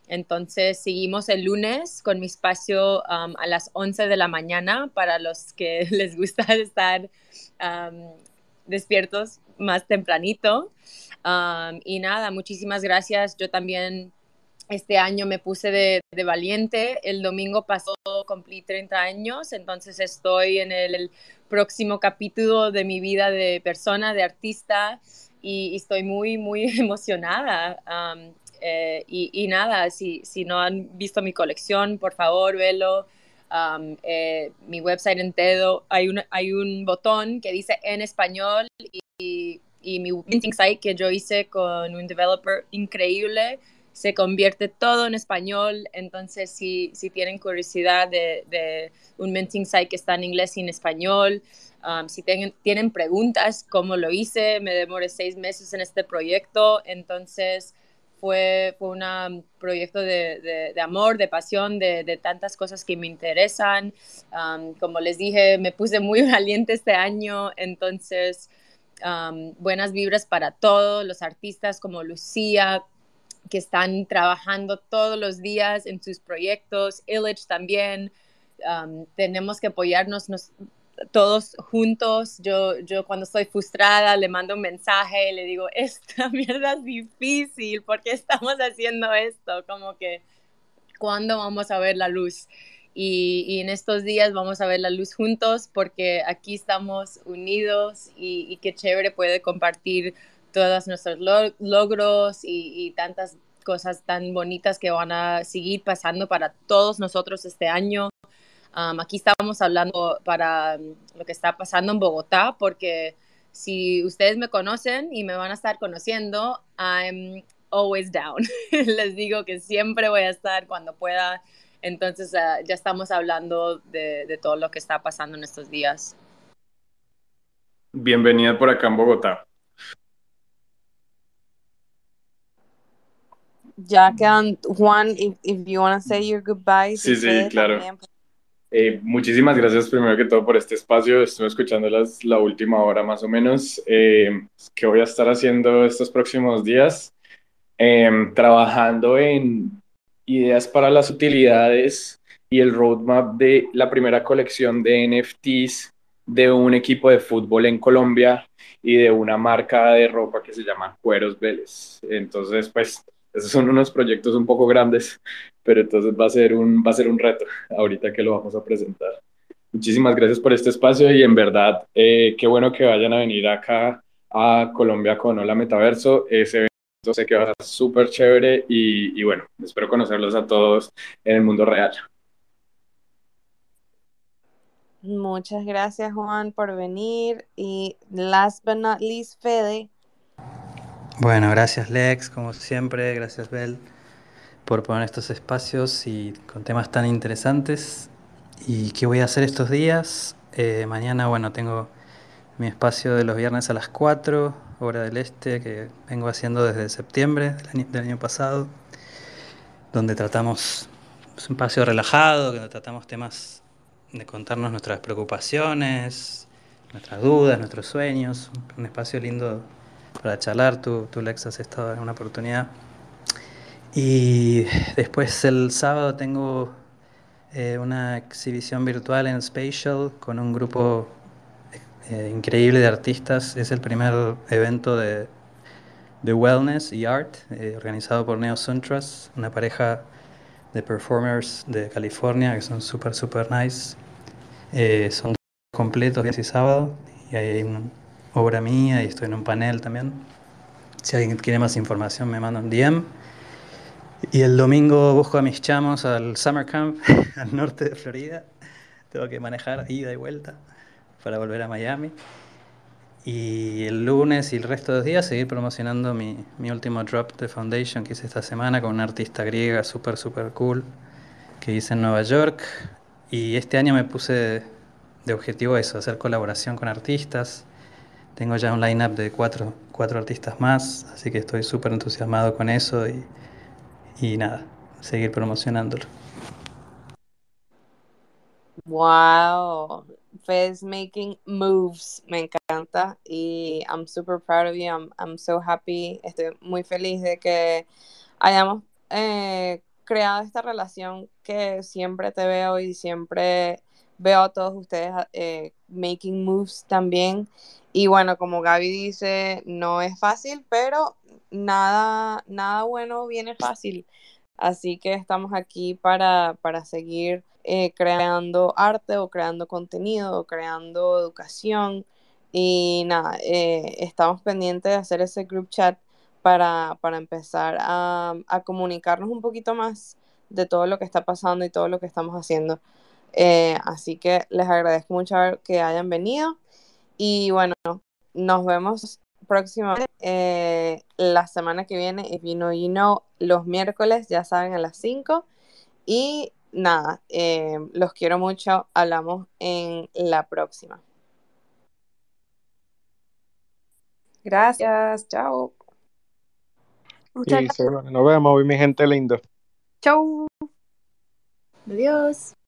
Entonces, seguimos el lunes con mi espacio um, a las 11 de la mañana para los que les gusta estar um, despiertos más tempranito. Um, y nada, muchísimas gracias. Yo también este año me puse de, valiente. El domingo pasó, cumplí 30 años, entonces estoy en el, próximo capítulo de mi vida de persona, de artista, y, estoy muy, muy emocionada. Eh, y, nada, si, si no han visto mi colección, por favor, velo. Eh, mi website entero, hay un, hay un botón que dice en español y, y mi minting site que yo hice con un developer increíble se convierte todo en español, entonces si, si tienen curiosidad de, un minting site que está en inglés y en español, um, si tienen, tienen preguntas, cómo lo hice, me demoré seis meses en este proyecto, entonces fue, fue un proyecto de, de, amor, de pasión, de, de, tantas cosas que me interesan. Um, como les dije, me puse muy valiente este año, entonces um, buenas vibras para todos los artistas como Lucía, que están trabajando todos los días en sus proyectos, Illich también. Um, tenemos que apoyarnos todos juntos. Yo, yo cuando estoy frustrada le mando un mensaje y le digo, esta mierda es difícil, ¿por qué estamos haciendo esto? Como que, ¿cuándo vamos a ver la luz? Y, en estos días vamos a ver la luz juntos porque aquí estamos unidos y, y qué chévere puede compartir todos nuestros logros y, tantas cosas tan bonitas que van a seguir pasando para todos nosotros este año. Um, aquí estábamos hablando para um, lo que está pasando en Bogotá, porque si ustedes me conocen y me van a estar conociendo, I'm always down. Les digo que siempre voy a estar cuando pueda. Entonces uh, ya estamos hablando de, de todo lo que está pasando en estos días. Bienvenida por acá en Bogotá. Ya quedan, Juan, if, if you want to say your goodbyes. Sí, sí, claro. Pues. Eh, muchísimas gracias primero que todo por este espacio. Estuve escuchando las, la última hora más o menos. Eh, ¿Qué voy a estar haciendo estos próximos días? Eh, trabajando en ideas para las utilidades y el roadmap de la primera colección de NFTs de un equipo de fútbol en Colombia y de una marca de ropa que se llama Cueros Vélez. Entonces, pues esos son unos proyectos un poco grandes, pero entonces va a ser un, va a ser un reto ahorita que lo vamos a presentar. Muchísimas gracias por este espacio y en verdad, eh, qué bueno que vayan a venir acá a Colombia con Hola Metaverso. Ese evento sé que va a ser súper chévere y, y bueno, espero conocerlos a todos en el mundo real. Muchas gracias Juan por venir y last but not least Fede, bueno, gracias Lex, como siempre, gracias Bel por poner estos espacios y con temas tan interesantes. ¿Y qué voy a hacer estos días? Eh, mañana, bueno, tengo mi espacio de los viernes a las 4, hora del este, que vengo haciendo desde septiembre del año, pasado. donde tratamos, es un espacio relajado, donde tratamos temas de contarnos nuestras preocupaciones, nuestras dudas, nuestros sueños, un espacio lindo para charlar. Tú, tú Lex, has estado en una oportunidad. Y después el sábado tengo eh, una exhibición virtual en Spatial con un grupo eh, increíble de artistas. Es el primer evento de, de wellness y art eh, organizado por Neo Suntras, una pareja de performers de California que son súper, súper nice. son completos viernes y sábado y hay una obra mía y estoy en un panel también. Si alguien quiere más información me manda un DM. Y el domingo busco a mis chamos al Summer Camp al norte de Florida. Tengo que manejar ida y vuelta para volver a Miami. Y el lunes y el resto de los días seguir promocionando mi, mi último drop de Foundation que hice esta semana con una artista griega súper, súper cool que hice en Nueva York. Y este año me puse de objetivo eso, hacer colaboración con artistas. Tengo ya un line-up de cuatro, cuatro artistas más, así que estoy súper entusiasmado con eso y, y nada, seguir promocionándolo. Wow, Fez making moves, me encanta y I'm super proud of you, I'm, I'm so happy, estoy muy feliz de que hayamos eh, creado esta relación que siempre te veo y siempre veo a todos ustedes eh, making moves también. Y bueno, como Gaby dice, no es fácil, pero nada, nada bueno viene fácil. Así que estamos aquí para, para seguir eh, creando arte o creando contenido o creando educación. Y nada, eh, estamos pendientes de hacer ese group chat para, para empezar a, a comunicarnos un poquito más de todo lo que está pasando y todo lo que estamos haciendo. Eh, así que les agradezco mucho que hayan venido y bueno, nos vemos próximamente eh, la semana que viene, if you know, you know, los miércoles, ya saben, a las 5. Y nada, eh, los quiero mucho, hablamos en la próxima. Gracias, chao. Muchas se- nos vemos, mi gente lindo. Chau. Adiós.